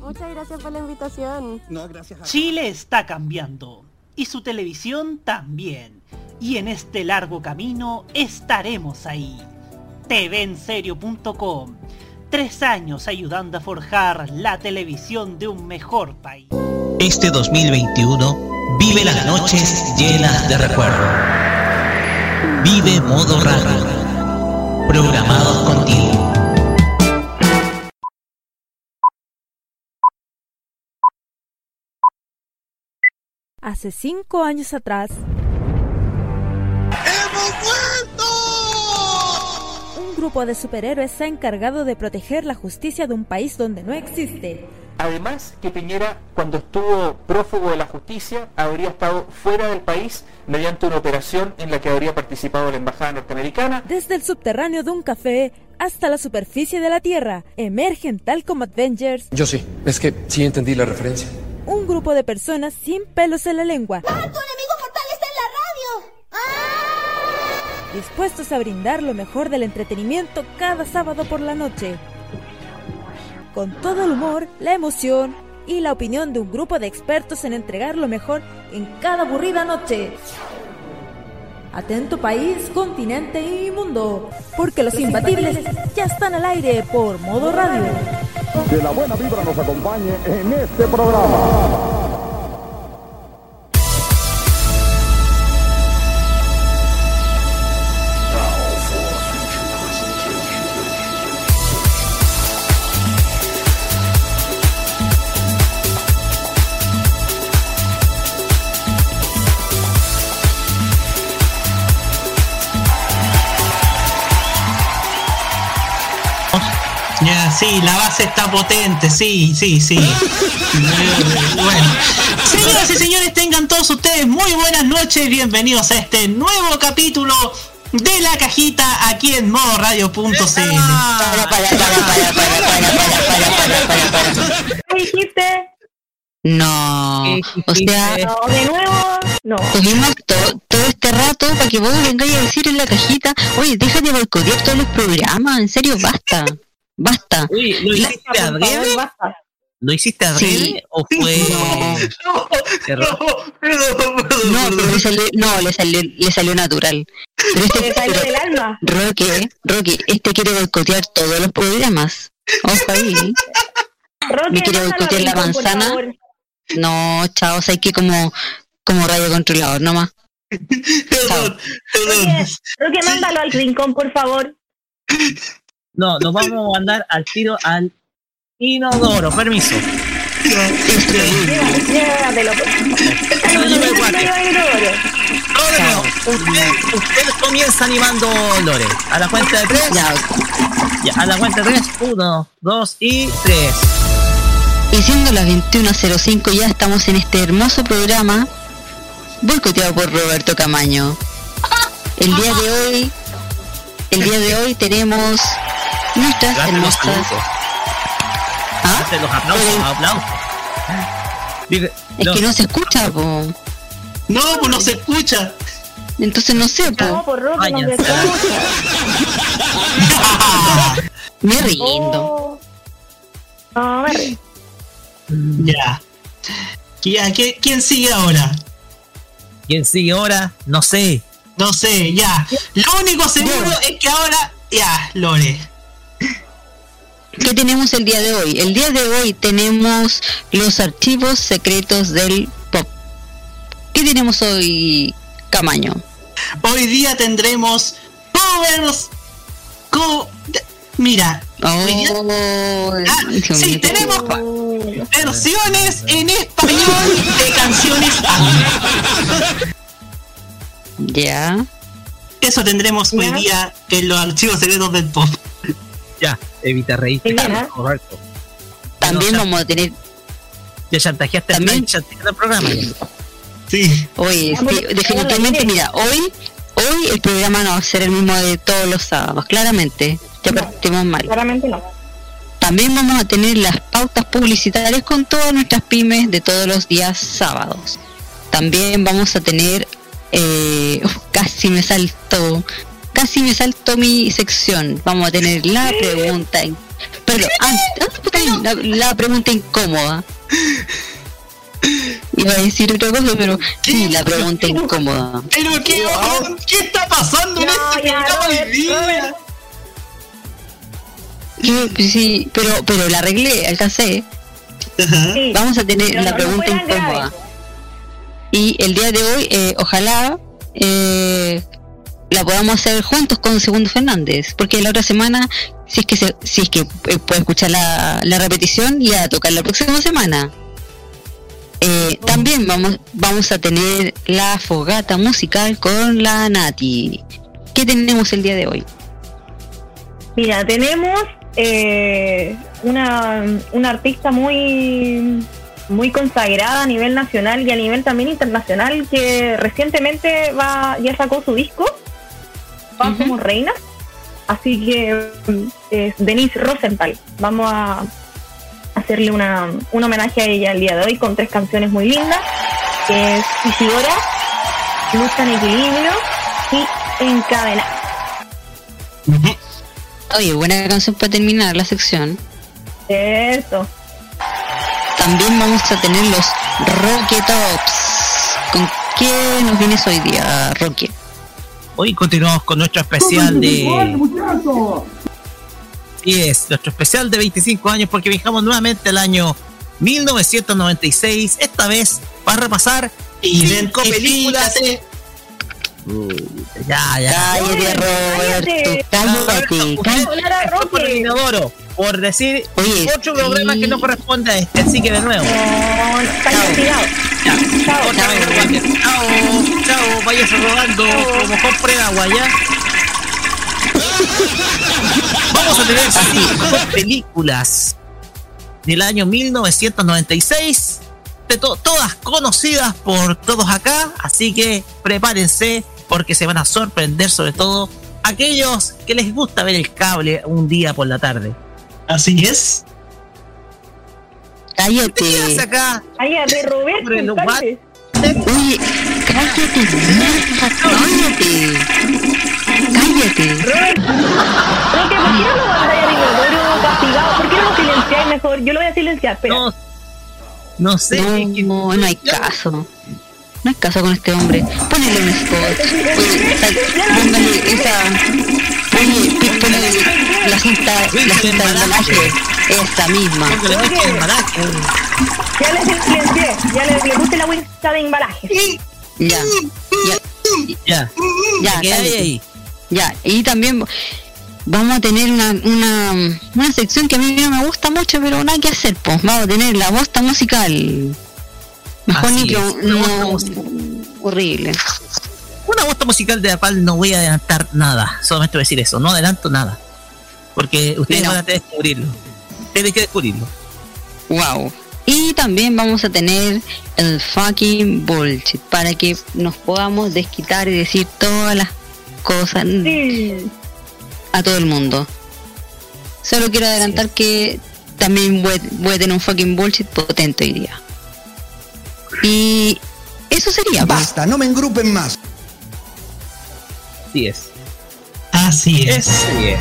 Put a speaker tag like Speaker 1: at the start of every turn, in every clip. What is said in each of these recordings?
Speaker 1: Muchas gracias por la invitación.
Speaker 2: No, gracias a
Speaker 3: Chile está cambiando y su televisión también. Y en este largo camino estaremos ahí. TVenserio.com. Tres años ayudando a forjar la televisión de un mejor país.
Speaker 4: Este 2021 vive las noches llenas de recuerdo. Vive modo radio. Programados contigo.
Speaker 5: Hace cinco años atrás, un grupo de superhéroes se ha encargado de proteger la justicia de un país donde no existe.
Speaker 6: Además, que Piñera, cuando estuvo prófugo de la justicia, habría estado fuera del país mediante una operación en la que habría participado la embajada norteamericana.
Speaker 5: Desde el subterráneo de un café hasta la superficie de la Tierra, emergen tal como Avengers,
Speaker 7: Yo sí, es que sí entendí la referencia.
Speaker 5: Un grupo de personas sin pelos en la lengua,
Speaker 1: ¡Tu enemigo mortal está en la radio!
Speaker 5: dispuestos a brindar lo mejor del entretenimiento cada sábado por la noche. Con todo el humor, la emoción y la opinión de un grupo de expertos en entregar lo mejor en cada aburrida noche. Atento país, continente y mundo, porque los imbatibles ya están al aire por modo radio.
Speaker 8: Que la buena vibra nos acompañe en este programa.
Speaker 4: Ya, sí, la base está potente, sí, sí, sí. bueno. Señoras y señores, tengan todos ustedes muy buenas noches, bienvenidos a este nuevo capítulo de la cajita aquí en modoradio.cl.
Speaker 9: ¿Qué dijiste?
Speaker 10: No, o sea,
Speaker 9: No, de nuevo, no.
Speaker 10: tuvimos to- todo este rato para que vos vengáis a decir en la cajita, oye, deja de boicotear todos los programas, en serio, basta, basta.
Speaker 4: Oye, ¿lo hiciste
Speaker 9: Por favor, basta.
Speaker 4: ¿Lo hiciste adrede
Speaker 10: Sí.
Speaker 4: o fue error?
Speaker 10: No, pero le salió, no, le salió, le salió natural. Pero este,
Speaker 9: Me salió
Speaker 10: pero,
Speaker 9: del alma.
Speaker 10: Roque, Roque, este quiere boicotear todos los programas. Ojo ahí.
Speaker 9: Roque,
Speaker 10: Me quiere boicotear la manzana. No, chao, o sea, hay que como, como radio controlador nomás.
Speaker 4: Perdón, perdón.
Speaker 9: Roque, Roque, mándalo al rincón, por favor.
Speaker 3: No, nos vamos a mandar al tiro al inodoro. Permiso. No. Usted comienza animando Lore. A la cuenta de tres.
Speaker 10: Ya,
Speaker 3: Ya, a la cuenta de tres. Uno, dos y tres.
Speaker 10: Y siendo las 21.05 ya estamos en este hermoso programa boicoteado por Roberto Camaño. El día de hoy, el día de hoy tenemos nuestras
Speaker 3: Gracias,
Speaker 10: hermosas...
Speaker 3: aplausos.
Speaker 10: ¿Ah?
Speaker 3: Los aplausos,
Speaker 10: Pero-
Speaker 3: aplausos. Dice,
Speaker 10: Es
Speaker 3: no,
Speaker 10: que no se escucha, po.
Speaker 4: No, pues no se escucha.
Speaker 10: Entonces no sé,
Speaker 9: No,
Speaker 10: po.
Speaker 9: por Roque, no
Speaker 3: Váyanse.
Speaker 9: me escucha.
Speaker 10: Me rindo.
Speaker 9: Oh. No, me río.
Speaker 4: Ya. Ya, ¿qué- ¿Quién sigue ahora?
Speaker 3: ¿Quién sigue ahora? No sé.
Speaker 4: No sé, ya. Lo único seguro es que ahora. Ya, Lore.
Speaker 10: ¿Qué tenemos el día de hoy? El día de hoy tenemos los archivos secretos del pop. ¿Qué tenemos hoy, Camaño?
Speaker 4: Hoy día tendremos covers. Co Mira.
Speaker 10: Oh,
Speaker 4: ah, sí, tenemos versiones en español de canciones
Speaker 10: Ya.
Speaker 4: Eso tendremos hoy día en los archivos secretos del pop.
Speaker 3: Ya, evita reír.
Speaker 10: Correcto. También vamos a tener.
Speaker 3: Ya chantajeaste
Speaker 10: También
Speaker 3: el programa.
Speaker 4: Sí.
Speaker 10: Oye, sí, definitivamente, mira, hoy, hoy el programa no va a ser el mismo de todos los sábados, claramente. Ya partimos mal.
Speaker 11: Claramente no.
Speaker 10: También vamos a tener las pautas publicitarias con todas nuestras pymes de todos los días sábados. También vamos a tener, eh, casi me saltó, casi me saltó mi sección. Vamos a tener la pregunta, in- pero antes, la, la pregunta incómoda. Iba a decir otra cosa, pero sí, la pregunta incómoda.
Speaker 4: Pero qué, ¿qué está pasando en este programa día?
Speaker 10: Sí, pues sí, pero, pero la arreglé, alcancé. Vamos a tener la
Speaker 11: no
Speaker 10: pregunta incómoda. Y el día de hoy, eh, ojalá eh, la podamos hacer juntos con Segundo Fernández, porque la otra semana, si es que se- si es que eh, puede escuchar la, la repetición, y a tocar la próxima semana. Eh, también vamos, vamos a tener la fogata musical con la Nati. ¿Qué tenemos el día de hoy?
Speaker 11: Mira, tenemos eh, una, una artista muy muy consagrada a nivel nacional y a nivel también internacional que recientemente va ya sacó su disco va como reina así que es Denise Rosenthal vamos a hacerle una, un homenaje a ella el día de hoy con tres canciones muy lindas que es Isidora Lucha en Equilibrio y Encadenada
Speaker 10: Oye, buena canción para terminar la sección.
Speaker 11: Eso.
Speaker 10: También vamos a tener los Rocket Tops. ¿Con qué nos vienes hoy día, Roque?
Speaker 3: Hoy continuamos con nuestro especial de. Sí, es nuestro especial de 25 años porque viajamos nuevamente al año 1996. Esta vez para repasar cinco películas. Uy, ya, ya.
Speaker 10: Cállate, Roberto. Cállate.
Speaker 3: Cállate. Por el inodoro, por decir otro programa que no corresponde a este. Así que de nuevo. Chao, chao, chao, vayas robando como compre agua ya. Vamos a tener cinco películas del año 1996, de to- todas conocidas por todos acá, así que prepárense porque se van a sorprender sobre todo aquellos que les gusta ver el cable un día por la tarde.
Speaker 4: Así es.
Speaker 10: Cállate.
Speaker 3: acá?
Speaker 11: Cállate, Roberto.
Speaker 10: Oye, cállate, mierda, cállate. Cállate.
Speaker 11: Roberto, ¿por qué no lo mandáis al inodoro castigado? ¿Por qué no lo silenciáis mejor? Yo lo voy a silenciar, espera.
Speaker 3: No sé.
Speaker 10: No, no hay caso. No hay caso con este hombre. Ponele un spot. Oye, póngale esa. La cinta, la cinta de embalaje. Esa misma.
Speaker 11: Ya le silencié, ya le, le puse la wincha de embalaje.
Speaker 10: Ya, ya,
Speaker 3: ya,
Speaker 10: ya. Ya, y también vamos a tener una, una, una sección que a mí no me gusta mucho, pero nada que hacer, pues. Vamos a tener la bosta musical. Mejor
Speaker 3: Así
Speaker 10: ni que
Speaker 3: es,
Speaker 10: no, horrible.
Speaker 3: Una bosta musical de la cual no voy a adelantar nada. Solamente voy a decir eso. No adelanto nada. Porque ustedes
Speaker 10: Bueno.
Speaker 3: van a tener que descubrirlo. Tienen que descubrirlo.
Speaker 10: Wow. Y también vamos a tener el fucking bullshit para que nos podamos desquitar y decir todas las cosas a todo el mundo. Solo quiero adelantar que también voy, voy a tener un fucking bullshit potente hoy día. Y eso sería. pues.
Speaker 12: Basta, no me engrupen más.
Speaker 3: Así es.
Speaker 4: Así es.
Speaker 3: Así es.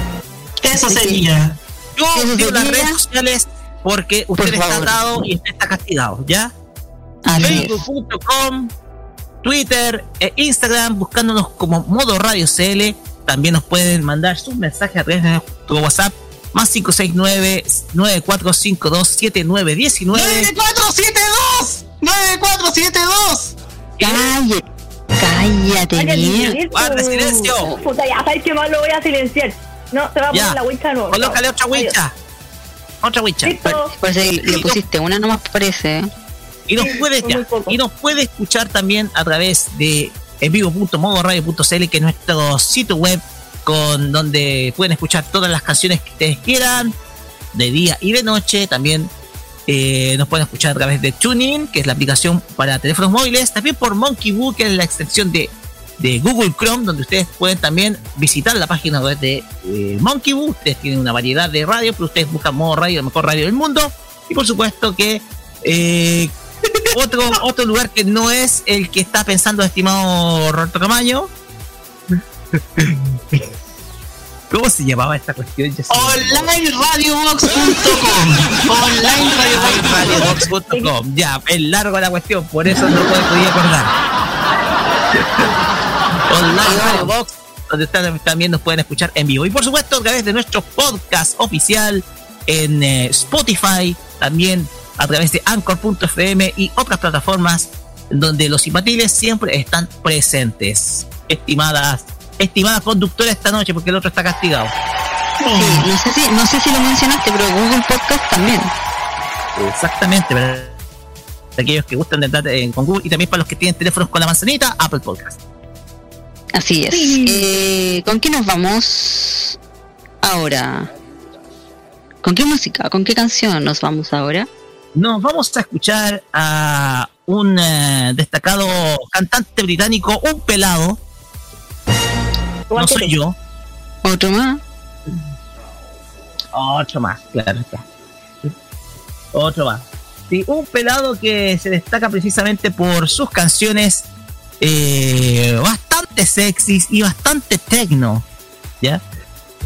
Speaker 4: Eso sería.
Speaker 3: Yo
Speaker 10: Eso
Speaker 3: digo las redes sociales porque usted está
Speaker 10: favor.
Speaker 3: dado y usted está castigado, ¿ya? Facebook.com, Twitter e Instagram, buscándonos como modo radio CL. También nos pueden mandar sus mensajes a través de nuestro WhatsApp Más 569-9452-7919.
Speaker 4: 9472 9472
Speaker 13: Cállate, cállate, bien.
Speaker 3: Guarda silencio.
Speaker 11: Puta, ya sabes que más lo voy a silenciar. No, se va a poner
Speaker 3: Ya.
Speaker 11: la wincha de nuevo.
Speaker 3: Colócale otra wincha. Otra wincha.
Speaker 13: Eso le pusiste una nomás parece.
Speaker 3: Y nos puede ya, y nos puede escuchar también a través de envivo.modoradio.cl que es nuestro sitio web con donde pueden escuchar todas las canciones que ustedes quieran de día y de noche también eh, nos pueden escuchar a través de TuneIn que es la aplicación para teléfonos móviles también por Monkey Boo que es la extensión de, de Google Chrome donde ustedes pueden también visitar la página web de eh, Monkey Boo ustedes tienen una variedad de radio pero ustedes buscan modo radio la mejor radio del mundo y por supuesto que eh, otro, otro lugar que no es el que está pensando estimado Roberto Camaño. ¿Cómo se llamaba esta cuestión?
Speaker 4: OnlineRadiobox.com
Speaker 3: OnlineRadiobox.com Ya, es largo la cuestión, por eso no podía acordar. Online Radio Box, donde ustedes también nos pueden escuchar en vivo. Y por supuesto, a través de nuestro podcast oficial en eh, Spotify, también a través de Anchor.fm y otras plataformas donde los simpatiles siempre están presentes. Estimadas, estimadas conductoras esta noche, porque el otro está castigado.
Speaker 13: Sí, no sé si, no sé si lo mencionaste, pero Google Podcast también.
Speaker 3: Exactamente, para aquellos que gustan de entrar en- con Google y también para los que tienen teléfonos con la manzanita, Apple Podcast.
Speaker 13: Así es. Eh, ¿Con qué nos vamos ahora? ¿Con qué música? ¿Con qué canción nos vamos ahora?
Speaker 3: Nos vamos a escuchar a un eh, destacado cantante británico, un pelado. No soy yo.
Speaker 13: ¿Otro más?
Speaker 3: Otro más, claro está. Otro más. Sí, un pelado que se destaca precisamente por sus canciones eh, bastante sexys y bastante techno. ¿Ya?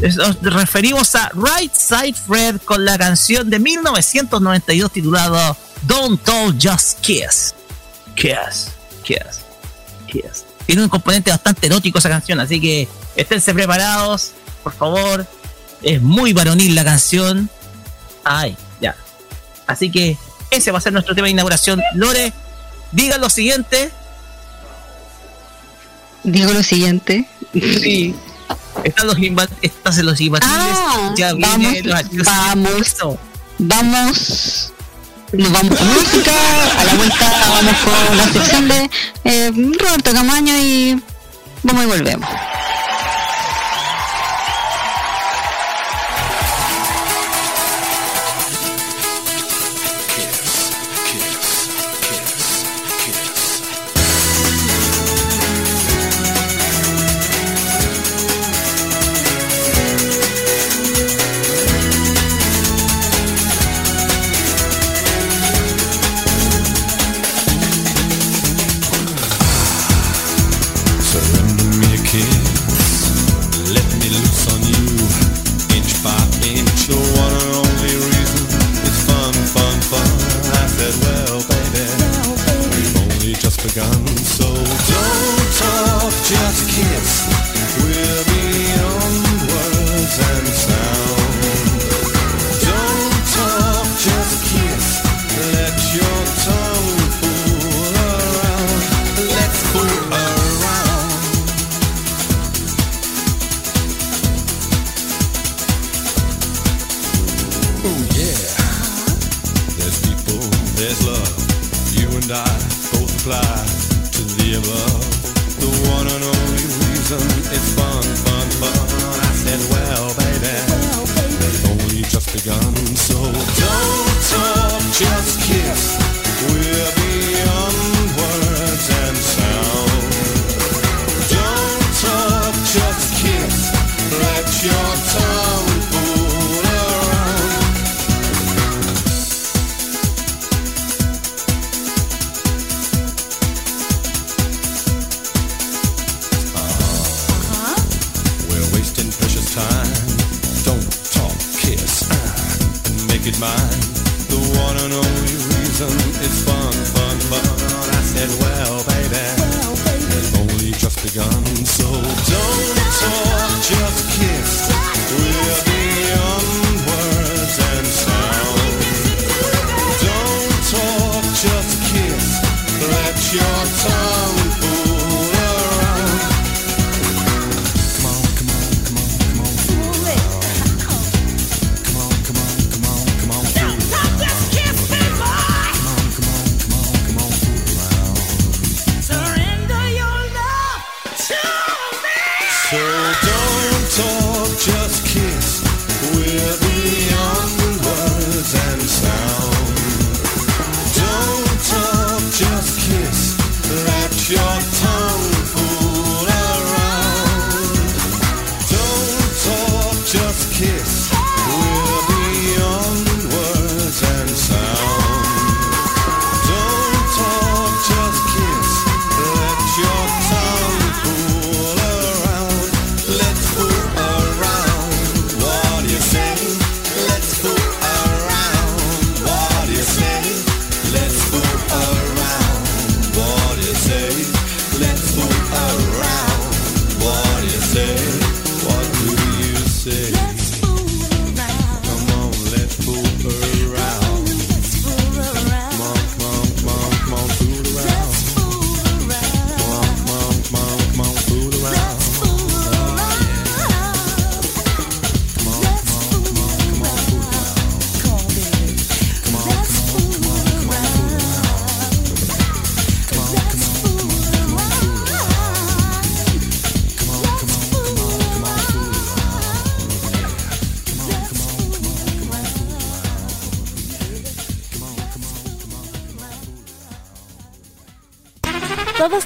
Speaker 3: Nos referimos a Right Side Fred con la canción de 1992 titulada Don't Talk Just Kiss. Kiss, kiss, kiss. Tiene un componente bastante erótico esa canción, así que esténse preparados, por favor. Es muy varonil la canción. Ay, ya. Así que ese va a ser nuestro tema de inauguración. Lore, diga lo siguiente.
Speaker 13: Digo lo siguiente.
Speaker 3: Sí. Están los estás en los imbatibles.
Speaker 13: Ah,
Speaker 3: ya
Speaker 13: vamos,
Speaker 3: viene los activos.
Speaker 13: vamos, vamos, nos vamos con música, a la vuelta vamos con la sección de eh, Roberto Camaño y vamos y volvemos.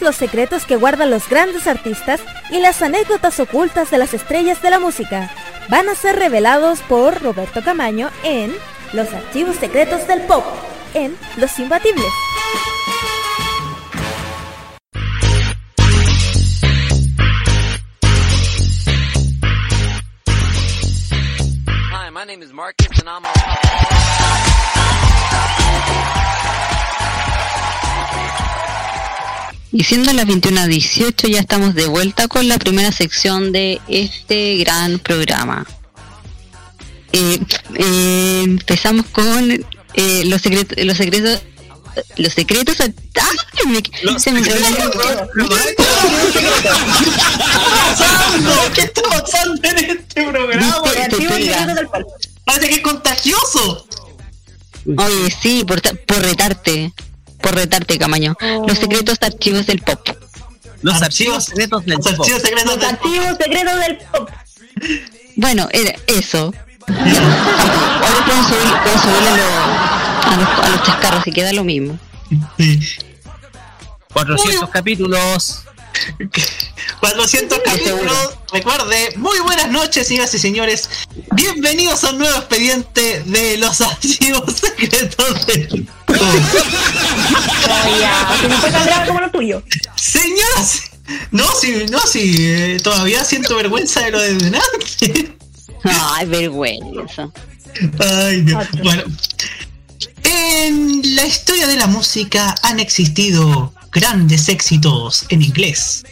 Speaker 5: Los secretos que guardan los grandes artistas y las anécdotas ocultas de las estrellas de la música van a ser revelados por Roberto Camaño en Los Archivos Secretos del Pop, en Los Imbatibles.
Speaker 10: Y siendo las 21.18 ya estamos de vuelta con la primera sección de este gran programa. Eh, eh, empezamos con eh, los secretos, los secretos, los secretos. ¡Ay! Me- se me
Speaker 4: ¿Qué está pasando en este programa? Parece que es contagioso.
Speaker 10: Oye, sí, por, por retarte. Por retarte, Camaño. Los secretos archivos del pop.
Speaker 3: Los archivos secretos del
Speaker 4: Los archivos secretos
Speaker 11: Los
Speaker 4: del
Speaker 11: activos secretos del pop.
Speaker 10: Bueno, era eso. Ahora pueden, subir, pueden subirle a, los- a los, a los chascarros y queda lo mismo.
Speaker 3: 400 capítulos.
Speaker 4: 400 capítulos. Recuerde, muy buenas noches, señoras y señores. Bienvenidos a un nuevo expediente de los archivos secretos del
Speaker 11: Ya, que no fue tan grave como lo tuyo.
Speaker 4: Señoras, no, si, no, si eh, todavía siento vergüenza de lo de delante.
Speaker 10: Ay, vergüenza.
Speaker 4: Ay, Dios. Bueno, en la historia de la música han existido grandes éxitos en inglés.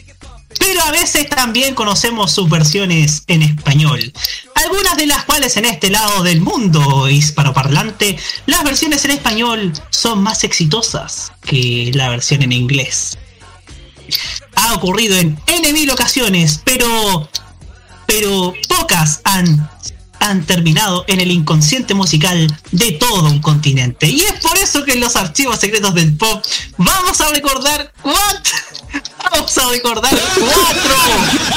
Speaker 4: Pero a veces también conocemos sus versiones en español. Algunas de las cuales en este lado del mundo hispanoparlante, las versiones en español son más exitosas que la versión en inglés. Ha ocurrido en N mil ocasiones, pero pero pocas han, han terminado en el inconsciente musical de todo un continente. Y es por eso que en los archivos secretos del pop vamos a recordar cuatro, vamos a recordar cuatro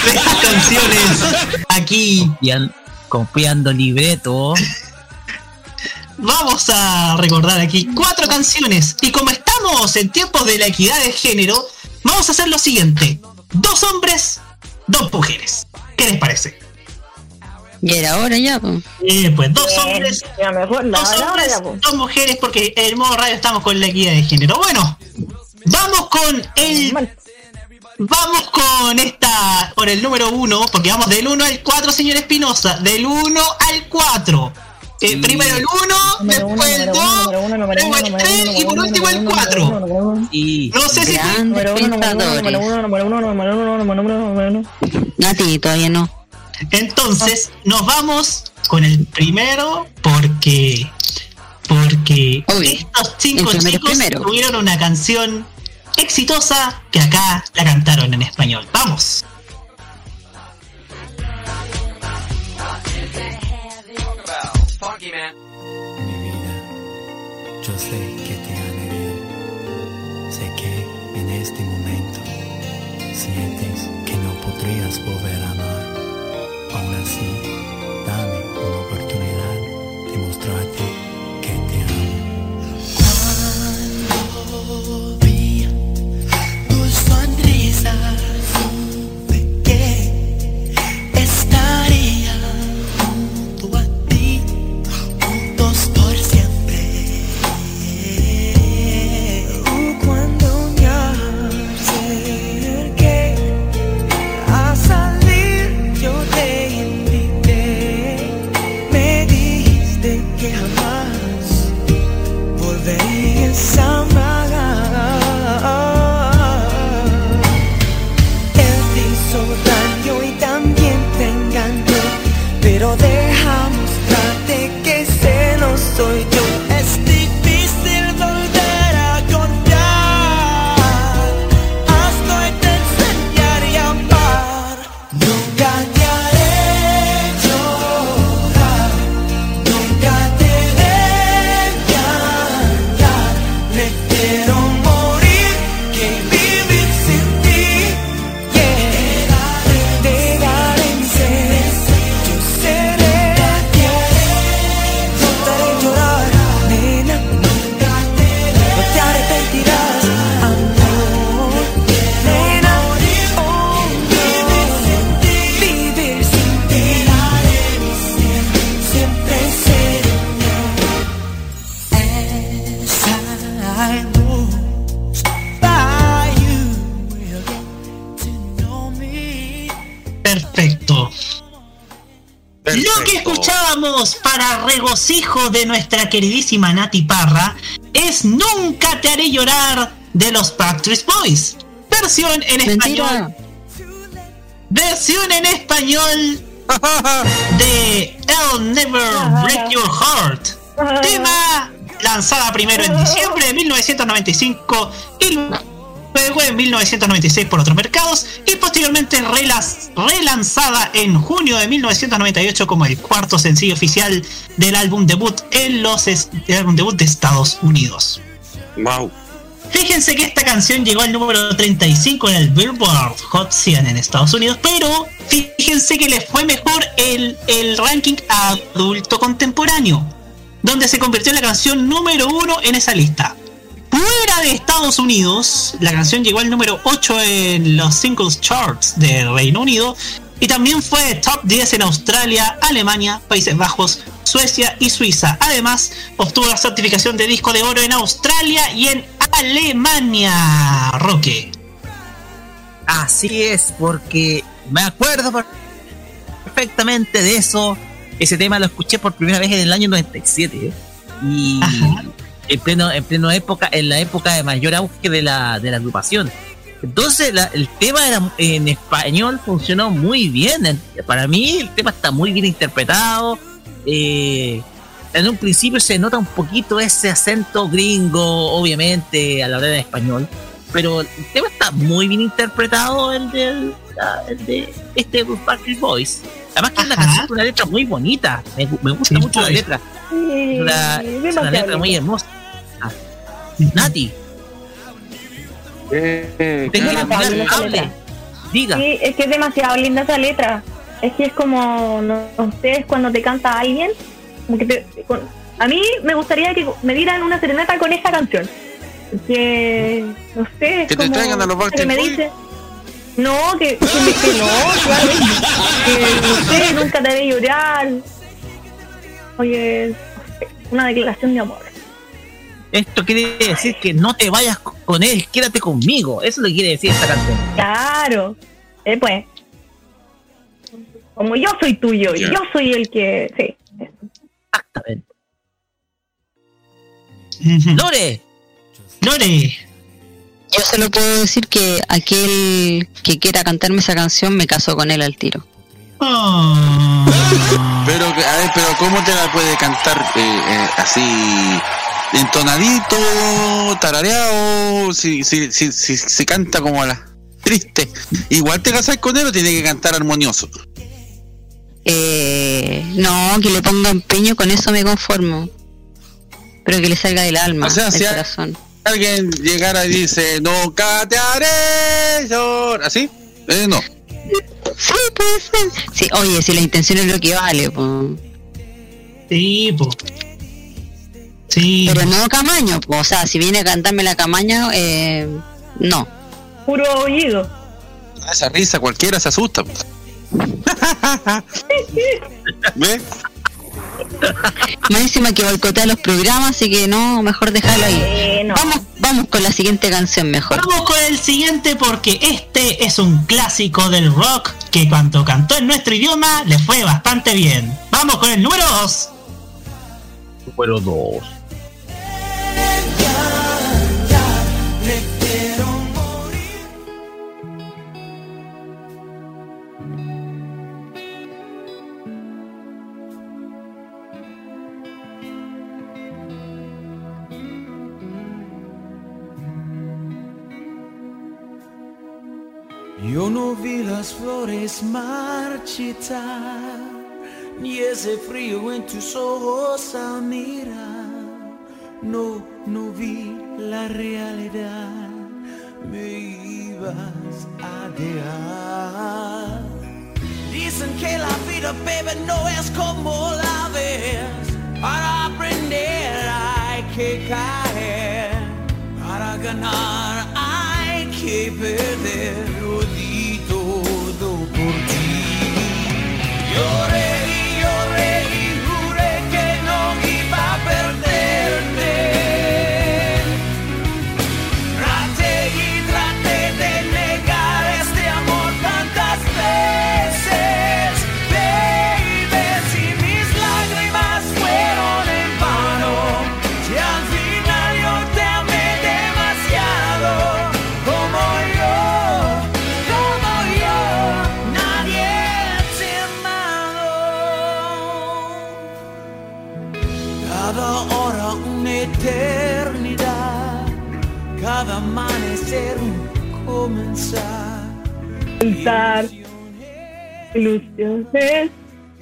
Speaker 4: de estas canciones aquí.
Speaker 3: Copian- copiando libreto.
Speaker 4: Vamos a recordar aquí cuatro canciones. Y como estamos en tiempos de la equidad de género, vamos a hacer lo siguiente. Dos hombres, dos mujeres. ¿Qué les parece?
Speaker 10: Y era hora ya, pues.
Speaker 4: Eh, pues dos
Speaker 11: Bien,
Speaker 4: hombres,
Speaker 11: ya mejor, no,
Speaker 4: dos hombres,
Speaker 11: ya, pues.
Speaker 4: dos mujeres, porque en el modo radio estamos con la equidad de género. Bueno, vamos con el. Vamos con esta, por el número uno, porque vamos del 1 al 4, señor Espinosa. Del 1 al 4. Eh, primero el 1, después el 2, luego el 3 y por último el 4.
Speaker 3: Y
Speaker 4: No sé si.
Speaker 10: Grandes pensadores. Nati, todavía no.
Speaker 4: Entonces, nos vamos con el primero porque porque
Speaker 10: Obvio.
Speaker 4: estos cinco
Speaker 10: primero
Speaker 4: chicos
Speaker 10: primero.
Speaker 4: tuvieron una canción exitosa que acá la cantaron en español. Vamos.
Speaker 14: Funky man.
Speaker 15: Yo sé que te han herido. Sé que en este momento sientes que no podrías volver a amar. Aún
Speaker 4: para regocijo de nuestra queridísima Nati Parra es Nunca te haré llorar de los Backstreet Boys. Versión en español. Versión en español de I'll Never Break Your Heart. Tema lanzada primero en diciembre de 1995 y en 1996 por otros mercados y posteriormente relanzada en junio de 1998 como el cuarto sencillo oficial del álbum debut en los del álbum debut de Estados Unidos.
Speaker 16: Wow.
Speaker 4: Fíjense que esta canción llegó al número 35 en el Billboard Hot 100 en Estados Unidos, pero fíjense que le fue mejor el, el ranking adulto contemporáneo, donde se convirtió en la canción número uno en esa lista. Fuera de Estados Unidos, la canción llegó al número 8 en los singles charts de Reino Unido y también fue top 10 en Australia, Alemania, Países Bajos, Suecia y Suiza. Además, obtuvo la certificación de disco de oro en Australia y en Alemania. Roque.
Speaker 3: Así es, porque me acuerdo per- perfectamente de eso. Ese tema lo escuché por primera vez en el año 97. ¿eh? Y en pleno, en pleno época, en la época de mayor auge de la, de la agrupación. Entonces la- el tema era, en español funcionó muy bien. En- Para mí el tema está muy bien interpretado. Eh, en un principio se nota un poquito ese acento gringo, obviamente, a la hora de español. Pero el tema está muy bien interpretado, el, ah, el de este Backstreet Boys. Además que es una canción con una letra muy bonita. Me, gu- me gusta mucho la letra. Es una, es una letra muy hermosa. Nati,
Speaker 16: Eh,
Speaker 3: tengo
Speaker 11: claro.
Speaker 3: hable.
Speaker 11: letra.
Speaker 3: Diga.
Speaker 11: Sí, es que es demasiado linda esa letra. Es que es como, no, no sé, es cuando te canta alguien. como que te- con- a mí me gustaría que me dieran una serenata con esa canción. Que, no sé, es
Speaker 16: Que te traigan a los
Speaker 11: que me dice. No, que, que, me- que no, claro. Que no sé, nunca te haré llorar. Oye, no sé, una declaración de amor.
Speaker 3: Esto quiere decir que no te vayas co- con él, quédate conmigo. Eso es lo que quiere decir esta canción.
Speaker 11: Claro. Eh, pues. Como yo soy tuyo, yo soy el que. Sí.
Speaker 3: Exactamente. Lore.
Speaker 4: Lore.
Speaker 10: Yo solo puedo decir que aquel que quiera cantarme esa canción me caso con él al tiro.
Speaker 4: Ah.
Speaker 16: Pero, a ver, pero ¿cómo te la puede cantar eh, eh, así entonadito, tarareado, si, si, si, si se canta como a la triste. Igual te casas con él o tiene que cantar armonioso.
Speaker 10: Eh, no, que le ponga empeño, con eso me conformo. Pero que le salga del alma,
Speaker 16: O sea,
Speaker 10: del
Speaker 16: si
Speaker 10: corazón.
Speaker 16: Alguien llegara y dice, no te haré llorar. ¿Así? Eh, no.
Speaker 10: Sí, puede ser. Sí, oye, si la intención es lo que vale, pues.
Speaker 4: Sí, po. Sí.
Speaker 10: Pero no Camaño, o sea, si viene a cantarme la Camaño, eh, no.
Speaker 11: Puro oído.
Speaker 16: Esa risa cualquiera se asusta. ¿Ves?
Speaker 10: Más encima que boicotea los programas, así que no, mejor dejarlo ahí. Vamos, vamos con la siguiente canción mejor.
Speaker 4: Vamos con el siguiente porque este es un clásico del rock que cuando cantó en nuestro idioma le fue bastante bien. Vamos con el número 2.
Speaker 3: Número 2.
Speaker 17: Ese frío en tus ojos al mirar. No, no vi la realidad, me ibas a dejar. Dicen que la vida, baby, no es como la ves. Para aprender hay que caer, para ganar hay que perder.
Speaker 11: Ilusiones.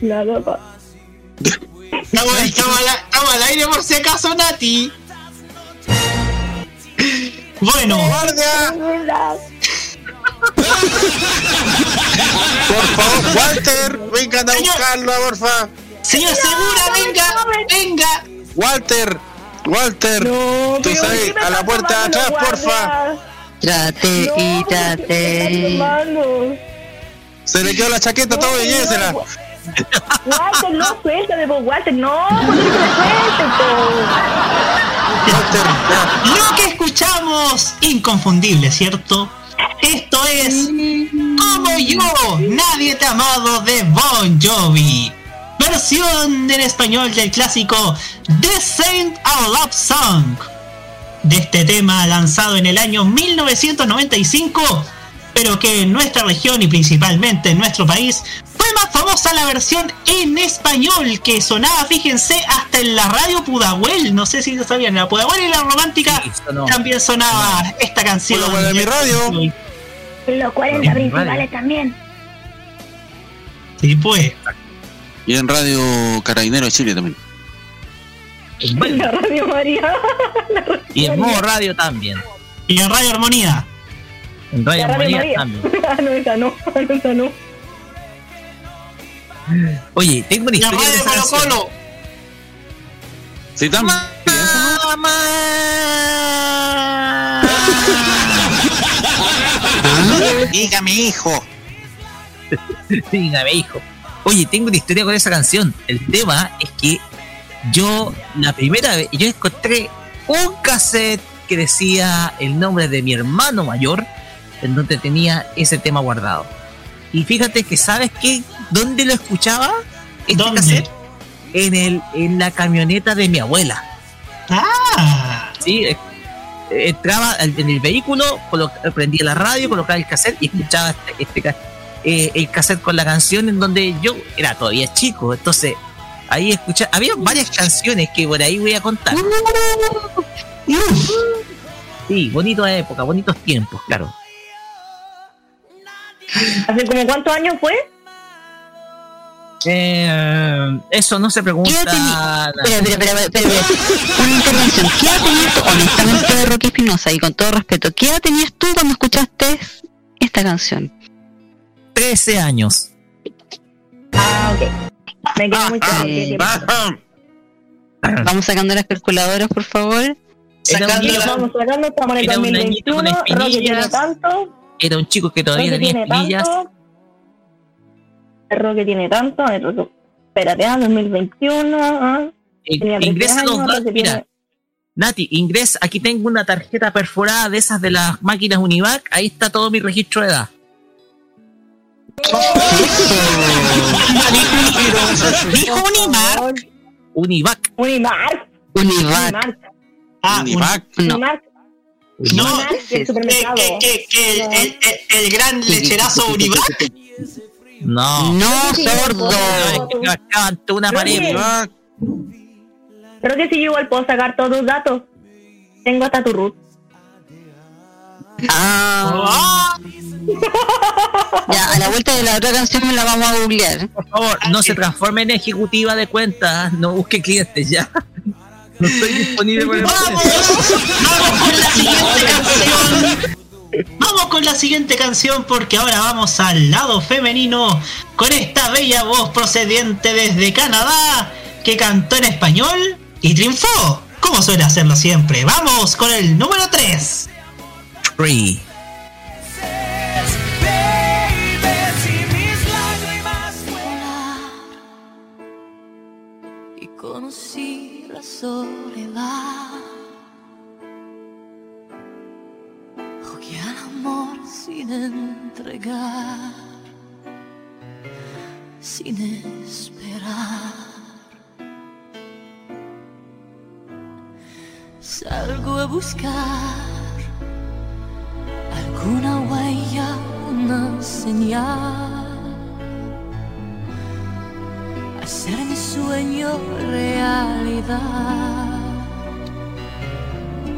Speaker 11: Nada más.
Speaker 4: Estamos, estamos al, estamos al aire por si acaso, Nati. Bueno.
Speaker 16: Por favor, Walter, vengan a buscarlo, porfa.
Speaker 4: Señor Segura, venga, venga.
Speaker 16: Walter, Walter, tú sabes,
Speaker 11: ¿por qué me
Speaker 16: a la puerta de atrás, porfa.
Speaker 10: Trate y trate.
Speaker 11: Hermano.
Speaker 16: Se le quedó la chaqueta, todo y llévesela.
Speaker 11: Walter, no, suéltame, po, Walter, no, ¿por qué que me sueltes, po?
Speaker 4: Lo que escuchamos, inconfundible, ¿cierto? Esto es Como yo, nadie te ha amado de Bon Jovi. Versión en español del clásico The Saint a Love Song. De este tema lanzado en el año 1995, pero que en nuestra región y principalmente en nuestro país fue más famosa la versión en español que sonaba, fíjense, hasta en la radio Pudahuel. No sé si lo sabían, en la Pudahuel y la romántica también sonaba esta canción.
Speaker 16: Pudahuel de mi radio.
Speaker 11: Los 40 principales también.
Speaker 4: Sí, pues.
Speaker 16: Y en Radio Carabinero de Chile también.
Speaker 11: La Radio María.
Speaker 3: Y en modo radio también.
Speaker 4: Y en Radio Armonía.
Speaker 3: En Radio
Speaker 11: La Radio
Speaker 3: Armonía
Speaker 11: María.
Speaker 3: también.
Speaker 11: Ah, no, esa no, no, esa no.
Speaker 3: Oye, tengo una
Speaker 4: La
Speaker 3: historia de
Speaker 4: Radio
Speaker 3: esa
Speaker 4: Colo. Colo.
Speaker 16: Sí, también. Dígame, hijo.
Speaker 3: Dígame, hijo. Oye, tengo una historia con esa canción. El tema es que yo, la primera vez, yo encontré un cassette que decía el nombre de mi hermano mayor, en donde tenía ese tema guardado. Y fíjate que, ¿sabes qué? ¿Dónde lo escuchaba? Este
Speaker 4: ¿Dónde?
Speaker 3: cassette? En, el, en la camioneta de mi abuela.
Speaker 4: Ah.
Speaker 3: Sí, eh, entraba en el vehículo, prendía la radio, colocaba el cassette y escuchaba este, este eh, el cassette con la canción en donde yo era todavía chico. Entonces, Ahí escucha, había varias canciones que por ahí voy a contar. Sí, bonita época, bonitos tiempos, claro.
Speaker 11: ¿Hace como cuántos años fue?
Speaker 3: Eh, eso no se pregunta.
Speaker 10: ¿Qué tenía- Espera, espera, espera. Una intervención. ¿Qué edad tenías tú, honestamente, de Rocky Espinosa? Y con todo respeto, ¿qué edad tenías tú cuando escuchaste esta canción?
Speaker 3: 13 años.
Speaker 11: Ah, ok. Me quedé muy claro.
Speaker 10: eh,
Speaker 11: que-
Speaker 10: Vamos sacando las calculadoras, por favor.
Speaker 11: Sacando, vamos sacando, estamos en el
Speaker 3: Era un añito
Speaker 11: 2021.
Speaker 3: con
Speaker 11: Rocky tiene tanto.
Speaker 3: Era un chico que todavía
Speaker 11: Rocky
Speaker 3: tenía espinillas.
Speaker 11: Rocky tiene tanto. El Rocky... Espérate, ah, 2021. ah.
Speaker 3: Eh,
Speaker 11: Tenía 13
Speaker 3: Ingresa los
Speaker 11: años,
Speaker 3: datos.
Speaker 11: Rocky
Speaker 3: Mira,
Speaker 11: tiene-
Speaker 3: Nati, ingresa. Aquí tengo una tarjeta perforada de esas de las máquinas Univac. Ahí está todo mi registro de edad.
Speaker 4: Dijo Unimark.
Speaker 3: Univac.
Speaker 11: Unimark.
Speaker 10: Univac.
Speaker 4: Ah,
Speaker 16: Univac.
Speaker 10: No.
Speaker 4: No, que, que, que, el, el- gran lecherazo Univac.
Speaker 3: No.
Speaker 10: No, sordo.
Speaker 3: Toda una pared.
Speaker 11: Creo que si yo igual puedo sacar todos tus datos. Tengo hasta tu root.
Speaker 10: Ah. Ya, a la vuelta de la otra canción me la vamos a googlear.
Speaker 3: Por favor, no se transforme en ejecutiva de cuentas. No busque clientes ya. No estoy disponible por el
Speaker 4: Vamos, vamos con la siguiente canción. Vamos con la siguiente canción porque ahora vamos al lado femenino con esta bella voz procedente desde Canadá que cantó en español y triunfó, como suele hacerlo siempre. Vamos con el número 3.
Speaker 3: Free.
Speaker 18: y conocí la soledad. Jugué al amor sin entregar, sin esperar. Salgo a buscar alguna huella, una señal. Hacer mi sueño realidad,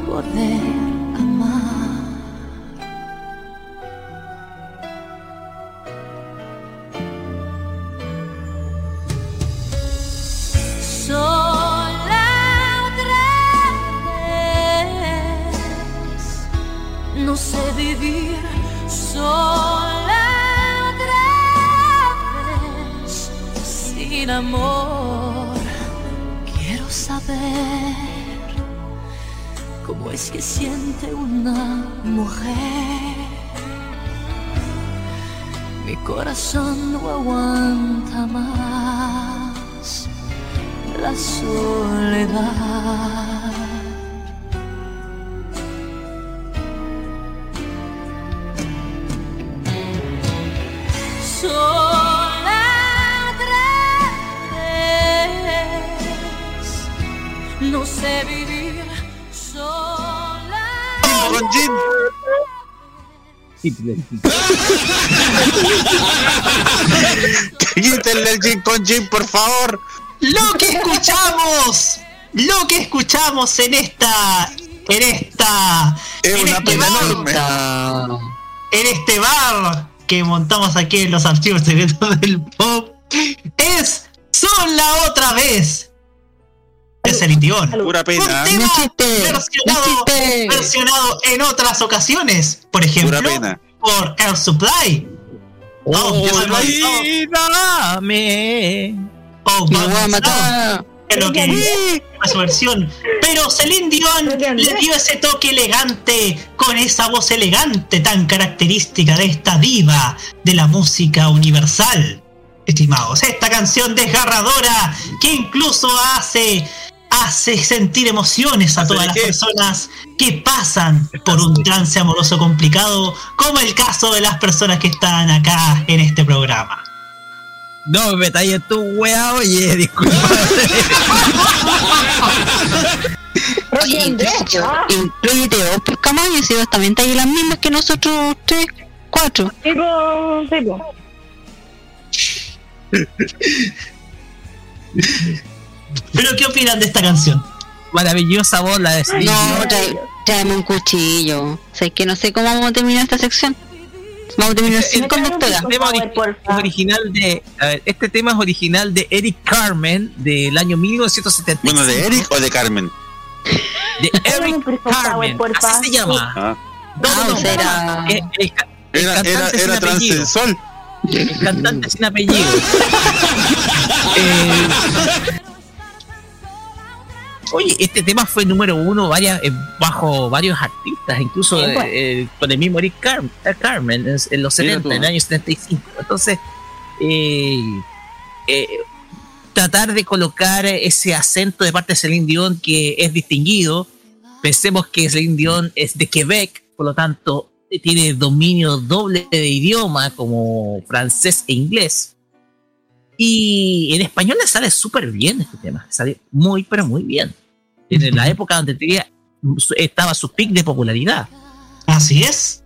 Speaker 18: poder
Speaker 16: Quítenle el Jim con Jim, por favor.
Speaker 4: Lo que escuchamos, lo que escuchamos en esta, en esta,
Speaker 16: Es
Speaker 4: en
Speaker 16: una
Speaker 4: este bar,
Speaker 16: enorme.
Speaker 4: en este bar que montamos aquí en los archivos secretos del pop, es sola otra vez. Es el.
Speaker 16: Pura
Speaker 4: Un
Speaker 16: pena.
Speaker 4: tema
Speaker 10: No chiste,
Speaker 4: versionado, versionado en otras ocasiones. Por ejemplo, por Air Supply. Oh.
Speaker 3: Olvídame.
Speaker 4: Oh,
Speaker 10: Me voy a matar.
Speaker 4: es lo que su versión. Pero Celine Dion le dio ese toque elegante con esa voz elegante tan característica de esta diva de la música universal. Estimados, esta canción desgarradora que incluso hace hace sentir emociones a
Speaker 16: ¿Hace
Speaker 4: todas las
Speaker 16: qué?
Speaker 4: personas que pasan por un trance amoroso complicado, como el caso de las personas que están acá en este programa.
Speaker 3: No me metáis en tu wea, oye, disculpa.
Speaker 10: Oye, incluye- incluyete vos, pues Camaño, si vos también las mismas que nosotros tres, cuatro.
Speaker 11: Tipo, tipo.
Speaker 4: Pero ¿qué opinan de esta canción?
Speaker 3: Maravillosa voz la de Celine
Speaker 10: No, trae, tráeme un cuchillo. O sea, es que no sé cómo vamos a terminar esta sección. Vamos a terminar sin
Speaker 3: Este
Speaker 10: conductora.
Speaker 3: tema ori- es original de a ver, este tema es original de Eric Carmen del año 1975
Speaker 16: Bueno, ¿de Eric o de Carmen?
Speaker 3: de Eric Carmen así se llama
Speaker 16: Ah.
Speaker 10: Sea, era-
Speaker 3: El- el ca- el
Speaker 16: Era, era,
Speaker 3: cantante sin
Speaker 16: era
Speaker 3: apellido.
Speaker 16: transensol.
Speaker 3: el cantante sin apellido Eh, Oye, este tema fue número uno varias, eh, bajo varios artistas, incluso
Speaker 10: Sí, pues.
Speaker 3: eh, con el mismo Eric Car- Carmen en, en los
Speaker 16: Mira
Speaker 3: 70,
Speaker 16: tú.
Speaker 3: en el año 75. Entonces, eh, tratar de colocar ese acento de parte de Celine Dion que es distinguido. Pensemos que Celine Dion es de Quebec, por lo tanto, tiene dominio doble de idioma como francés e inglés. Y en español le sale súper bien este tema, sale muy, pero muy bien. En la época donde tenía, estaba su pic de popularidad.
Speaker 4: Así es.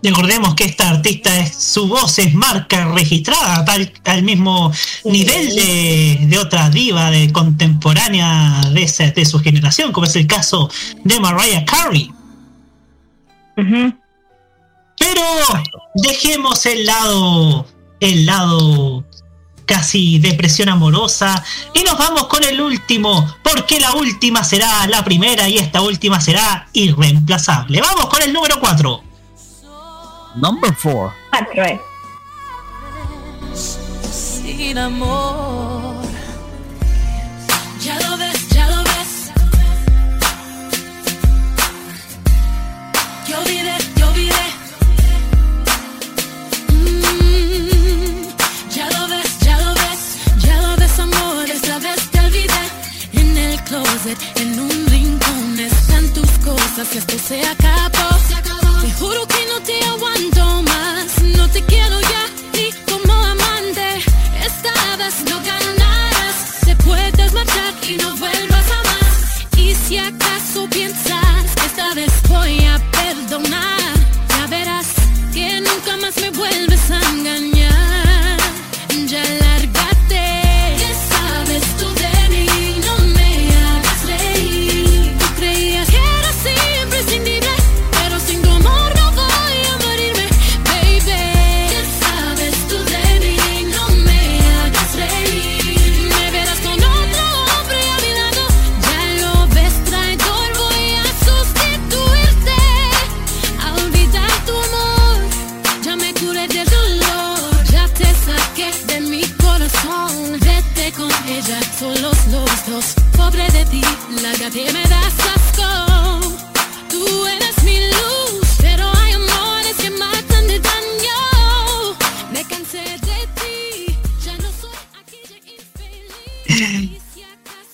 Speaker 4: Recordemos que esta artista es su voz es marca registrada tal al mismo nivel de, de otra diva de contemporánea de, esa- de su generación, como es el caso de Mariah Carey. Pero dejemos el lado, el lado casi depresión amorosa y nos vamos con el último, porque la última será la primera y esta última será irreemplazable. Vamos con el número 4.
Speaker 3: Number 4.
Speaker 18: sin amor. En un rincón, están tus cosas. Esto se acabó. Te juro que no te aguanto más. No te quiero ya ni como amante. Esta vez no ganarás. Te puedes marchar y no vuelvas a más. Y si acaso piensas esta vez voy a perdonar, ya verás que nunca más me vuelves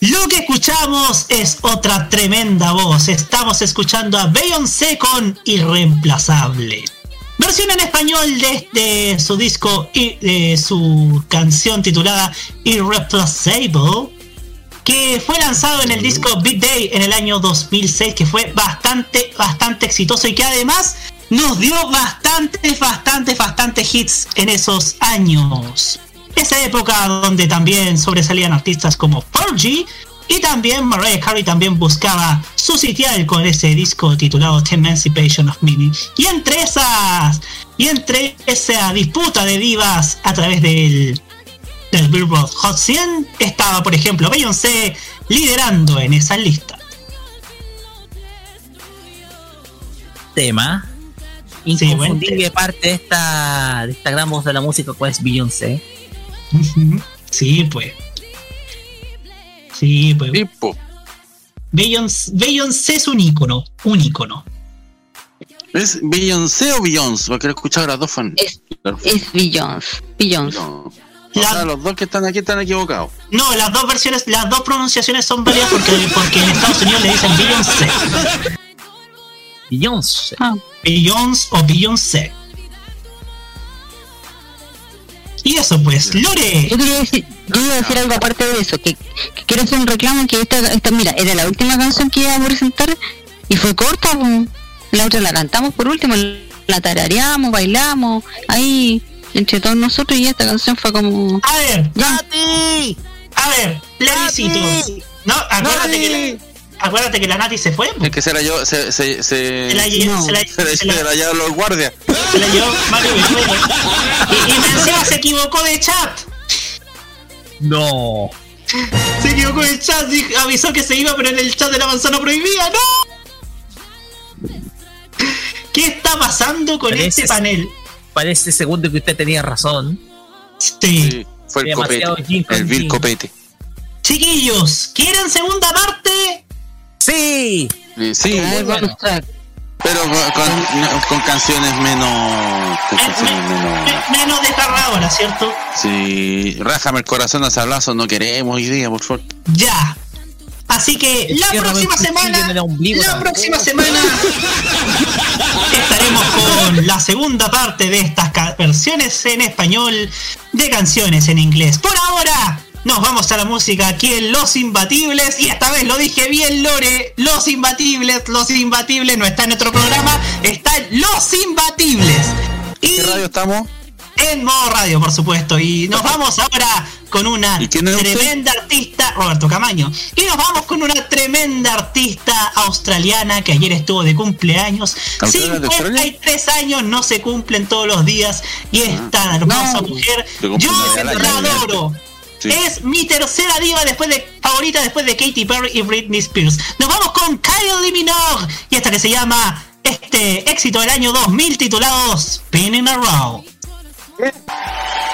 Speaker 18: Lo que
Speaker 4: escuchamos es otra tremenda voz. Estamos escuchando a Beyoncé con Irreemplazable. Versión en español de, de su disco y de su canción titulada Irreplaceable, que fue lanzado en el disco Big Day en el año 2006, que fue bastante, bastante exitoso y que además nos dio bastantes, bastantes, bastantes hits en esos años. Esa época donde también sobresalían artistas como Fergie y también Mariah Carey también buscaba su sitial con ese disco titulado The Emancipation of Me. Y entre esas, y entre esa disputa de divas a través del, del Billboard Hot 100 estaba, por ejemplo, Beyoncé liderando en esa lista.
Speaker 3: Tema. Inconfundible parte de esta, de esta gran voz de la música, pues Beyoncé.
Speaker 4: Ujú. Sí, pues. Sí, pues. Beyoncé, Beyoncé es un ícono, un ícono.
Speaker 16: ¿Es Beyoncé o Beyoncé? Porque he escuchado las dos fan.
Speaker 10: Es, es Beyoncé. Beyoncé.
Speaker 16: O sea, los dos que están aquí están equivocados.
Speaker 4: No, las dos versiones, las dos pronunciaciones son válidas porque, porque en Estados Unidos le dicen Beyoncé.
Speaker 3: Beyoncé.
Speaker 4: Beyoncé o Beyoncé. Y eso pues, Lore.
Speaker 10: Yo quería decir, yo iba a decir algo aparte de eso, que, que quiero hacer un reclamo que esta, esta, mira, era la última canción que íbamos a presentar y fue corta, la otra la cantamos por último, la tarareamos, bailamos, ahí entre todos nosotros y esta canción fue como...
Speaker 4: A ver,
Speaker 10: Ya.
Speaker 4: a ver, plebiscito. No, acuérdate que la, acuérdate que la Nati se fue.
Speaker 16: Es que se la llevó, se, se, se,
Speaker 4: Se la lle- se la-
Speaker 16: se la-
Speaker 4: se la-
Speaker 16: se la llevaron los guardias.
Speaker 4: Se la llevó Mario Bejuelo. Y, y encima se equivocó de chat.
Speaker 3: No.
Speaker 4: Se equivocó de chat y avisó que se iba, pero en el chat de la manzana prohibida, ¡no! ¿Qué está pasando con este panel?
Speaker 3: Parece segundo que usted tenía razón.
Speaker 4: Sí.
Speaker 16: Fue el
Speaker 3: Demasiado
Speaker 16: copete. El vil copete.
Speaker 4: Chiquillos, ¿quieren segunda parte?
Speaker 3: Sí.
Speaker 16: Eh, Sí,
Speaker 10: track.
Speaker 16: pero con, con- con canciones menos. Con canciones menos.
Speaker 4: Me- menos desgarradora, ¿cierto?
Speaker 16: Sí, rájame el corazón a sablazo, no queremos hoy día, por favor.
Speaker 4: Ya. Así que la próxima semana, la próxima semana estaremos con la segunda parte de estas versiones en español de canciones en inglés. Por ahora nos vamos a la música aquí en Los Imbatibles y esta vez lo dije bien Lore, Los Imbatibles, Los Imbatibles no está en otro programa, está en Los Imbatibles. Y
Speaker 16: ¿Qué radio estamos?
Speaker 4: En modo radio, por supuesto. Y nos vamos ahora con una tremenda artista, Roberto Camaño. Y nos vamos con una tremenda artista australiana que ayer estuvo de cumpleaños.
Speaker 16: ¿Australia de Australia?
Speaker 4: 53 años no se cumplen todos los días. Y es tan hermosa
Speaker 10: No.
Speaker 4: mujer. Yo la adoro.
Speaker 16: Sí.
Speaker 4: Es mi tercera diva después de favorita después de Katy Perry y Britney Spears. Nos vamos con Kylie Minogue y esta que se llama este éxito del año 2000 titulado Spinning Around.
Speaker 17: Spinning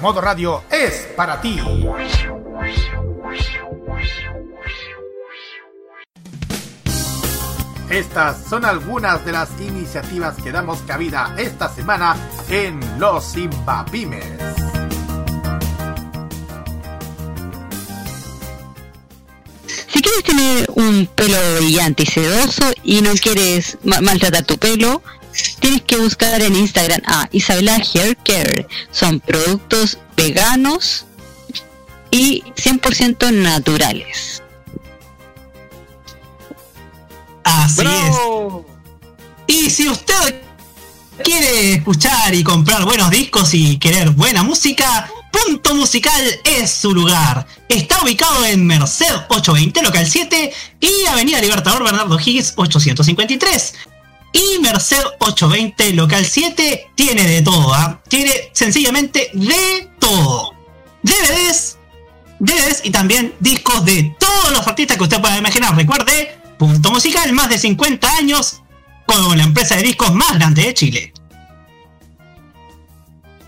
Speaker 19: Modo Radio es para ti. Estas son algunas de las iniciativas que damos cabida esta semana en Los Pymes.
Speaker 10: Si quieres tener un pelo brillante y sedoso y no quieres ma- maltratar tu pelo, tienes que buscar en Instagram a Isabela Hair Care. Son productos veganos y 100% naturales.
Speaker 4: Así es. Y si usted quiere escuchar y comprar buenos discos y querer buena música, Punto Musical es su lugar. Está ubicado en Merced 820, local 7 y Avenida Libertador Bernardo Higgins 853. Y Merced 820, local 7, tiene de todo, ¿ah? Tiene sencillamente de todo. DVDs, DVDs y también discos de todos los artistas que usted pueda imaginar. Recuerde, Punto Musical, más de 50 años con la empresa de discos más grande de Chile.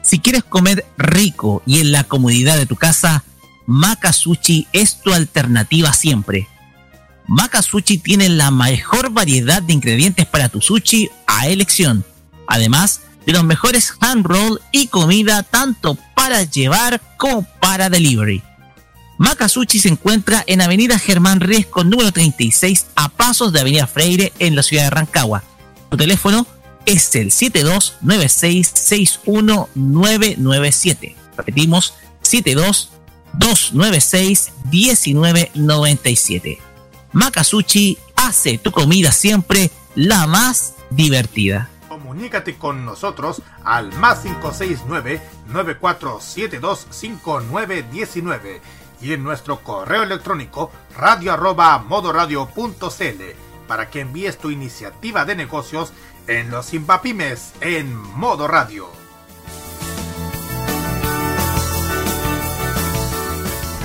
Speaker 3: Si quieres comer rico y en la comodidad de tu casa, Maka Sushi es tu alternativa siempre. Maka Sushi tiene la mejor variedad de ingredientes para tu sushi a elección, además de los mejores hand roll y comida tanto para llevar como para delivery. Maka Sushi se encuentra en Avenida Germán Riesco número 36 a pasos de Avenida Freire en la ciudad de Rancagua. Tu teléfono es el 72966197. Repetimos, 72261997. Makasuchi hace tu comida siempre la más divertida.
Speaker 19: Comunícate con nosotros al más 569-9472-5919 y en nuestro correo electrónico radio arroba para que envíes tu iniciativa de negocios en los Impapymes en modo radio.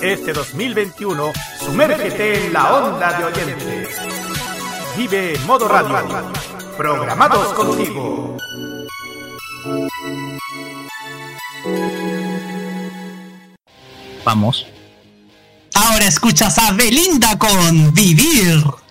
Speaker 19: Este 2021 sumérgete en la onda de oyentes. Vive Modo Radio, programados contigo.
Speaker 3: Vamos.
Speaker 4: Ahora escuchas a Belinda con Vivir.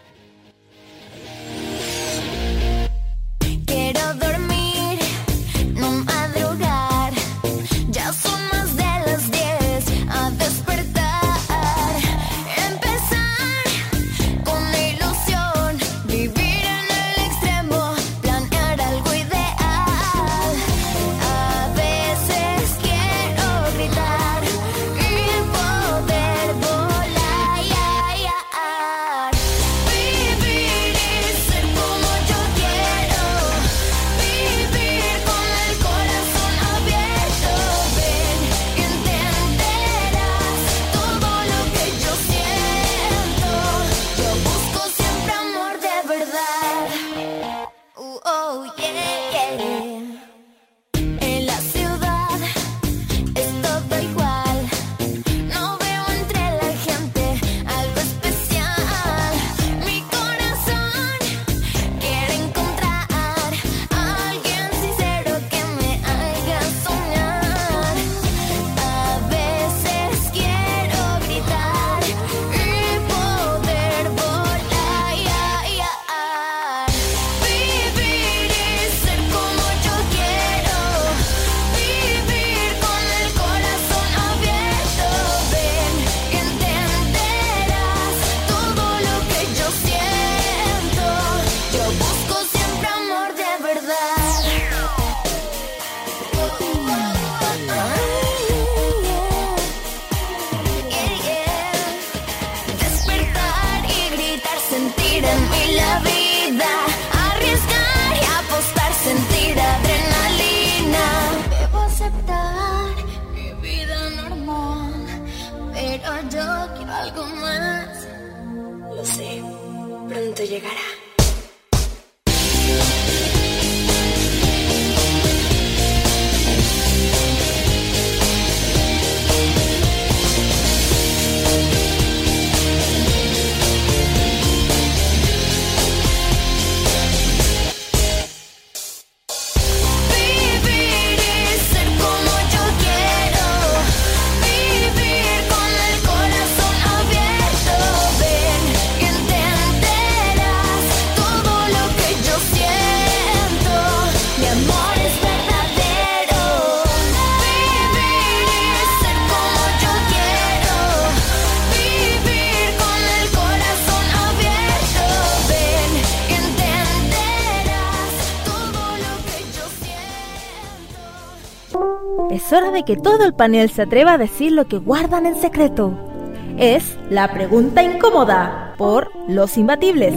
Speaker 17: Que todo
Speaker 5: el panel se atreva a decir lo que guardan en secreto. Es la pregunta incómoda por los imbatibles.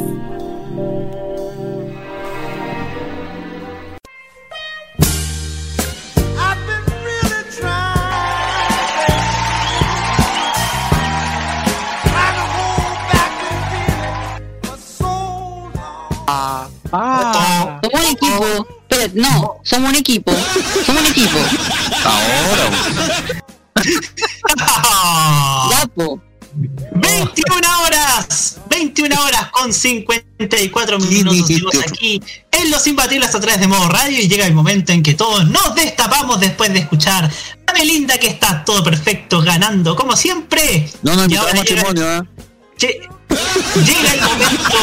Speaker 10: No, somos un equipo. Somos un equipo.
Speaker 4: Ya, 21 horas, 21 horas con 54 minutos seguimos aquí en Los Imbatibles a través de modo radio y llega el momento en que todos nos destapamos después de escuchar a Melinda que está todo perfecto, ganando como siempre.
Speaker 16: No, no,
Speaker 4: Y
Speaker 16: invitamos
Speaker 4: ahora llega-
Speaker 16: matrimonio, ¿eh?
Speaker 4: Lle- Llega el momento,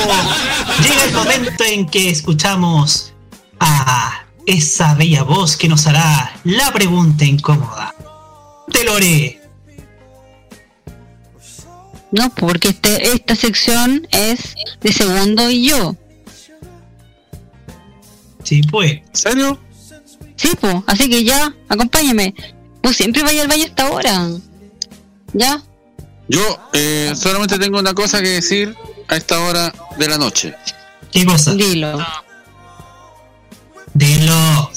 Speaker 4: llega el momento en que escuchamos a esa bella voz que nos hará la pregunta incómoda. Te lo haré.
Speaker 10: No, porque este, esta sección es de segundo y yo.
Speaker 4: Sí, pues.
Speaker 16: ¿Serio?
Speaker 10: Sí, pues. Así que ya, acompáñame. Pues siempre vaya al baño a esta hora. ¿Ya?
Speaker 16: Yo eh, solamente tengo una cosa que decir a esta hora de la noche.
Speaker 4: ¿Qué cosa?
Speaker 10: Dilo.
Speaker 4: Dilo.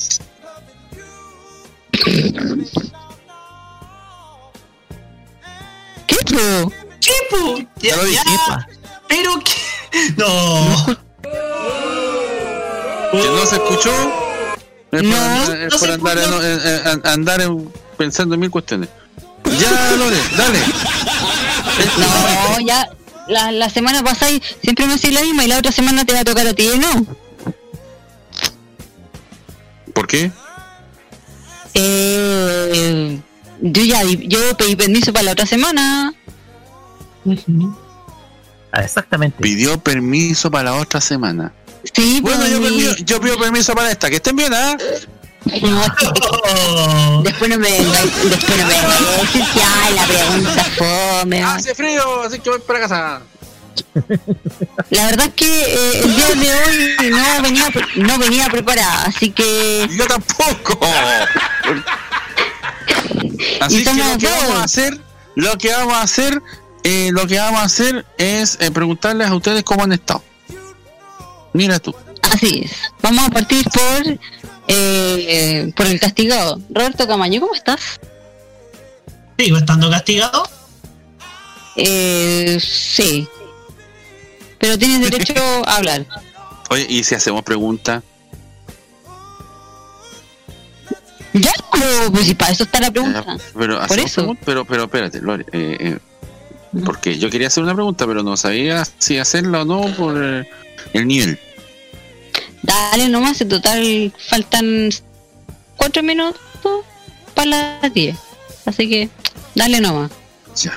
Speaker 10: ¿Qué, po?
Speaker 4: ¿Qué, po? Ya, ya. Pero qué. No.
Speaker 16: ¿Que no se escuchó? Es por
Speaker 10: No,
Speaker 16: andar, es
Speaker 10: no
Speaker 16: por andar, en- en- en- andar en- pensando en mil cuestiones. Ya, Lore, dale.
Speaker 10: No, ya. La, la semana pasada siempre me hacía la misma y la otra semana te va a tocar a ti, ¿no?
Speaker 16: ¿Por qué?
Speaker 10: Eh, yo ya yo pedí permiso para la otra semana.
Speaker 3: Ah, exactamente.
Speaker 16: Pidió permiso para la otra semana.
Speaker 10: Sí,
Speaker 16: Bueno,
Speaker 10: pues,
Speaker 16: yo, permiso- yo pido permiso para esta. Que estén bien, ¿ah?
Speaker 10: No, después no me venga, después no me ay, la pregunta fome.
Speaker 16: Hace frío, así que voy para casa.
Speaker 10: La verdad es que eh, el día de hoy no venía no venía preparada, así que
Speaker 16: yo tampoco. Así que lo que vamos a hacer, lo que vamos a hacer, eh, lo que vamos a hacer es eh, preguntarles a ustedes cómo han estado. Mira tú.
Speaker 10: Así es. Vamos a partir por eh, por el castigado. Roberto Camaño, ¿cómo estás?
Speaker 4: ¿Sigo estando castigado?
Speaker 10: Eh, sí. Pero tienes derecho a hablar.
Speaker 16: Oye, y si hacemos preguntas,
Speaker 10: Ya, pero pues si para eso está la pregunta.
Speaker 16: pero
Speaker 10: Por eso.
Speaker 16: pero, pero espérate, Lore, eh, eh, porque yo quería hacer una pregunta, pero no sabía si hacerla o no por eh, el nivel.
Speaker 10: Dale nomás, en total faltan cuatro minutos para las 10. Así que, dale nomás.
Speaker 16: Ya.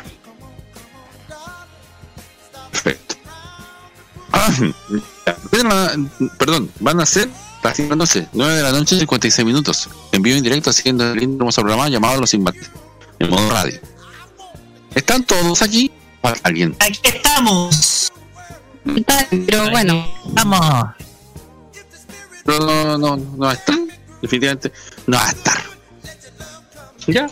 Speaker 16: Perdón, van a ser las 10 de la noche, 9 de la noche, 56 minutos. En vivo en directo, siguiendo el hermoso programa llamado Los Imbates, en modo radio. ¿Están todos aquí? ¿Falta alguien?
Speaker 4: Aquí estamos.
Speaker 10: Pero bueno.
Speaker 3: Vamos.
Speaker 16: No, no, no, no estar. Definitivamente no va a estar. Ya.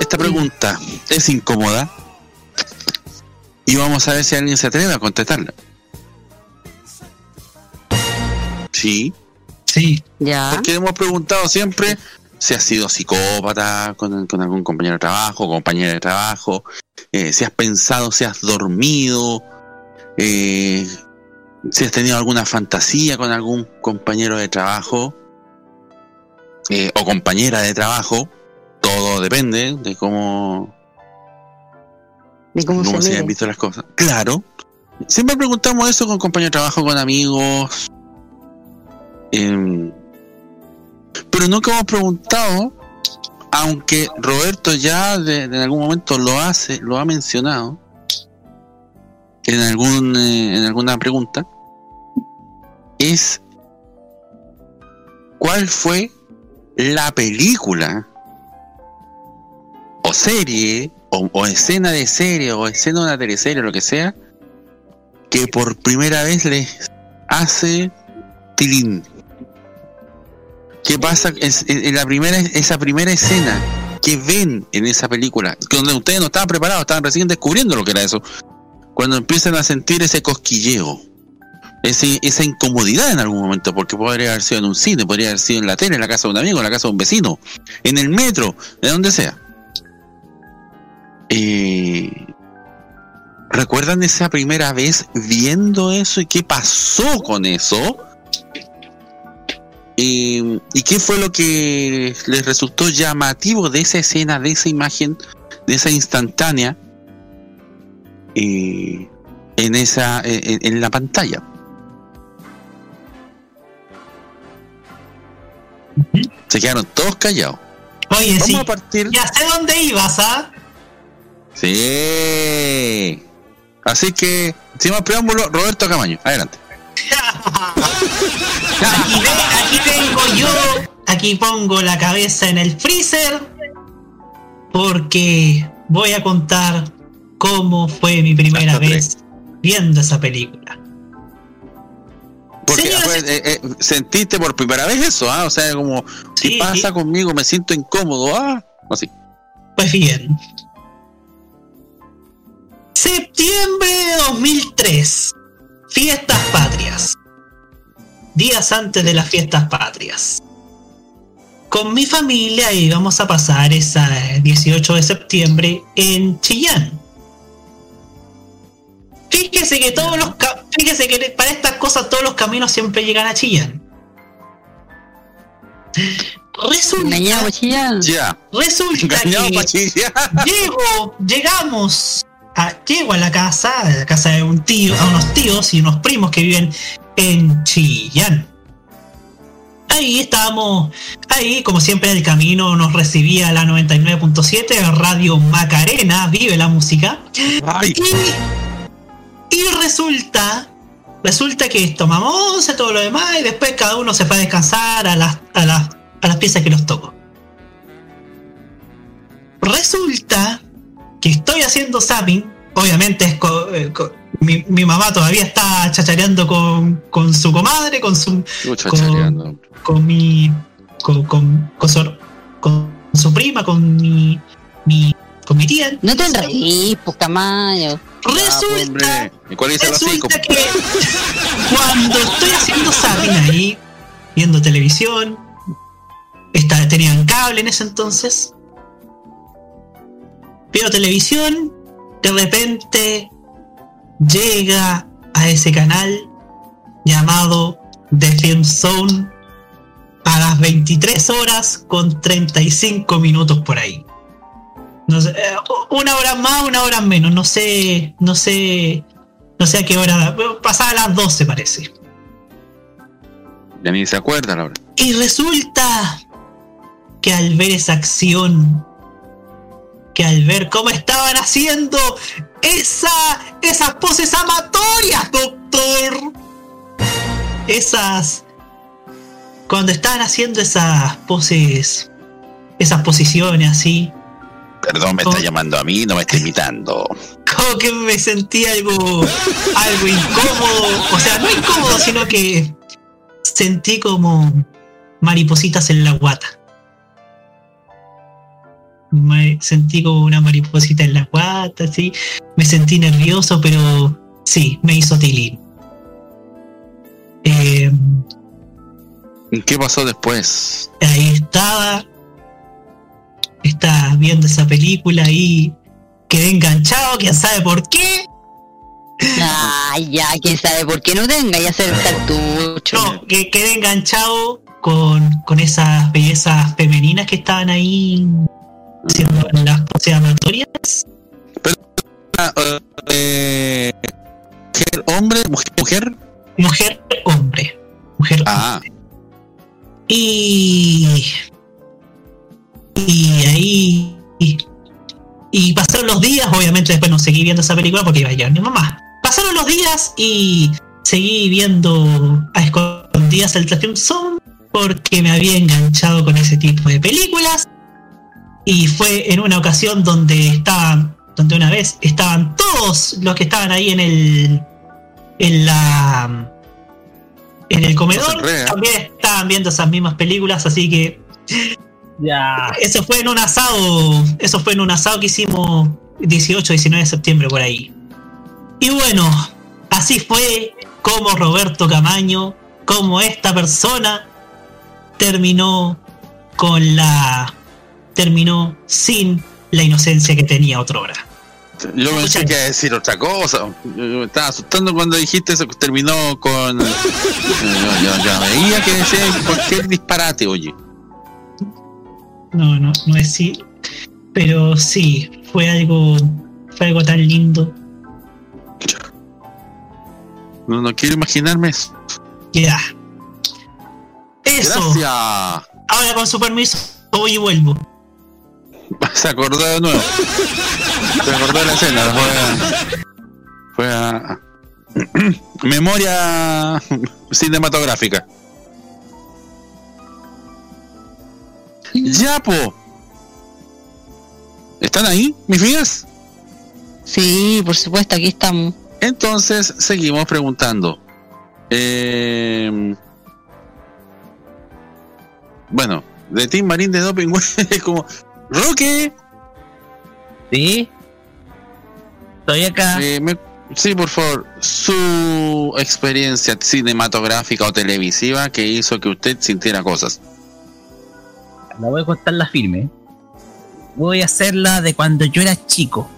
Speaker 16: Esta pregunta es incómoda y vamos a ver si alguien se atreve a contestarla. Sí.
Speaker 4: Sí.
Speaker 10: Ya.
Speaker 16: Porque hemos preguntado siempre si has sido psicópata con, con algún compañero de trabajo, compañera de trabajo, eh, si has pensado, si has dormido, eh, si has tenido alguna fantasía con algún compañero de trabajo eh, o compañera de trabajo, todo depende de cómo,
Speaker 10: De cómo,
Speaker 16: cómo
Speaker 10: se
Speaker 16: han visto las cosas. Claro, siempre preguntamos eso con compañeros de trabajo, con amigos. em, pero nunca hemos preguntado, aunque Roberto ya de, de algún momento lo hace, lo ha mencionado en algún eh, en alguna pregunta, es cuál fue la película o serie o, escena de serie o escena de una teleserie o lo que sea que por primera vez les hace tilín. ¿Qué pasa? En la primera, esa primera escena que ven en esa película, donde ustedes no estaban preparados, estaban recién descubriendo lo que era eso, cuando empiezan a sentir ese cosquilleo, ese, esa incomodidad en algún momento, porque podría haber sido en un cine, podría haber sido en la tele, en la casa de un amigo, en la casa de un vecino, en el metro, de donde sea. Eh, ¿Recuerdan esa primera vez viendo eso y qué pasó con eso? Eh, ¿Y qué fue lo que les resultó llamativo de esa escena, de esa imagen, de esa instantánea eh, en esa en, en la pantalla? Se quedaron todos callados.
Speaker 4: Oye,
Speaker 16: Vamos
Speaker 4: sí.
Speaker 16: a partir.
Speaker 4: Ya sé dónde ibas, ¿ah?
Speaker 16: Sí. Así que, sin más preámbulo, Roberto Camaño, adelante.
Speaker 4: Aquí, aquí tengo yo, aquí pongo la cabeza en el freezer, porque voy a contar cómo fue mi primera vez viendo esa película.
Speaker 16: Porque
Speaker 4: Señoras
Speaker 16: pues, eh, eh, sentiste por primera vez eso, ¿ah? O sea, como, ¿qué pasa conmigo? Me siento incómodo, ¿ah? Así.
Speaker 4: Pues bien. Septiembre de 2003. Fiestas patrias. Días antes de las fiestas patrias. Con mi familia íbamos a pasar esa eh, 18 de septiembre en Chillán. Fíjese que todos los fíjese que para estas cosas todos los caminos siempre llegan a Chillán. Resulta,
Speaker 16: Ya.
Speaker 4: Resulta
Speaker 16: Engañado
Speaker 4: que
Speaker 16: pa' chillar.
Speaker 4: llego, llegamos, a, llego a la casa, a la casa de un tío, a unos tíos y unos primos que viven en Chillán. Ahí estábamos, ahí como siempre en el camino nos recibía la 99.7 Radio Macarena, vive la música. Y, y resulta, resulta que tomamos once, todo lo demás, y después cada uno se fue a descansar a las, a las, a las piezas que nos tocó. Resulta que estoy haciendo zapping, obviamente es co- eh, mi, mi mamá todavía está chachareando con, con su comadre, con su
Speaker 16: chachareando.
Speaker 4: con mi con, con, con su, con su prima, con mi, mi con mi tía.
Speaker 10: No te enredís, pues Camayo.
Speaker 4: Resulta,
Speaker 16: ¿Y cuál es el hocico?
Speaker 4: resulta que cuando estoy haciendo zapping ahí, viendo televisión, esta, tenían cable en ese entonces, veo televisión, de repente llega a ese canal llamado The Film Zone a las 23 horas con 35 minutos por ahí. No sé, eh, una hora más, una hora menos, no sé, no sé, no sé a qué hora, pasaba las 12 parece.
Speaker 16: Ya ni se acuerda la hora.
Speaker 4: Y resulta que al ver esa acción, que al ver cómo estaban haciendo esa, esas poses amatorias, doctor, esas, cuando estaban haciendo esas poses, esas posiciones así,
Speaker 16: Perdón, me está llamando a mí, no me está imitando.
Speaker 4: como que me sentí algo, algo incómodo, o sea, no incómodo, sino que sentí como maripositas en la guata. Me sentí como una mariposita en la guata, sí. Me sentí nervioso, pero sí, me hizo tilín. Eh,
Speaker 16: ¿Qué pasó después?
Speaker 4: ahí estaba está viendo esa película y quedé enganchado, quién sabe por qué.
Speaker 10: Ay, ya, quién sabe por qué no tenga ya el cartucho.
Speaker 4: No, que quedé enganchado con, con esas bellezas femeninas que estaban ahí haciendo las poses amatorias.
Speaker 16: Ah, eh, mujer, hombre, mujer, mujer.
Speaker 4: Mujer, hombre. Mujer,
Speaker 16: Ah,
Speaker 4: Y. Y ahí. Y, y pasaron los días, obviamente después no seguí viendo esa película porque iba a llegar mi mamá. Pasaron los días y seguí viendo a escondidas el Trafium Zone porque me había enganchado con ese tipo de películas. Y fue en una ocasión donde estaban, donde una vez estaban todos los que estaban ahí en el. en la. en el comedor. También estaban viendo esas mismas películas, así que
Speaker 3: Ya.
Speaker 4: eso fue en un asado. Eso fue en un asado que hicimos 18, 19 de septiembre por ahí. Y bueno, así fue como Roberto Camaño, como esta persona terminó con la. Terminó sin la inocencia que tenía otrora.
Speaker 16: yo pensé que iba a decir otra cosa. Me estaba asustando cuando dijiste eso, que terminó con. Yo, yo- yo veía que decía cualquier disparate, oye.
Speaker 4: No, no, no es sí. Pero sí, fue algo. fue algo tan lindo.
Speaker 16: No, no quiero imaginarme eso.
Speaker 4: Ya. Eso.
Speaker 16: Gracias.
Speaker 4: Ahora con su permiso, voy y vuelvo.
Speaker 16: Se acordó de nuevo. Se acordó de la escena. Fue a. Fue a. Memoria cinematográfica. Ya, po. ¿Están ahí, mis vidas?
Speaker 10: Sí, por supuesto, aquí estamos.
Speaker 16: Entonces, seguimos preguntando. Eh, bueno, de Team Marín de Doping es como. ¡Roque!
Speaker 3: ¿Sí? Estoy acá.
Speaker 16: Eh, me- sí, por favor. Su experiencia cinematográfica o televisiva que hizo que usted sintiera cosas.
Speaker 3: La voy a contar la firme. Voy a hacerla de cuando yo era chico.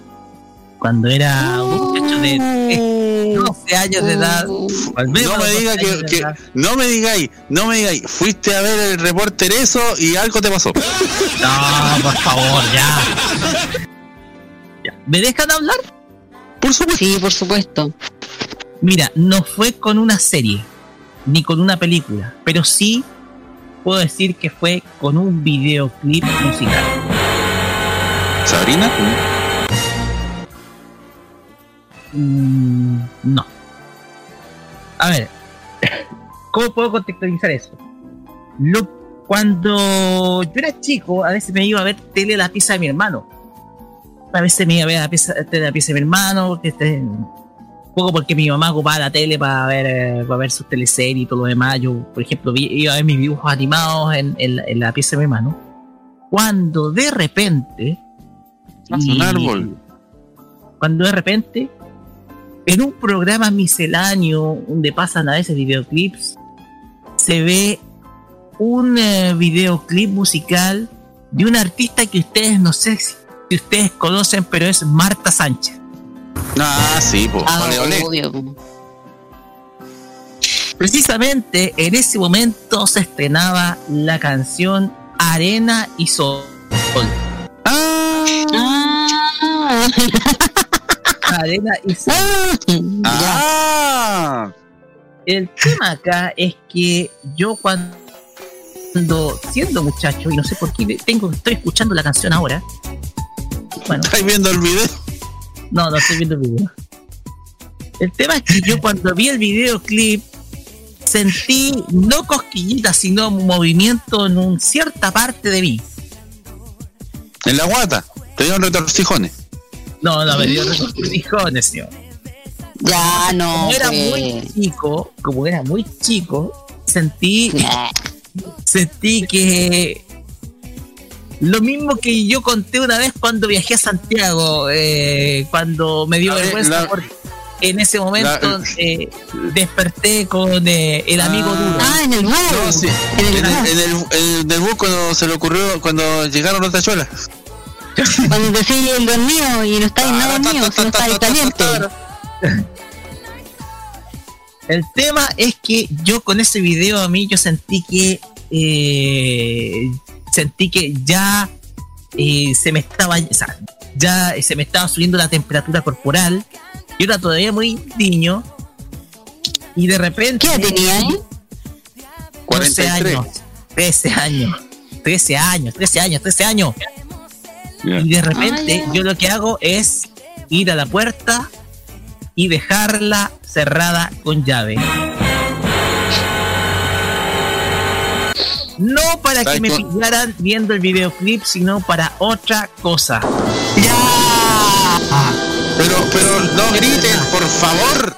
Speaker 3: Cuando era un muchacho de eh, 12 años de edad. Al menos
Speaker 16: No me
Speaker 3: 12
Speaker 16: diga que, no me digáis, no me digáis, fuiste a ver el reporter eso y algo te pasó.
Speaker 3: No, por favor, ya. Ya. ¿Me dejan hablar?
Speaker 16: Por supuesto.
Speaker 10: Sí, por supuesto.
Speaker 3: Mira, no fue con una serie, ni con una película, pero sí puedo decir que fue con un videoclip musical.
Speaker 16: ¿Sabrina?
Speaker 3: Mm, no. A ver, ¿cómo puedo contextualizar eso? Lo, cuando yo era chico, a veces me iba a ver tele a la pieza de mi hermano. A veces me iba a ver a la pieza, tele a la pieza de mi hermano, que este, un poco porque mi mamá ocupaba la tele para ver, eh, para ver sus teleseries y todo lo demás. Yo, por ejemplo, vi- iba a ver mis dibujos animados en, en la- en la pieza de mi hermano. Cuando de repente.
Speaker 16: un árbol.
Speaker 3: Cuando de repente en un programa misceláneo donde pasan a veces videoclips, se ve un eh, videoclip musical de una artista que ustedes no sé si, si ustedes conocen, pero es Marta Sánchez.
Speaker 16: Ah, sí, po.
Speaker 10: Ah.
Speaker 3: Precisamente en ese momento se estrenaba la canción Arena y Sol.
Speaker 10: Ah,
Speaker 3: Y.
Speaker 16: Ah,
Speaker 3: El tema acá es que yo cuando siendo muchacho, y no sé por qué tengo, estoy escuchando la canción ahora. Bueno,
Speaker 16: ¿estáis viendo el video?
Speaker 3: no, no estoy viendo el video. El tema es que yo cuando vi el videoclip sentí no cosquillitas, sino movimiento en un cierta parte de mí.
Speaker 16: En la guata. Te dieron retorcijones.
Speaker 3: No, no, me dio retorcijones, señor.
Speaker 10: ya no.
Speaker 3: Como era
Speaker 10: pues.
Speaker 3: muy chico, como era muy chico, sentí sentí que lo mismo que yo conté una vez cuando viajé a Santiago, eh, cuando me dio
Speaker 16: ver,
Speaker 3: vergüenza
Speaker 16: la-
Speaker 3: por- en ese momento eh, desperté con eh, el amigo duro.
Speaker 10: Ah, en el bus.
Speaker 16: No, sí. En el, en el, en el bus cuando se le ocurrió, cuando llegaron los tachuelas.
Speaker 10: Cuando decís el dormido y no estáis nada mío, sino estáis caliente.
Speaker 3: El tema es que yo con ese video a mí yo sentí que eh, sentí que ya eh, se me estaba o sea, ya se me estaba subiendo la temperatura corporal. Yo era todavía muy niño y de repente
Speaker 10: ¿Qué tenía ahí?
Speaker 3: 13 años, 13 años, 13 años, 13 años, 13 años. Y de repente
Speaker 10: Ah, ya.
Speaker 3: yo lo que hago es ir a la puerta y dejarla cerrada con llave. No para que
Speaker 16: ¿Sabes
Speaker 3: me pillaran viendo el videoclip, sino para otra cosa.
Speaker 16: Pero, pero no griten, por favor.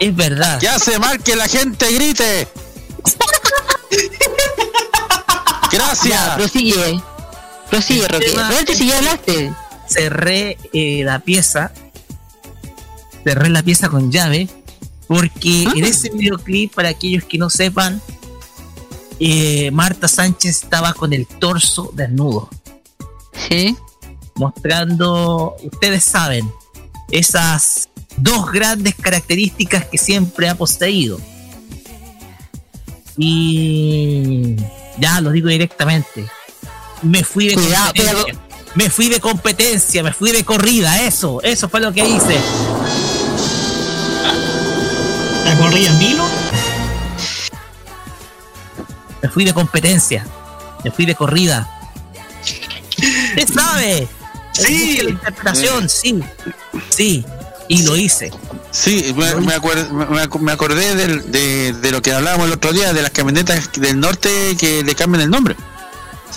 Speaker 3: Es verdad.
Speaker 16: Que hace mal que la gente grite. Gracias.
Speaker 10: Ya, prosigue. Prosigue,
Speaker 3: tema
Speaker 10: Roque, si ya hablaste.
Speaker 3: cerré eh, la pieza, cerré la pieza con llave, porque
Speaker 10: Ah.
Speaker 3: en ese videoclip, para aquellos que no sepan, eh, Marta Sánchez estaba con el torso desnudo.
Speaker 10: Sí.
Speaker 3: Mostrando, ustedes saben, esas dos grandes características que siempre ha poseído. Y ya lo digo directamente. Me fui de
Speaker 10: Cuidado,
Speaker 3: competencia. Me fui de competencia, me fui de corrida, eso, eso fue lo que hice.
Speaker 4: ¿La corrida en vilo?
Speaker 3: Me fui de competencia, me fui de corrida. ¿Usted sabe?
Speaker 4: Sí.
Speaker 3: La interpretación, sí, sí, y lo hice.
Speaker 16: Sí, me, me acuer- me acordé del- de, de lo que hablábamos el otro día, de las camionetas del norte que le cambian el nombre.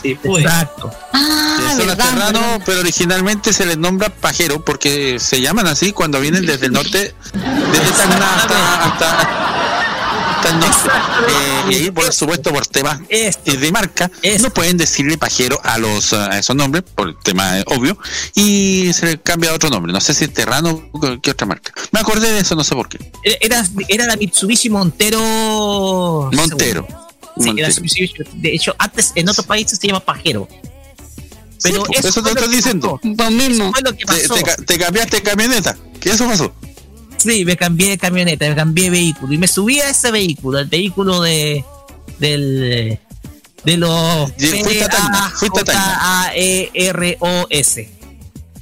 Speaker 4: Sí, pues.
Speaker 3: Exacto.
Speaker 10: Ah,
Speaker 16: son
Speaker 10: verdad,
Speaker 16: pero originalmente se les nombra pajero porque se llaman así cuando vienen desde el norte, desde Tacna hasta, hasta, hasta el norte. Eh, y por supuesto, por temas
Speaker 3: Esto,
Speaker 16: de marca,
Speaker 3: Esto.
Speaker 16: no pueden decirle pajero a los a esos nombres, por el tema eh, obvio, y se le cambia otro nombre. No sé si es Terrano o qué otra marca. Me acordé de eso, no sé por qué.
Speaker 3: Era, era la Mitsubishi Montero.
Speaker 16: Montero.
Speaker 3: Sí, era. De hecho, antes en otros países se llama Pajero. Pero
Speaker 16: Sí, eso te estoy diciendo.
Speaker 10: mismo.
Speaker 3: Fue lo que
Speaker 16: Te,
Speaker 3: pasó.
Speaker 16: te ca- te cambiaste de camioneta. ¿Qué eso pasó?
Speaker 3: Sí, me cambié de camioneta, me cambié de vehículo y me subí a ese vehículo, el vehículo de del de los
Speaker 16: a fuiste a Tacna.
Speaker 3: P-A-E-R-O-S.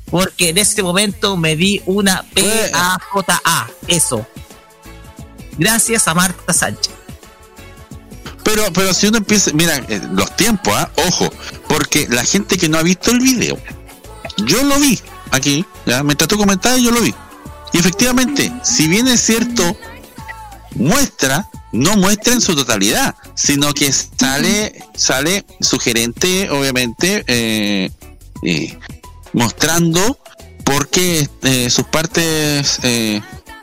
Speaker 3: Porque en ese momento me di una P-A-J-A, eso. Gracias a Marta Sánchez.
Speaker 16: Pero, pero si uno empieza, mira, eh, los tiempos, ¿ah? ojo, porque la gente que no ha visto el video, yo lo vi aquí, ya, mientras tú comentabas, yo lo vi. Y efectivamente, si bien es cierto, muestra, no muestra en su totalidad, sino que sale, sale sugerente, obviamente, eh, eh, mostrando porque eh, sus partes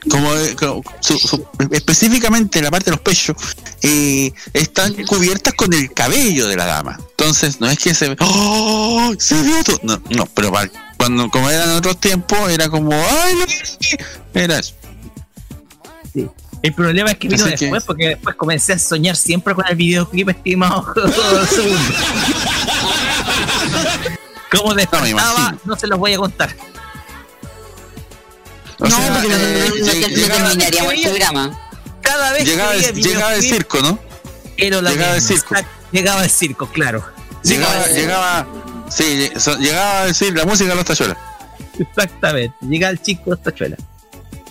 Speaker 16: como, eh, como su- su- específicamente la parte de los pechos eh, están cubiertas con el cabello de la dama entonces no es que se ve ¡Oh! se vio todo no, no pero cuando como eran otros tiempos era como ¡ay! lo vi". era eso
Speaker 3: El problema es que vino
Speaker 16: Así que-
Speaker 3: después, porque después comencé a soñar siempre con el videoclip estimado. ¿Cómo despertaba?
Speaker 16: imagino.
Speaker 3: No se los voy a contar.
Speaker 10: No,
Speaker 16: sea,
Speaker 10: porque no,
Speaker 16: eh,
Speaker 10: no- no- no terminaríamos el programa.
Speaker 3: Cada vez
Speaker 16: llegaba,
Speaker 3: que
Speaker 16: llegaba el circo ¿no?
Speaker 3: era
Speaker 16: llegaba el circo.
Speaker 3: Llegaba el circo, claro.
Speaker 16: llegaba, llegaba sí llegaba a decir la música de los tachuelas
Speaker 3: Exactamente. Llega el chico de esta chuela.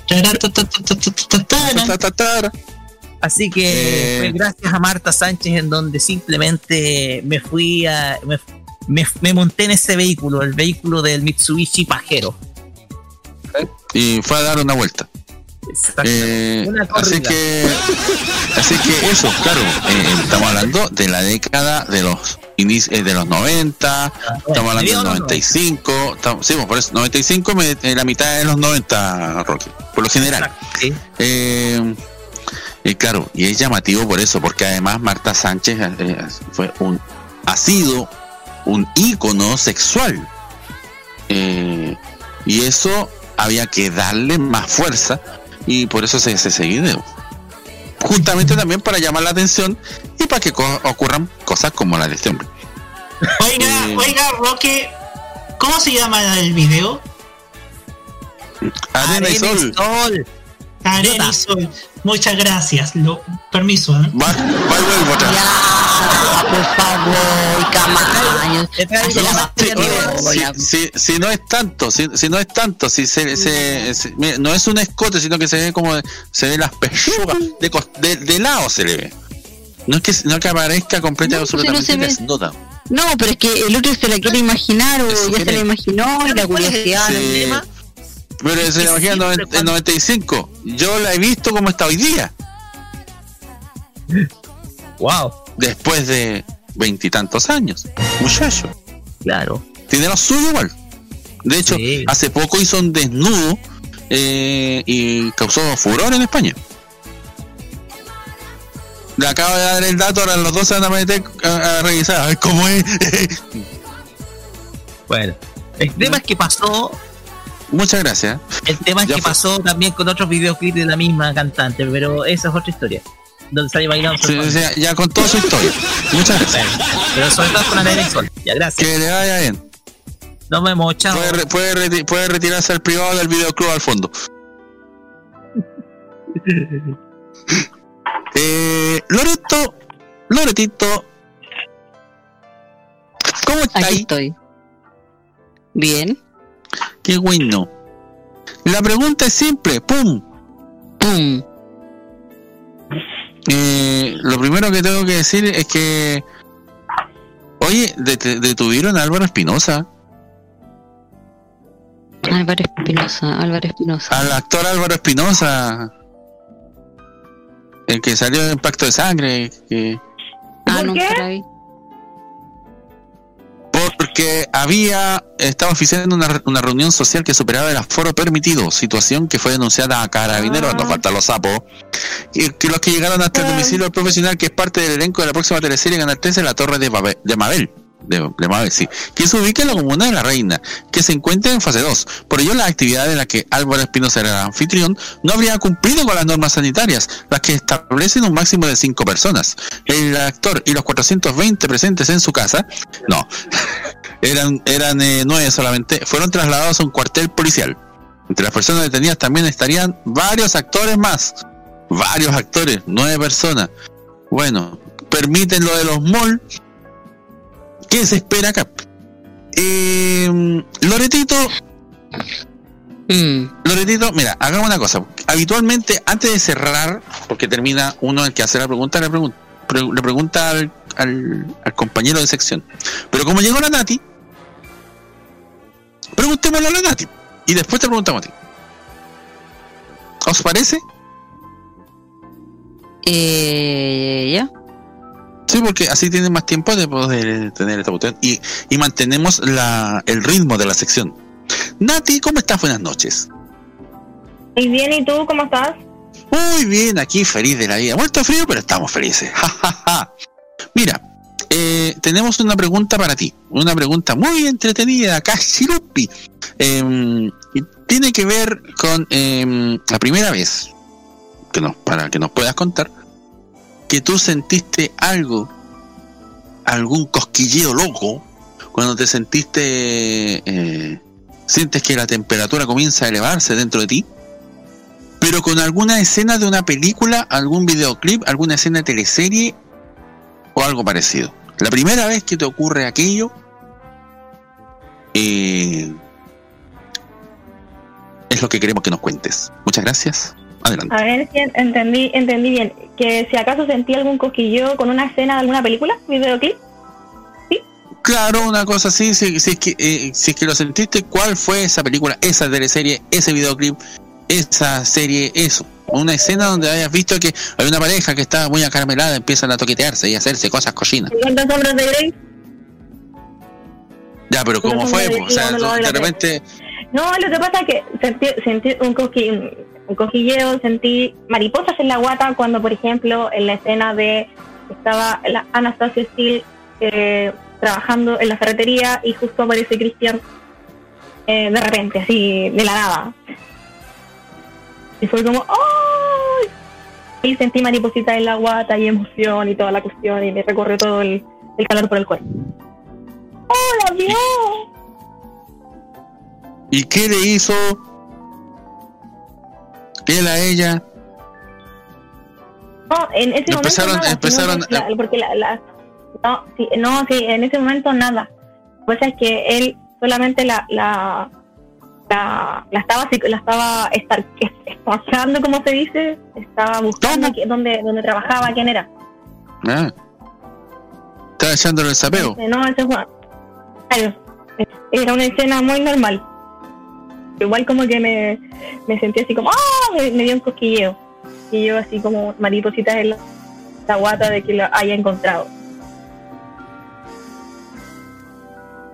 Speaker 16: Ta, ta, ta.
Speaker 3: Así que
Speaker 16: Eh.
Speaker 3: fue gracias a Marta Sánchez en donde simplemente me fui a. Me, me- me monté en ese vehículo, el vehículo del Mitsubishi Pajero.
Speaker 16: Y fue a dar una vuelta. Eh,
Speaker 3: Una
Speaker 16: así que así que eso claro eh, estamos hablando de la década de los inici- eh, de los 90 estamos hablando del 95 estamos, sí, pues, por eso 95 me- eh, la mitad de los 90 Rocky por lo general.
Speaker 3: Sí.
Speaker 16: Eh, y claro y es llamativo por eso porque además Marta Sánchez eh, fue un ha sido un ícono sexual. Eh, y eso había que darle más fuerza y por eso se hace ese video. Justamente también para llamar la atención y para que co- ocurran cosas como la de este hombre.
Speaker 4: Oiga,
Speaker 16: Eh.
Speaker 4: oiga, Roque, ¿cómo se llama el video?
Speaker 16: Arena y Sol.
Speaker 4: Arena y Sol. Muchas gracias. Lo, permiso, ¿eh?
Speaker 16: Va, va y vuelvo otra vez.
Speaker 10: Por favor, Camaño.
Speaker 16: Si, si- si no es tanto, si, si no es tanto, si se, se- se- mira, no es un escote, sino que se ve como se ve las pechugas de, cos- de, de lado se le ve. No es que no es que aparezca completa
Speaker 10: No, pues, no
Speaker 16: absolutamente desnuda.
Speaker 10: No, pero es que el otro se la quiere imaginar o ya se la imaginó y la curiosidad.
Speaker 16: Sí. Pero se le imagina en en 95. Yo la he visto como está hoy día.
Speaker 3: Wow.
Speaker 16: Después de veintitantos años. Muchacho.
Speaker 3: Claro.
Speaker 16: Tiene lo suyo igual. De hecho, hace poco hizo un desnudo eh, y causó furor en España. Le acabo de dar el dato, ahora los dos se van a meter a, a revisar, a ver cómo es.
Speaker 3: Bueno, el tema es que pasó.
Speaker 16: Muchas gracias.
Speaker 3: El tema es
Speaker 16: Ya
Speaker 3: que
Speaker 16: fue.
Speaker 3: pasó también con otros videoclips de la misma cantante, pero esa es otra historia. Donde sale bailando.
Speaker 16: Sí, o sea, ya con toda su historia. Muchas gracias.
Speaker 3: Pero sobre todo con Sol. Ya, gracias.
Speaker 16: Que le vaya bien.
Speaker 3: Nos vemos, chao.
Speaker 16: Puede, re- puede reti- puede retirarse al privado del videoclub al fondo. eh, Loreto, Loretito, ¿cómo está
Speaker 10: Aquí estoy. Bien.
Speaker 16: Qué bueno. La pregunta es simple, pum.
Speaker 10: Pum.
Speaker 16: Eh, lo primero que tengo que decir es que, oye, det- detuvieron a Álvaro Espinosa,
Speaker 10: Álvaro Espinosa, Álvaro Espinosa.
Speaker 16: al actor Álvaro Espinosa, el que salió en Pacto de Sangre, que
Speaker 10: Ah, la vi.
Speaker 16: Porque había estaba oficiando una, una reunión social que superaba el aforo permitido, situación que fue denunciada a Carabineros, no faltan los sapos, y que los que llegaron hasta el domicilio del profesional, que es parte del elenco de la próxima teleserie Canal 13, La Torre de, Babel- de Mabel. De, de Mabel, sí, que se ubica en la comuna de La Reina, que se encuentra en fase 2. Por ello, la actividad en la que Álvaro Espinosa era anfitrión no habría cumplido con las normas sanitarias, las que establecen un máximo de 5 personas. El actor y los 420 presentes en su casa, no, eran, eran eh, nueve solamente, fueron trasladados a un cuartel policial. Entre las personas detenidas también estarían varios actores más. Varios actores, nueve personas. Bueno, permiten lo de los malls. ¿Qué se espera acá? Eh, Loretito. Loretito, mira, hagamos una cosa. Habitualmente, antes de cerrar, porque termina uno el que hace la pregunta, le, pregun- pre- le pregunta al, al- al compañero de sección. Pero como llegó la Nati, preguntémosle a la Nati. Y después te preguntamos a ti. ¿Os parece?
Speaker 10: Eh, ya.
Speaker 16: Sí, porque así tienen más tiempo de poder tener esta cuestión y, y mantenemos la, el ritmo de la sección. Nati, ¿cómo estás? Buenas noches.
Speaker 11: Muy bien, ¿y tú cómo estás?
Speaker 16: Muy bien, aquí feliz de la vida. Muerto frío, pero estamos felices. Ja, ja, ja. Mira, eh, tenemos una pregunta para ti. Una pregunta muy entretenida, Cashirupi. Eh, y tiene que ver con eh, la primera vez que nos, para que nos puedas contar que tú sentiste algo, algún cosquilleo loco, cuando te sentiste, eh, sientes que la temperatura comienza a elevarse dentro de ti, pero con alguna escena de una película, algún videoclip, alguna escena de teleserie o algo parecido. La primera vez que te ocurre aquello, eh, es lo que queremos que nos cuentes. Muchas gracias. Adelante.
Speaker 11: A ver si entendí, entendí bien. Que si acaso sentí algún cosquillo con una escena de alguna película, videoclip.
Speaker 16: Claro, una cosa así, si, si es que, eh, si es que lo sentiste, ¿cuál fue esa película, esa teleserie, ese videoclip, esa serie, eso? Una escena donde hayas visto que hay una pareja que está muy acaramelada, empiezan a toquetearse y a hacerse cosas cochinas.
Speaker 11: ¿Cuántos hombres de Grey?
Speaker 16: Ya, pero ¿cómo fue? O sea, de repente,
Speaker 11: No, lo que pasa es que sentí, sentí un, cosqui- un cosquilleo, sentí mariposas en la guata cuando, por ejemplo, en la escena de estaba la Anastasia Steele eh, trabajando en la ferretería y justo aparece Cristian eh, de repente, así, de la nada. Y fue como, ¡ay! Y sentí maripositas en la guata y emoción y toda la cuestión y me recorrió todo el, el calor por el cuerpo. ¡Oh, la vio!
Speaker 16: ¿Y qué le hizo él a ella?
Speaker 11: No, en ese
Speaker 16: Empezaron-
Speaker 11: momento nada,
Speaker 16: empezaron
Speaker 11: sino la- porque la, la- no, sí, no, sí, en ese momento nada. Pasa es que él solamente la la, la, la estaba la estaba estar estalqueando, como se dice, estaba buscando que- dónde, dónde trabajaba, quién era.
Speaker 16: Ah. Estaba echándole el sapeo.
Speaker 11: Dice, No, ese fue. Claro, era una escena muy normal. Igual como que me, me sentí así como, ¡ah! Me, me dio un cosquilleo. Y yo así como maripositas en la, la guata de que lo haya encontrado.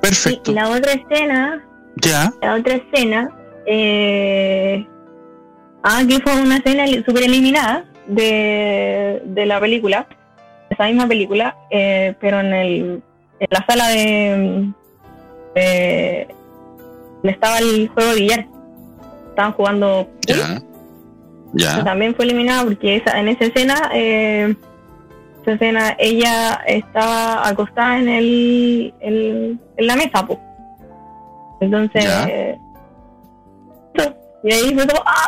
Speaker 16: Perfecto.
Speaker 11: Y la otra escena,
Speaker 16: Ya.
Speaker 11: la otra escena, eh, ah, que fue una escena super eliminada de, de la película, esa misma película, eh, pero en, el, en la sala de, de- donde estaba el juego de billar. Estaban jugando
Speaker 16: Ya. Ya.
Speaker 11: también fue eliminada porque esa, en esa escena, eh, esa escena ella estaba acostada en el, el- en la mesa, po. Entonces, eh, y ahí fue como ¡ah!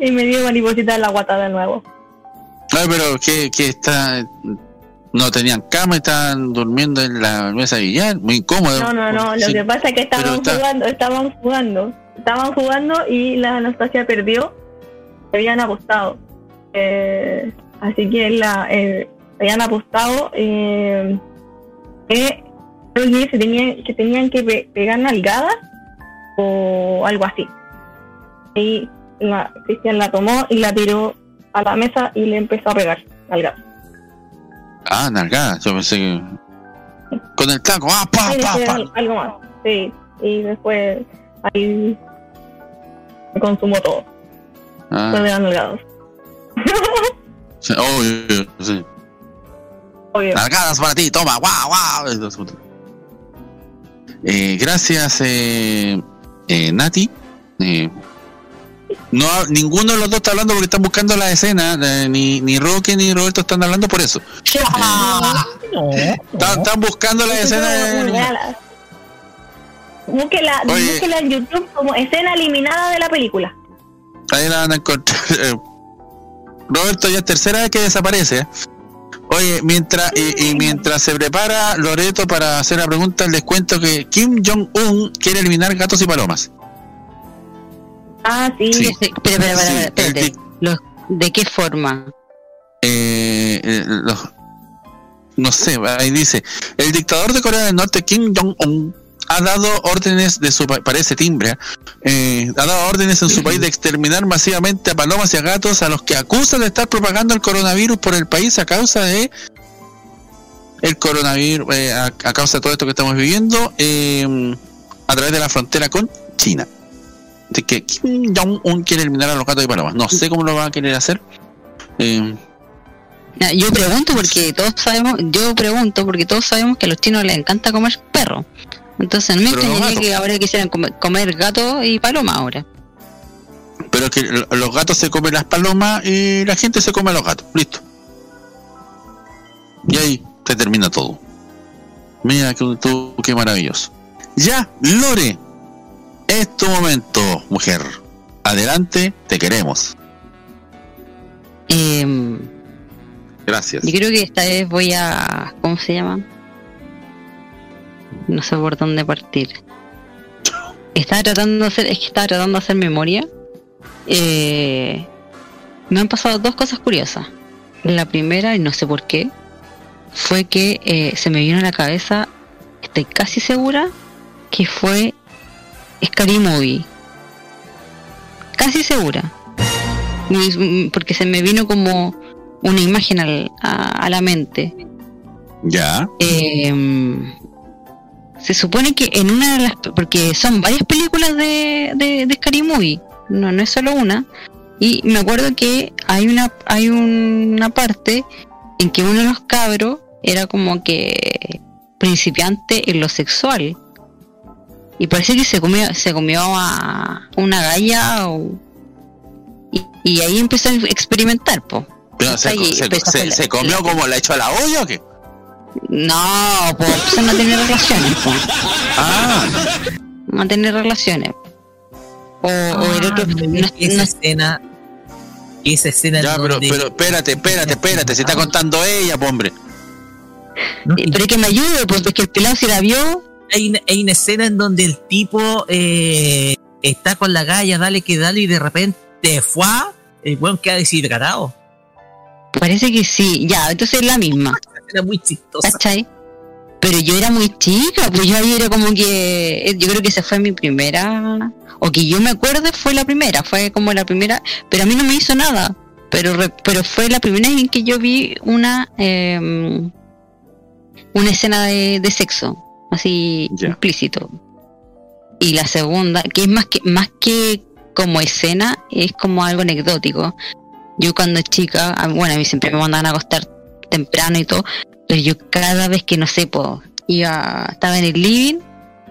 Speaker 11: y me dio mariposita en la guata de nuevo.
Speaker 16: Ay, pero que, que está. No tenían cama, estaban durmiendo en la mesa de billar, muy incómodo.
Speaker 11: No, no, no, lo
Speaker 16: Sí.
Speaker 11: que pasa es que estaban
Speaker 16: está-
Speaker 11: jugando, estaban jugando, estaban jugando y la Anastasia perdió, se habían apostado. Eh, así que la eh, habían apostado eh, que se tenían, que tenían que pe- pegar nalgadas o algo así. Y la, Cristian la tomó y la tiró a la mesa y le empezó a pegar nalgadas.
Speaker 16: Ah, nalgada, yo pensé que. Con el taco, ah, pa, pa,
Speaker 11: algo más, sí. Y después ahí se consumó todo.
Speaker 16: Ah.
Speaker 11: De nalgadas.
Speaker 16: Sí, obvio, sí.
Speaker 11: Obvio.
Speaker 16: Nalgadas para ti, toma, guau, guau. Eh, gracias, eh, eh, Nati. Eh, no, ninguno de los dos está hablando porque están buscando la escena. eh, ni, ni Roque ni Roberto están hablando por eso. Están, están buscando la escena.
Speaker 11: Búsquela, búsquela en YouTube como escena eliminada de la película.
Speaker 16: Ahí la van a encontrar. Eh, Roberto ya es tercera vez que desaparece. ¿eh? Oye, mientras y, y mientras se prepara Loreto para hacer la pregunta, les cuento que Kim Jong-un quiere eliminar gatos y palomas.
Speaker 11: Ah, sí.
Speaker 16: Sí,
Speaker 10: espérate. Los- ¿De qué forma?
Speaker 16: Eh, eh, los- no sé, ahí dice, el dictador de Corea del Norte, Kim Jong-un, ha dado órdenes de su país, parece timbre, eh, ha dado órdenes en su país de exterminar masivamente a palomas y a gatos a los que acusan de estar propagando el coronavirus por el país a causa de el coronavirus, eh, a, a causa de todo esto que estamos viviendo eh, a través de la frontera con China. De que Kim Jong-un quiere eliminar a los gatos y palomas. No sé cómo lo va a querer hacer. Eh,
Speaker 10: Yo pregunto porque todos sabemos, yo pregunto porque todos sabemos que a los chinos les encanta comer perro. Entonces no me extrañaría que ahora quisieran comer, comer gato y paloma ahora.
Speaker 16: Pero que los gatos se comen las palomas y la gente se come a los gatos. Listo. Y ahí se termina todo. Mira que tú, qué maravilloso. Ya, Lore. Es tu momento, mujer. Adelante, te queremos.
Speaker 10: Eh,
Speaker 16: Gracias.
Speaker 10: yo creo que esta vez voy a, ¿cómo se llama? No sé por dónde partir. Estaba tratando de hacer, es que estaba tratando de hacer memoria. Eh, me han pasado dos cosas curiosas. La primera, y no sé por qué, fue que eh, se me vino a la cabeza, estoy casi segura, que fue Scary Movie. Casi segura. Porque se me vino como una imagen al- a, a la mente.
Speaker 16: Ya.
Speaker 10: Eh, se supone que en una de las porque son varias películas de, de, de Scary Movie no, no es solo una y me acuerdo que hay una hay una parte en que uno de los cabros era como que principiante en lo sexual y parece que se comió se comió a una galla o- y, Y ahí empezó a experimentar, po.
Speaker 16: Pero se,
Speaker 10: Ahí
Speaker 16: se- se-
Speaker 10: la-
Speaker 16: comió como la echó a la olla o qué?
Speaker 10: No, pues empezó a tener relaciones, po.
Speaker 16: Ah,
Speaker 10: tener relaciones. O, o el otro. no-
Speaker 3: esa
Speaker 10: no-
Speaker 3: escena. Esa escena
Speaker 16: ya, pero,
Speaker 3: donde-
Speaker 16: pero espérate, espérate, espérate, se está contando ella, po, hombre.
Speaker 10: pero que me ayude, pues, es que el pelado se la vio.
Speaker 3: Hay, una, hay una escena en donde el tipo eh, está con la galla, dale que dale, y de repente fue, el weón queda deshidratado.
Speaker 10: Parece que sí, ya, entonces es la misma.
Speaker 3: Era muy chistosa.
Speaker 10: ¿Cachai? Pero yo era muy chica, pues yo ahí era como que. eh, Yo creo que esa fue mi primera. O que yo me acuerde fue la primera, fue como la primera. Pero a mí no me hizo nada. Pero, pero fue la primera vez en que yo vi una. eh, una escena de, de sexo, así implícito. Y la segunda, que es más que, más que como escena, es como algo anecdótico. Yo cuando chica, bueno, a mí siempre me mandaban a acostar temprano y todo, pero yo cada vez que no sé, pues, iba, estaba en el living,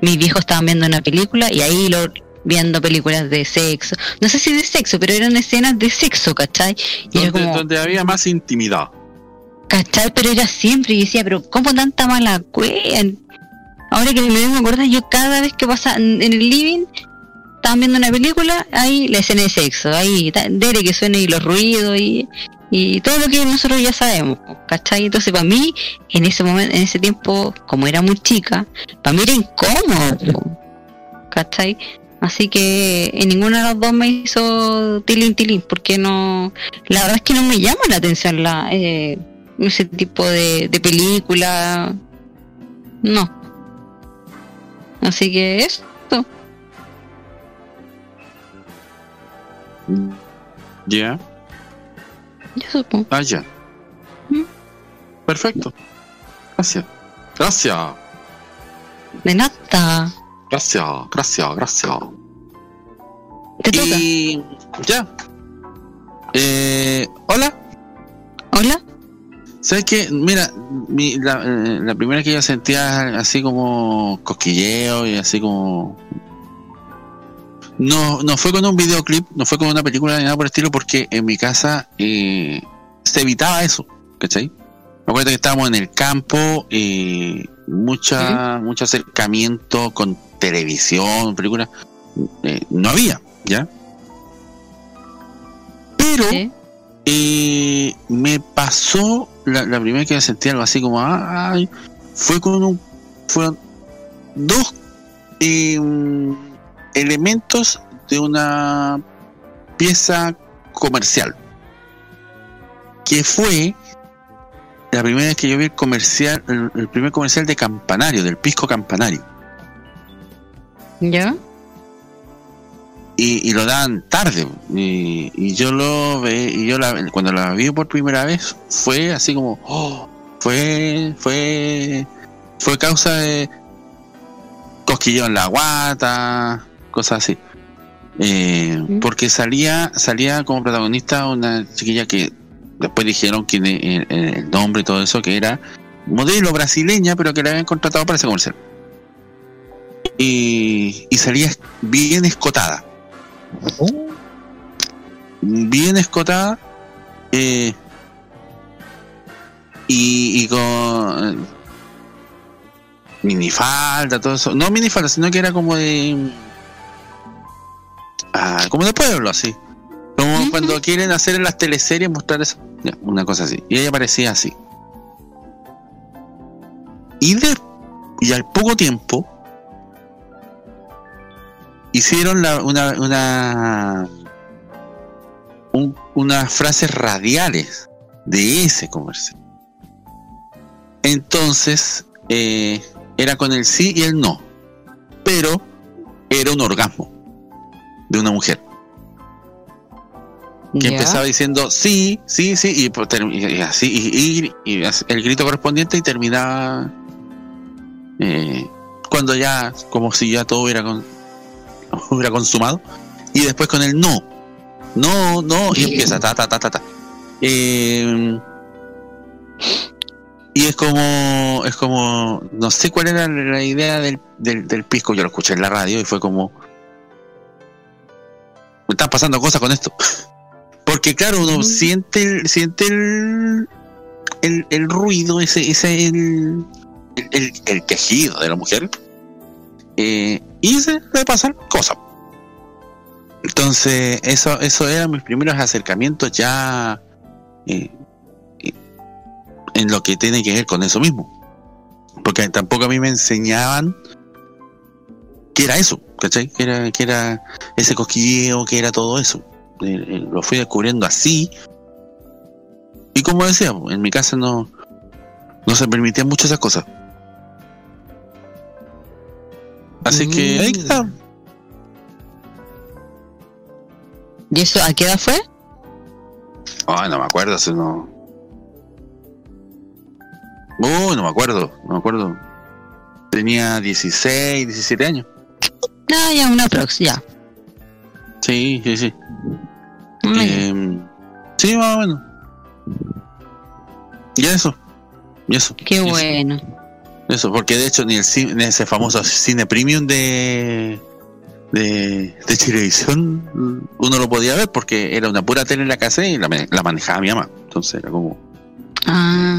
Speaker 10: mis viejos estaban viendo una película y ahí lo viendo películas de sexo. No sé si de sexo, pero eran escenas de sexo, ¿cachai? Y
Speaker 16: Donde,
Speaker 10: como,
Speaker 16: donde había más intimidad.
Speaker 10: ¿cachai? Pero era siempre, y decía, pero ¿cómo tanta mala cueva? Ahora que me vengo a acordar, yo cada vez que pasa en el living, estaban viendo una película, ahí la escena de sexo, ahí, dele que suene y los ruidos y, y todo lo que nosotros ya sabemos, ¿cachai? Entonces para mí, en ese momento, en ese tiempo, como era muy chica, para mí era incómodo, ¿cachai? Así que en ninguna de las dos me hizo tilín tilín, porque no, la verdad es que no me llama la atención la, eh, ese tipo de, de película, no. Así que eso.
Speaker 16: Ya.
Speaker 10: Yo supongo.
Speaker 16: Ah, ya. Perfecto. Gracias. Gracias.
Speaker 10: De nada.
Speaker 16: Gracias, gracias, gracias.
Speaker 10: Te toca.
Speaker 16: Y ya. Eh, Hola.
Speaker 10: Hola.
Speaker 16: ¿Sabes qué? Mira, mi- la, eh, la primera que yo sentía así como cosquilleo y así como... No, no fue con un videoclip, no fue con una película ni nada por el estilo, porque en mi casa eh, se evitaba eso, ¿cachai? Me acuerdo que estábamos en el campo, eh, mucha, mucho acercamiento con televisión, películas, eh, no había, ¿ya? Pero eh, me pasó la, la primera que sentí algo así como ay, fue con un fueron dos eh, elementos de una pieza comercial que fue la primera vez que yo vi el comercial el primer comercial de Campanario del Pisco Campanario
Speaker 10: ¿Ya?
Speaker 16: Y, y lo dan tarde. Y, y yo lo ve y yo la, cuando la vi por primera vez fue así como oh, fue fue fue causa de cosquilleo en la guata cosas así. Eh, porque salía salía como protagonista una chiquilla que después dijeron quién es el, el nombre y todo eso que era modelo brasileña pero que la habían contratado para ese comercial. Y, y salía bien escotada bien escotada eh, y, y con eh, minifalda, todo eso. No minifalda, sino que era como de. Ah, como de pueblo, así. Como cuando quieren hacer en las teleseries mostrar eso. Una cosa así. Y ella parecía así. Y, de, y al poco tiempo hicieron la- una, una un- unas frases radiales de ese comercial. Entonces, eh, era con el sí y el no, pero era un orgasmo de una mujer que empezaba diciendo sí, sí, sí, y, pues, y- así, y, y- y así, el grito correspondiente y terminaba eh, cuando ya, como si ya todo hubiera, con- hubiera consumado, y después con el no, no, no, y empieza ta, ta, ta, ta, ta. Eh, y es como, es como, no sé cuál era la idea del, del, del pisco, yo lo escuché en la radio y fue como, me están pasando cosas con esto. Porque claro, uno siente el, siente el, el, el ruido, ese, ese el, el, el quejido de la mujer. Eh, y se le pasan cosas. Entonces, eso, eso eran mis primeros acercamientos ya eh, eh, en lo que tiene que ver con eso mismo. Porque tampoco a mí me enseñaban que era eso, ¿cachai? Que era, que era ese cosquilleo, que era todo eso. Eh, lo fui descubriendo así. Y como decía, en mi casa no, no se permitían mucho esas cosas. Así que ahí está.
Speaker 10: ¿Y eso a qué edad fue?
Speaker 16: Ay, no me acuerdo, si no. Uy, no me acuerdo, no me acuerdo. Tenía 16, 17 años.
Speaker 10: No, ya una prox, ya.
Speaker 16: Sí, sí, sí. Eh, sí, más o menos. Y eso. Y eso.
Speaker 10: Qué
Speaker 16: y
Speaker 10: bueno.
Speaker 16: Eso, porque de hecho ni el cine, ese famoso cine premium de de, de Chilevisión uno lo podía ver porque era una pura tele en la casa y la, la manejaba mi mamá. Entonces era como.
Speaker 10: Ah,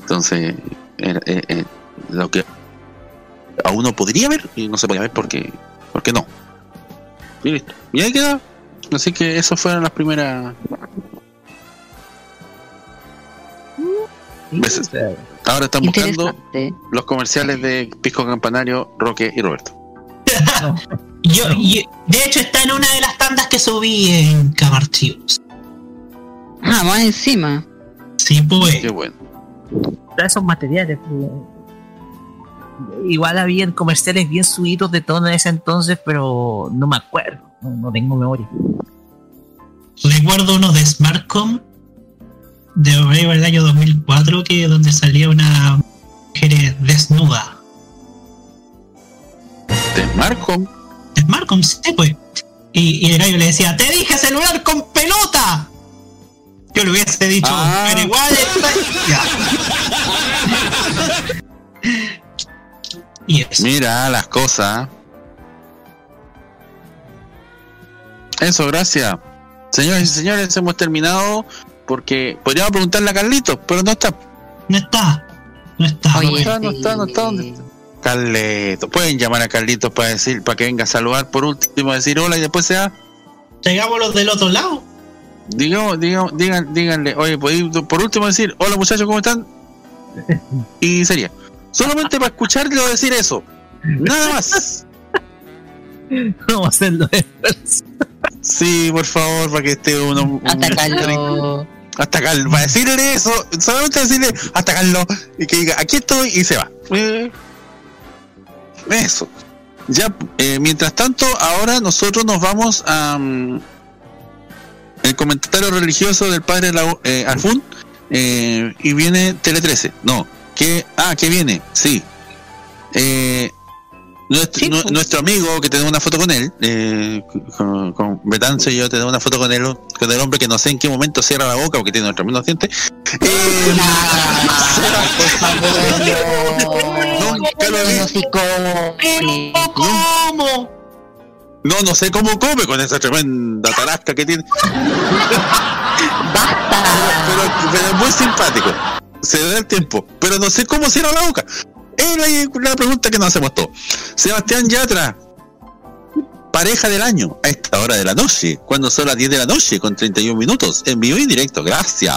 Speaker 16: Entonces era, eh, eh, lo que a uno podría ver y no se podía ver porque porque no. Y listo. Y ahí queda. Así que esas fueron las primeras veces. Ahora están buscando los comerciales de Pisco Campanario, Roque y Roberto.
Speaker 4: Yo, de hecho, está en una de las tandas que subí en Camarchivos.
Speaker 10: Ah, más encima.
Speaker 4: Sí, pues.
Speaker 16: Qué bueno.
Speaker 3: Todos esos materiales. pues. Igual habían comerciales bien subidos de todo en ese entonces, pero no me acuerdo. No, no tengo memoria.
Speaker 4: Recuerdo uno de Smartcom de Arriba del año 2004 que donde salía una mujer desnuda.
Speaker 16: ¿De Smartcom?
Speaker 4: De Smartcom, sí, pues. Y, y el gallo le decía, te dije celular con pelota. Yo le hubiese dicho,
Speaker 16: Ah.
Speaker 4: pero igual. Y eso.
Speaker 16: Mira las cosas. Eso, gracias. Señores y señores, hemos terminado porque podríamos preguntarle a Carlitos, pero no está.
Speaker 4: No está. No está.
Speaker 16: no está, no está, no está. ¿Dónde está? Carlitos. Pueden llamar a Carlitos para decir, para que venga a saludar por último, decir hola y después sea.
Speaker 4: Llegamos los del otro lado.
Speaker 16: Digamos, digamos, digan, díganle, oye, podéis por último decir, hola muchachos, ¿cómo están? Y sería. Solamente para escucharlo decir eso. Nada más.
Speaker 3: Vamos a hacerlo.
Speaker 16: Sí, por favor, para que esté uno. un-
Speaker 10: Atacarlo.
Speaker 16: Atacarlo. Para decirle eso, solamente decirle atacarlo y que diga, aquí estoy y se va. Eh, Eso. Ya, eh, mientras tanto, ahora nosotros nos vamos a. mm, el comentario religioso del padre eh, Alfún eh, y viene Tele 13. No, que. Ah, que viene, sí. Eh, nuestro, nu- nuestro amigo, que tenemos una foto con él, eh, con, con Betanzo y yo tenemos una foto con él, con el hombre que no sé en qué momento cierra la boca porque tiene nuestros mismos dientes. Eh, nunca lo vi.
Speaker 4: ¿Cómo?
Speaker 16: No, no sé cómo come con esa tremenda tarasca que tiene. Pero, pero es muy simpático. Se da el tiempo. Pero no sé cómo cierra la boca. Es la, la pregunta que nos hacemos todos. Sebastián Yatra, pareja del año, a esta hora de la noche, cuando son las 10 de la noche, con 31 minutos, en vivo y directo. Gracias.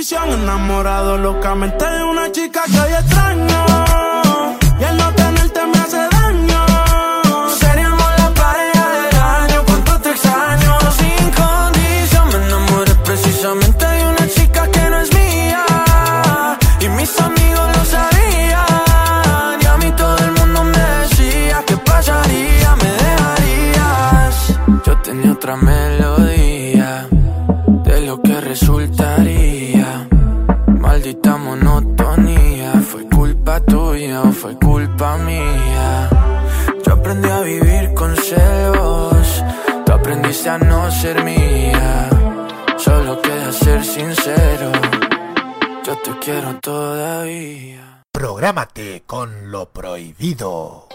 Speaker 20: condición enamorado locamente de una chica que hoy extraño. Y el no tenerte me hace daño.
Speaker 13: Seríamos la pareja del año, cuánto te extraño. Sin condición me enamoré precisamente de una chica que no es mía. Y mis amigos lo sabían. Y a mí todo el mundo me decía que pasaría, me dejarías Yo tenía otra melodía culpa mía yo aprendí a vivir con celos, tú aprendiste a no ser mía. Solo queda ser sincero, yo te quiero todavía.
Speaker 19: Prográmate con lo prohibido.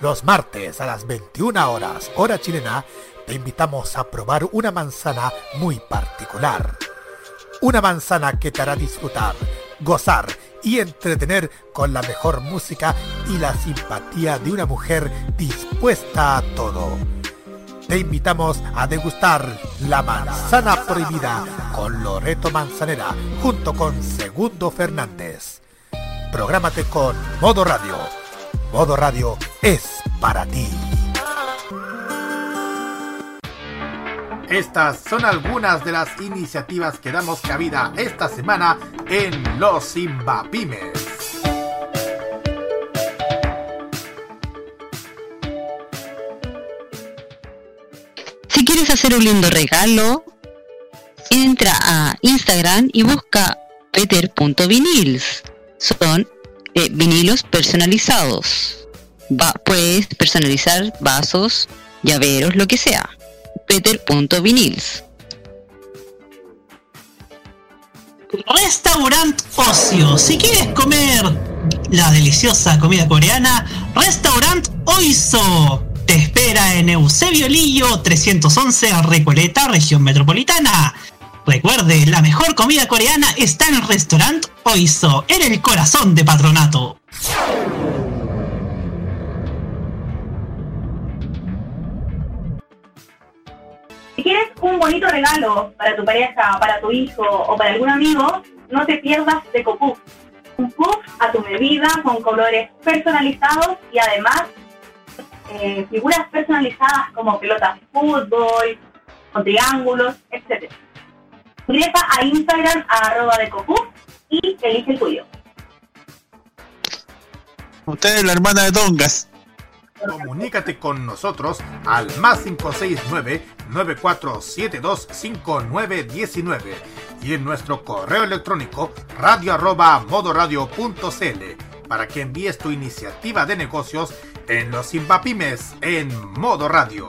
Speaker 19: Los martes a las 21 horas, hora chilena, te invitamos a probar una manzana muy particular. Una manzana que te hará disfrutar, gozar y entretener con la mejor música y la simpatía de una mujer dispuesta a todo. Te invitamos a degustar la manzana prohibida con Loreto Manzanera junto con Segundo Fernández. Prográmate con Modo Radio. Modo Radio es para ti. Estas son algunas de las iniciativas que damos cabida esta semana en Los Simbapymes.
Speaker 10: Si quieres hacer un lindo regalo, entra a Instagram y busca peter.vinils. Son eh, vinilos personalizados. Puedes personalizar vasos, llaveros, lo que sea. Peter.vinils.
Speaker 4: Restaurant Ocio. Si quieres comer la deliciosa comida coreana, Restaurant Oiso. Te espera en Eusebio Lillo 311 Recoleta, región metropolitana. Recuerde, la mejor comida coreana está en el Restaurant Oiso, en el corazón de Patronato.
Speaker 11: Si quieres un bonito regalo para tu pareja, para tu hijo o para algún amigo, no te pierdas de Copuff. Un puff a tu medida con colores personalizados y además eh, figuras personalizadas como pelotas de fútbol, con triángulos, etc. Ingresa a Instagram a arroba de Copuff y elige el tuyo.
Speaker 16: Usted es la hermana de Tongas.
Speaker 19: Comunícate con nosotros al más 569-9472-5919 y en nuestro correo electrónico radio arroba modoradio.cl para que envíes tu iniciativa de negocios en los Simbapymes en Modo Radio.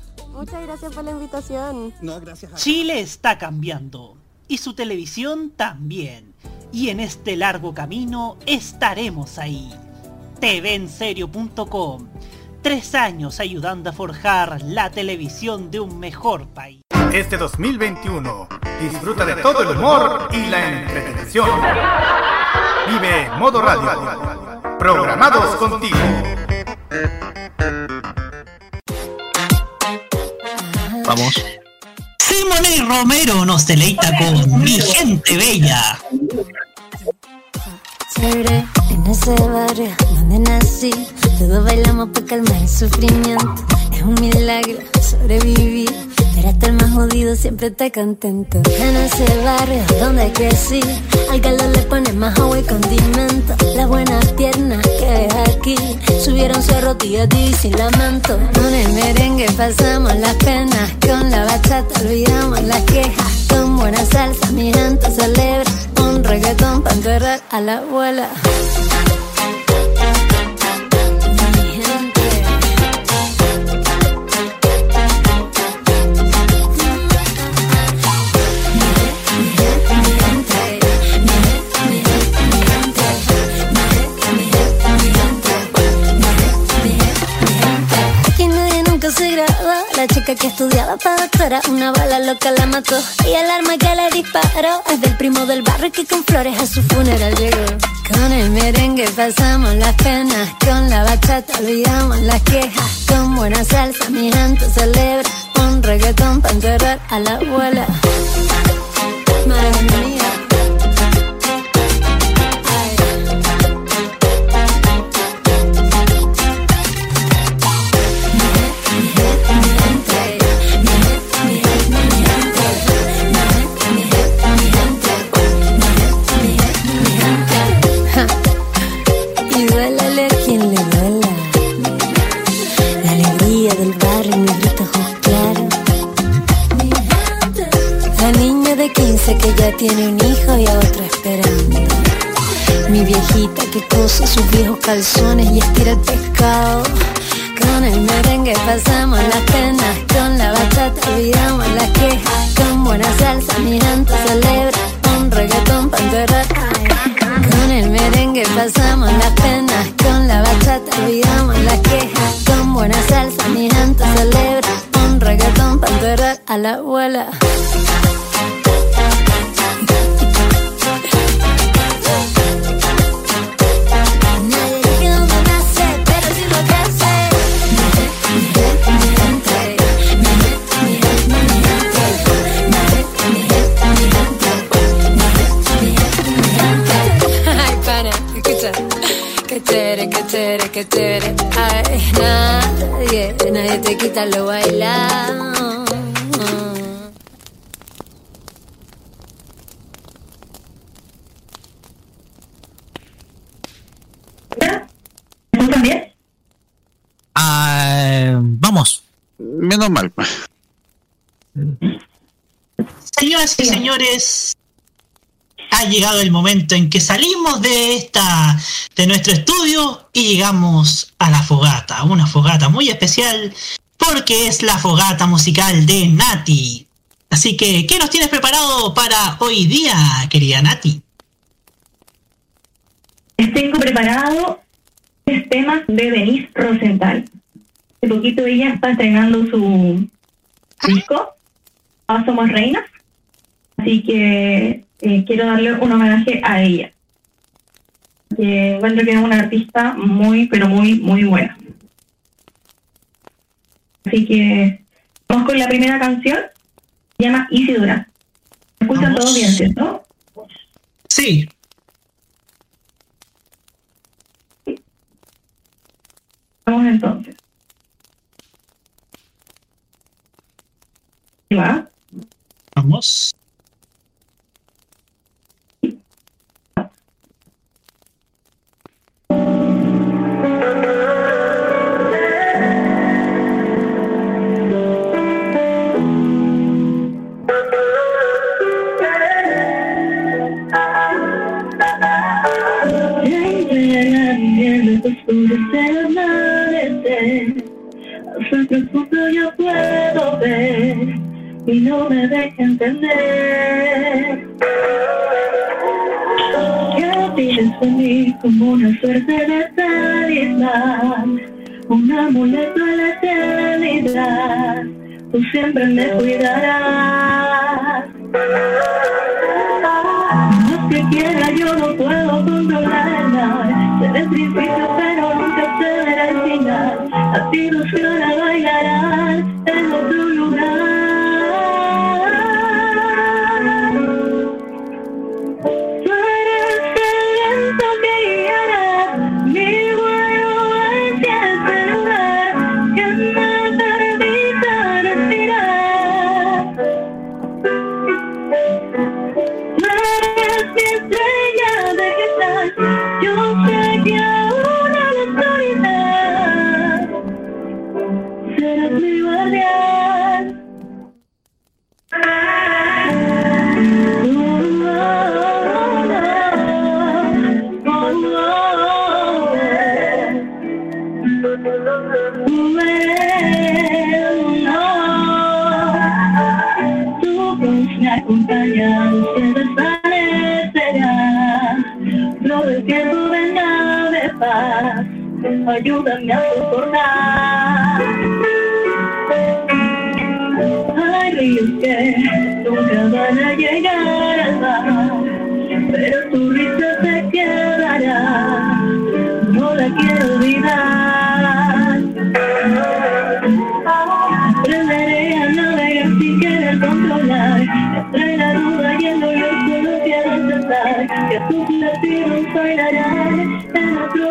Speaker 21: Muchas gracias por la invitación.
Speaker 2: No, gracias a
Speaker 22: Chile está cambiando y su televisión también. Y en este largo camino estaremos ahí. TVenserio.com. Tres años ayudando a forjar la televisión de un mejor país.
Speaker 19: Este 2021, disfruta de todo el humor y la entretención. Vive Modo Radio. Programados contigo.
Speaker 3: Vamos.
Speaker 4: Simone Romero nos deleita con Mi Gente Bella.
Speaker 23: En ese barrio donde nací, todos bailamos para calmar el sufrimiento. Es un milagro sobrevivir, pero hasta el más jodido siempre está contento. En ese barrio donde crecí, al calor le ponen más agua y condimento. Las buenas piernas que ves aquí, subieron cerro tía ti sin lamento. Con el merengue pasamos las penas, con la bachata olvidamos las quejas. Con buena salsa mi gente celebra un reggaetón para enterrar a la abuela. La chica que estudiaba para doctora, una bala loca la mató. Y el arma que le disparó es del primo del barrio que con flores a su funeral llegó. Con el merengue pasamos las penas, con la bachata olvidamos las quejas. Con buena salsa mi gente celebra un reggaetón para enterrar a la abuela. Madre mía.
Speaker 4: Llegado el momento en que salimos de esta de nuestro estudio y llegamos a la fogata, una fogata muy especial porque es la fogata musical de Nati. Así que, ¿qué nos tienes preparado para hoy día, querida Nati?
Speaker 11: Les tengo preparado tres temas de Denise Rosenthal. Hace poquito ella está estrenando su disco, Somos Reinas. Así que eh, quiero darle un homenaje a ella. Que encuentro que es una artista muy, pero muy, muy buena. Así que vamos con la primera canción. Se llama Isidora. ¿Me escuchan todos bien, cierto?
Speaker 4: Sí.
Speaker 11: Vamos entonces. Va.
Speaker 4: Vamos.
Speaker 24: Y no me deja entender. Pides en mí como una suerte de talismán, un amuleto a la eternidad, tú siempre me cuidarás. Más que quiera yo no puedo controlarla, seré el principio pero nunca será el final, las ilusiones bailarán en otro lugar. Ayúdame a recordar. Hay ríos que nunca van a llegar al mar, pero tu risa se quedará, no la quiero olvidar. Aprenderé a navegar sin querer controlar, entre la duda y el dolor solo quiero aceptar que tus latidos bailarán en otro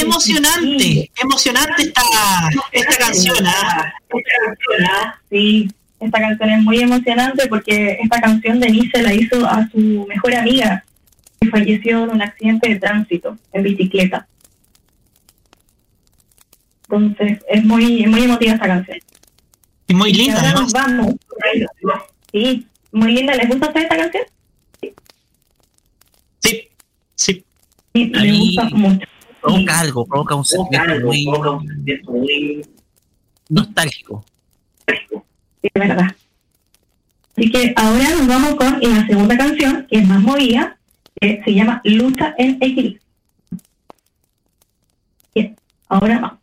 Speaker 4: Emocionante, emocionante esta, esta canción. ¿ah?
Speaker 11: Sí, esta canción es muy emocionante porque esta canción Denise la hizo a su mejor amiga que falleció en un accidente de tránsito en bicicleta. Entonces es muy, es muy emotiva esta canción.
Speaker 4: Y muy linda,
Speaker 11: Y ahora nos vamos. Sí, muy linda. ¿Les gusta esta canción?
Speaker 4: Sí, sí.
Speaker 11: Sí, me gusta mucho.
Speaker 3: Provoca algo, provoca un sentimiento muy, nostálgico.
Speaker 11: Sí, es verdad. Así que ahora nos vamos con la segunda canción, que es más movida, que se llama Lucha en Equilibrio. Bien, ahora vamos.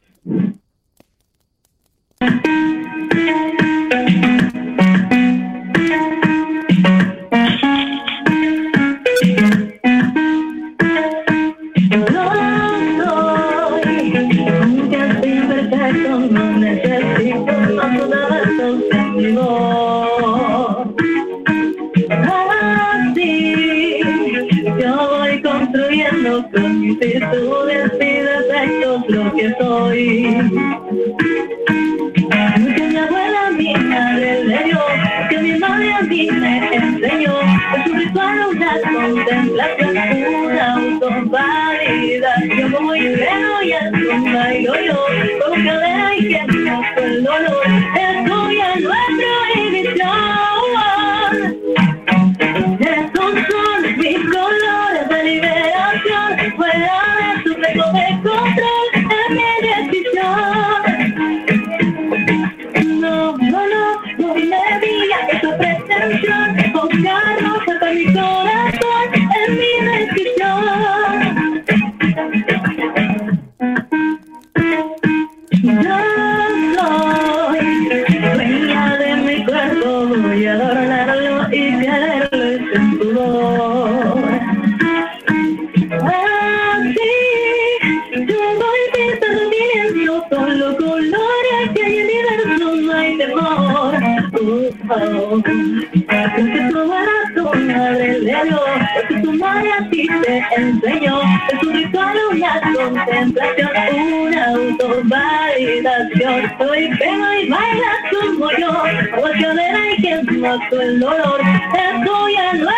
Speaker 24: Te enseñó. Es un ritual, una contemplación, una autovalidación. Soy pego y baila como yo, ovacionera y que mato el dolor. Esto ya no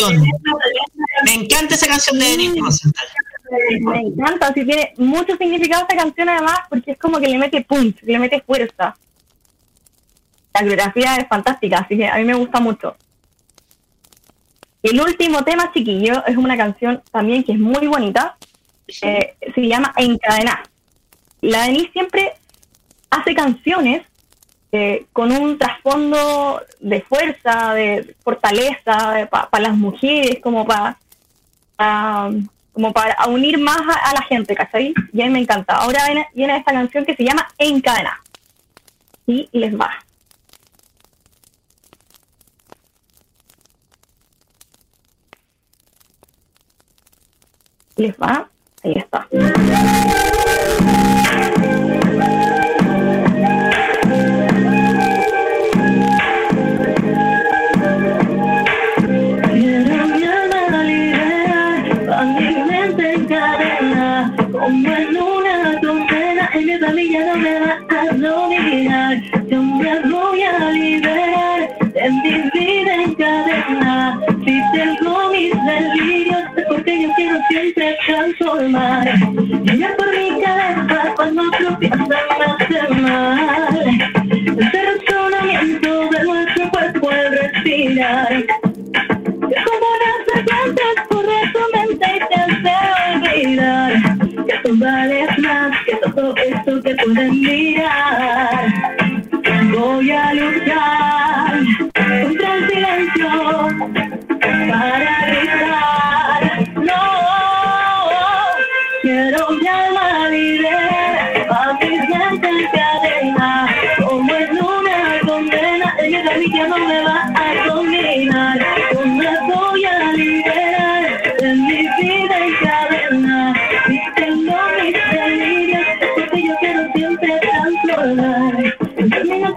Speaker 4: canción. Me encanta esa canción de Denis Rosenthal.
Speaker 11: Me encanta, así tiene mucho significado esta canción además porque es como que le mete punch, le mete fuerza. La coreografía es fantástica, así que a mí me gusta mucho. El último tema, chiquillo, es una canción también que es muy bonita. eh, se llama Encadenar. La Denise siempre hace canciones eh, con un trasfondo de fuerza, de fortaleza para las mujeres, como para como para unir más a, la gente, ¿cachai? Y a me encanta. Ahora viene, viene esta canción que se llama Encadenar. Y les va. Les va. Ahí está.
Speaker 24: Cabeza cuando tropiezan me hace mal. Razonamiento de nuestro cuerpo es respirar. Es como una serpiente corre tu mente y te hace olvidar que tú vales más que todo esto que pueden mirar.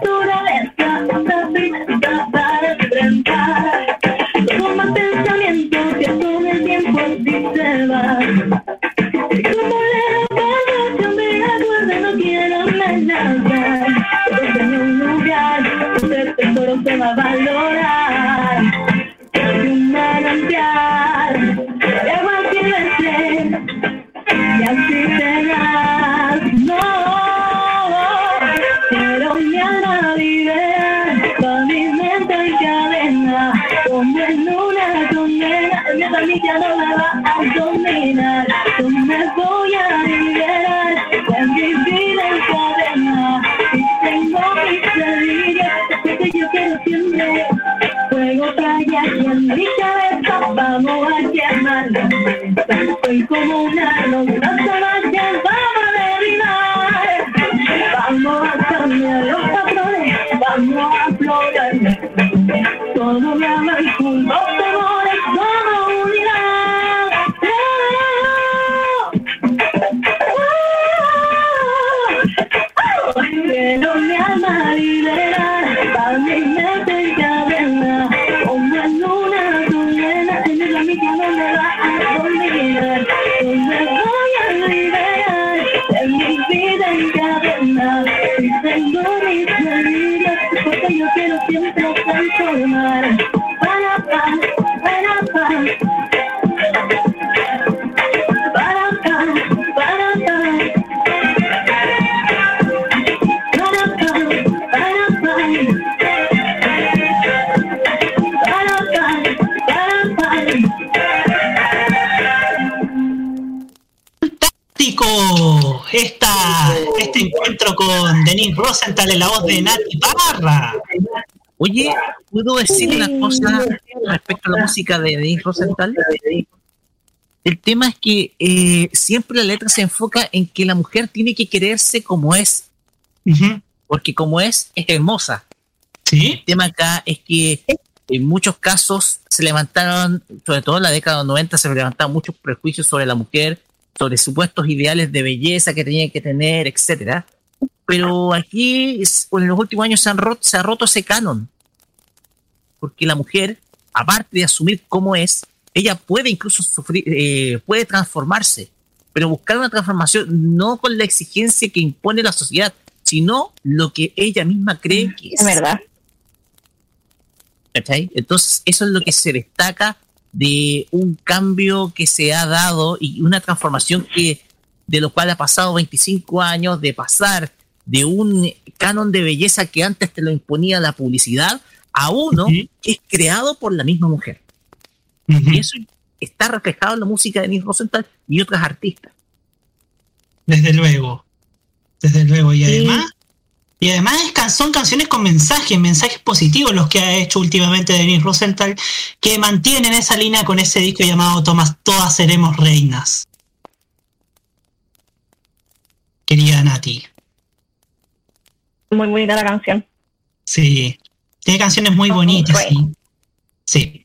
Speaker 24: tú Rosenthal en la voz de Nati Parra.
Speaker 3: Oye, ¿puedo decir una cosa respecto a la música de Denise Rosenthal? El tema es que eh, siempre la letra se enfoca en que la mujer tiene que quererse como es. Porque como es, es hermosa. El tema acá es que en muchos casos se levantaron, sobre todo en la década de los 90, se levantaron muchos prejuicios sobre la mujer, sobre supuestos ideales de belleza que tenía que tener, etcétera. Pero aquí, en los últimos años, se, han roto, se ha roto ese canon. Porque la mujer, aparte de asumir cómo es, ella puede incluso sufrir, eh, puede transformarse. Pero buscar una transformación no con la exigencia que impone la sociedad, sino lo que ella misma cree que es.
Speaker 11: Es verdad.
Speaker 3: ¿Cachai? Entonces, eso es lo que se destaca de un cambio que se ha dado y una transformación que de lo cual ha pasado 25 años de pasar de un canon de belleza que antes te lo imponía la publicidad a uno que es creado por la misma mujer. Y eso está reflejado en la música de Nils Rosenthal y otras artistas.
Speaker 24: Desde luego. Desde luego. Y además, y además can- son canciones con mensajes, mensajes positivos los que ha hecho últimamente Denise Rosenthal, que mantienen esa línea con ese disco llamado Tomas, Todas Seremos Reinas. Querida Nati.
Speaker 11: Muy bonita la canción.
Speaker 24: Sí. Tiene canciones muy bonitas, sí. Sí.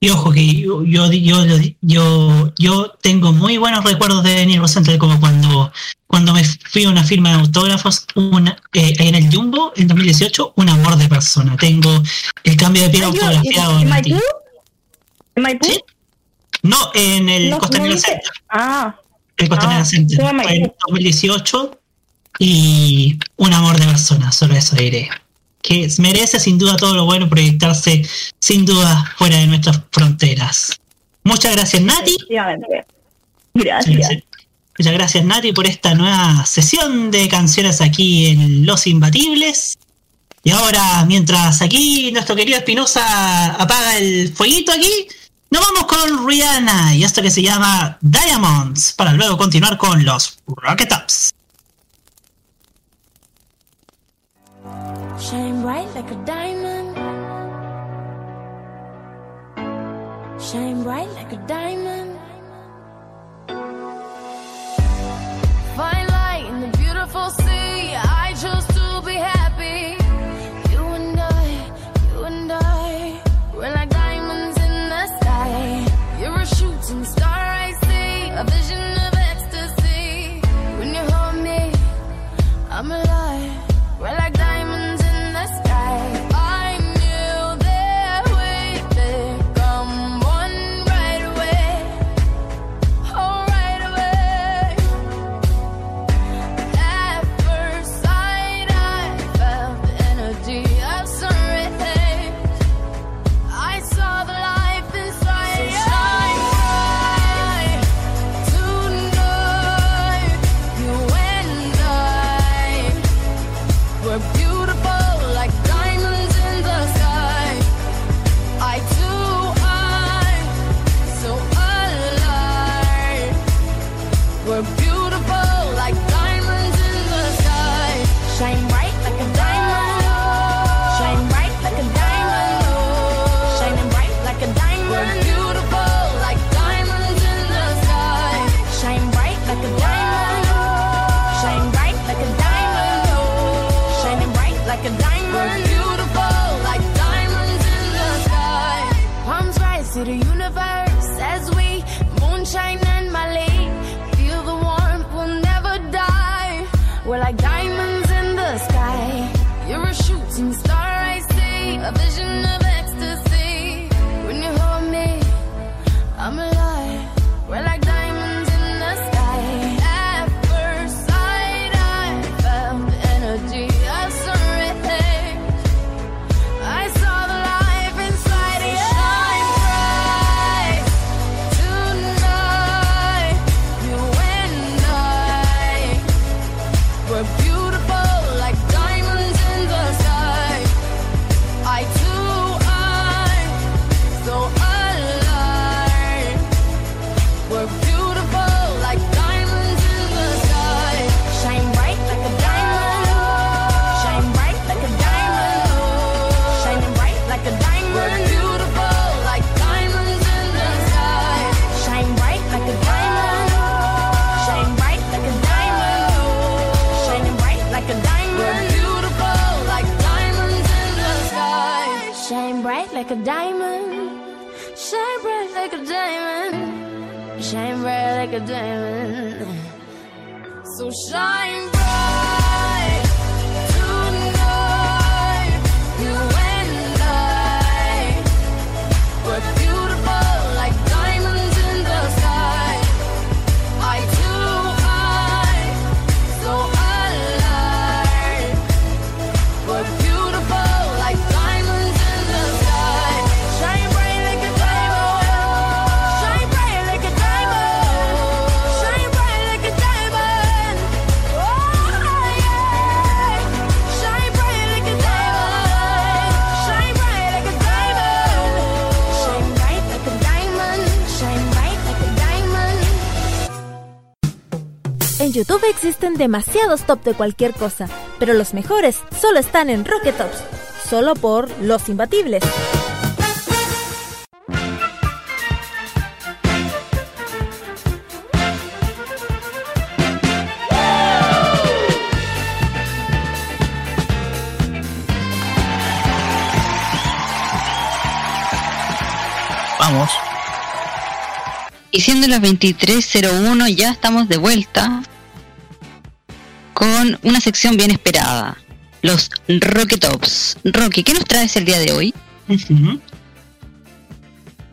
Speaker 24: Y ojo que yo, yo, yo, yo, yo tengo muy buenos recuerdos de Denis Rosenthal como cuando, cuando me fui a una firma de autógrafos una, eh, en el Jumbo en 2018, un amor de persona. Tengo el cambio de piel autografiado.
Speaker 11: ¿En Maipú? ¿En Maipú?
Speaker 24: No, en el Costanera Center.
Speaker 11: Ah, Ah,
Speaker 24: Center.
Speaker 11: fue a
Speaker 24: Fue en
Speaker 11: Maipú.
Speaker 24: 2018 y un amor de persona, solo eso diré. Que merece sin duda todo lo bueno proyectarse sin duda fuera de nuestras fronteras. Muchas gracias Nati.
Speaker 11: Gracias.
Speaker 24: Muchas gracias Nati por esta nueva sesión de canciones aquí en Los Imbatibles. Y ahora, mientras aquí nuestro querido Espinosa apaga el fueguito aquí, nos vamos con Rihanna y esto que se llama Diamonds, para luego continuar con los Rocket Ups.
Speaker 25: Shine bright like a diamond. Shine bright like a diamond. Fine
Speaker 5: demasiados top de cualquier cosa, pero los mejores solo están en Rocket Tops, solo por los imbatibles.
Speaker 3: Vamos.
Speaker 10: Y siendo las 23.01 ya estamos de vuelta con una sección bien esperada. Los Rocket Tops. Rocky, ¿qué nos traes el día de hoy?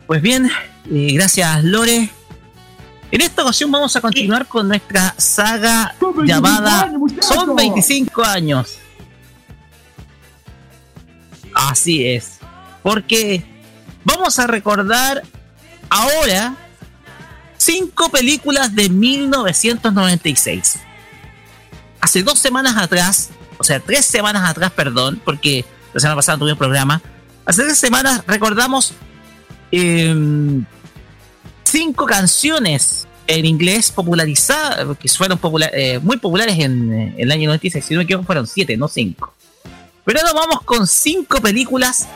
Speaker 3: Pues bien, eh, gracias Lore. En esta ocasión vamos a continuar con nuestra saga llamada Son 25 años. Así es. Porque vamos a recordar ahora cinco películas de 1996. Hace dos semanas atrás, o sea, tres semanas atrás, perdón, porque la semana pasada tuve un programa. Hace tres semanas recordamos em, cinco canciones en inglés popularizadas, que fueron eh, muy populares en, eh, en el año 96. Si no me equivoco, fueron siete, no cinco. Pero ahora vamos con cinco películas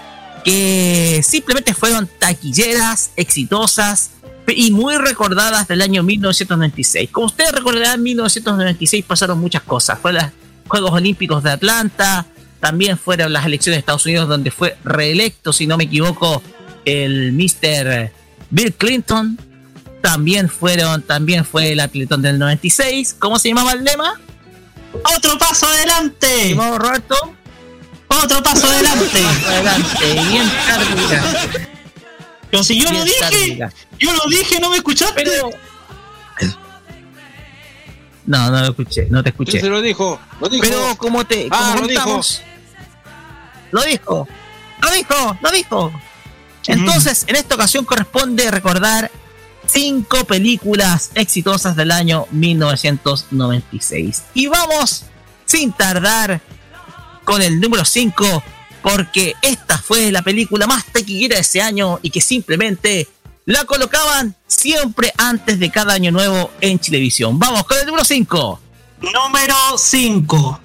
Speaker 3: que simplemente fueron taquilleras, exitosas y muy recordadas del año 1996. Como ustedes recordarán, en 1996 pasaron muchas cosas. Fueron los Juegos Olímpicos de Atlanta, también fueron las elecciones de Estados Unidos donde fue reelecto, si no me equivoco, el Mr. Bill Clinton. También fueron, también fue el atletón del 96. ¿Cómo se llamaba el lema?
Speaker 4: ¡Otro paso adelante!
Speaker 3: ¿Cómo, Roberto?
Speaker 4: ¡Otro paso adelante!
Speaker 3: adelante, bien.
Speaker 4: Pero si yo lo dije, yo lo dije, no me escuchaste.
Speaker 3: No, no lo escuché, no te escuché.
Speaker 16: Se lo dijo, lo dijo.
Speaker 3: Pero como te
Speaker 16: Ah,
Speaker 3: como
Speaker 16: lo dijo.
Speaker 3: contamos- lo dijo, lo dijo, lo dijo. Entonces, en esta ocasión corresponde recordar cinco películas exitosas del año 1996. Y vamos, sin tardar, con el número 5, porque esta fue la película más taquillera de ese año y que simplemente la colocaban siempre antes de cada año nuevo en Chilevisión. Vamos con el número 5.
Speaker 4: Número 5.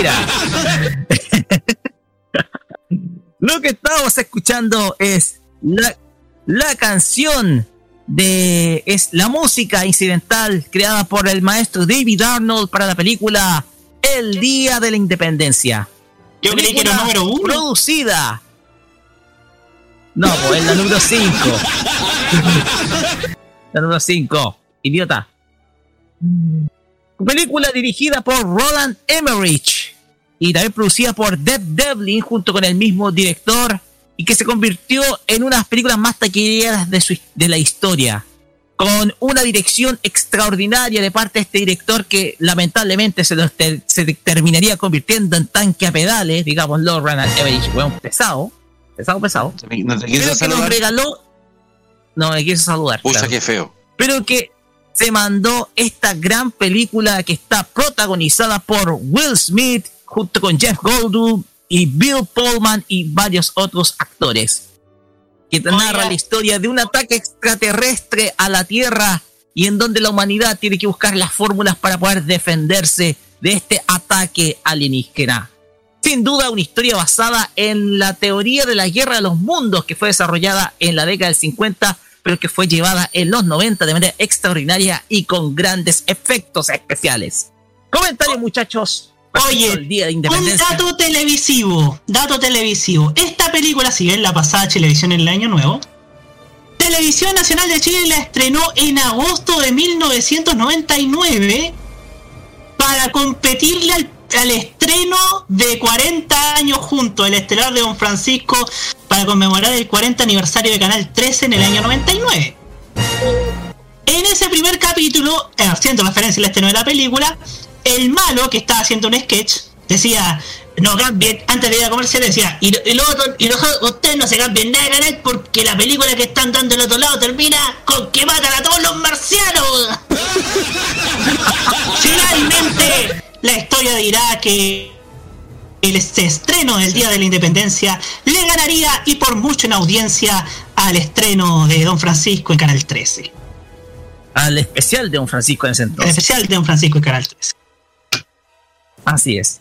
Speaker 3: Lo que estamos escuchando es la, la canción de es la música incidental creada por el maestro David Arnold para la película El Día de la Independencia.
Speaker 4: Yo creí que era número uno.
Speaker 3: Producida. No, pues es la número 5. la número 5. Idiota. Película dirigida por Roland Emmerich y también producida por Deb Devlin junto con el mismo director y que se convirtió en una de las películas más taquilleras de, su- de la historia. Con una dirección extraordinaria de parte de este director que lamentablemente se, lo ter- se terminaría convirtiendo en tanque a pedales, digámoslo, Roland Emmerich, weón, pesado, pesado, pesado.
Speaker 16: ¿No te quieres
Speaker 3: Pero que nos
Speaker 16: saludar?
Speaker 3: regaló. No, me quiso saludar.
Speaker 16: Pucha,
Speaker 3: claro
Speaker 16: qué feo.
Speaker 3: pero que se mandó esta gran película que está protagonizada por Will Smith junto con Jeff Goldblum y Bill Pullman y varios otros actores que narra la historia de un ataque extraterrestre a la Tierra y en donde la humanidad tiene que buscar las fórmulas para poder defenderse de este ataque alienígena. Sin duda una historia basada en la teoría de la guerra de los mundos que fue desarrollada en la década del 50, pero que fue llevada en los 90 de manera extraordinaria y con grandes efectos especiales. Comentarios muchachos.
Speaker 4: Oye,
Speaker 3: el día de
Speaker 4: Un dato televisivo, dato televisivo. Esta película, si bien la pasada televisión en el año nuevo, Televisión Nacional de Chile la estrenó en agosto de 1999 para competirle al, al estreno de 40 años junto el estelar de Don Francisco para conmemorar el 40 aniversario de Canal 13 en el año 99. En ese primer capítulo, eh, haciendo referencia al estreno de la película, el malo que estaba haciendo un sketch decía, no cambien, antes de ir a comercial decía, y, y luego y luego ustedes no se cambien nada de canal porque la película que están dando del otro lado termina con que matan a todos los marcianos. Finalmente, la historia dirá que el estreno del Día de la Independencia le ganaría y por mucho en audiencia al estreno de Don Francisco en Canal 13.
Speaker 3: Al especial de Don Francisco en ese
Speaker 4: El
Speaker 3: entonces.
Speaker 4: especial de Don Francisco en Canal 13.
Speaker 3: Así es.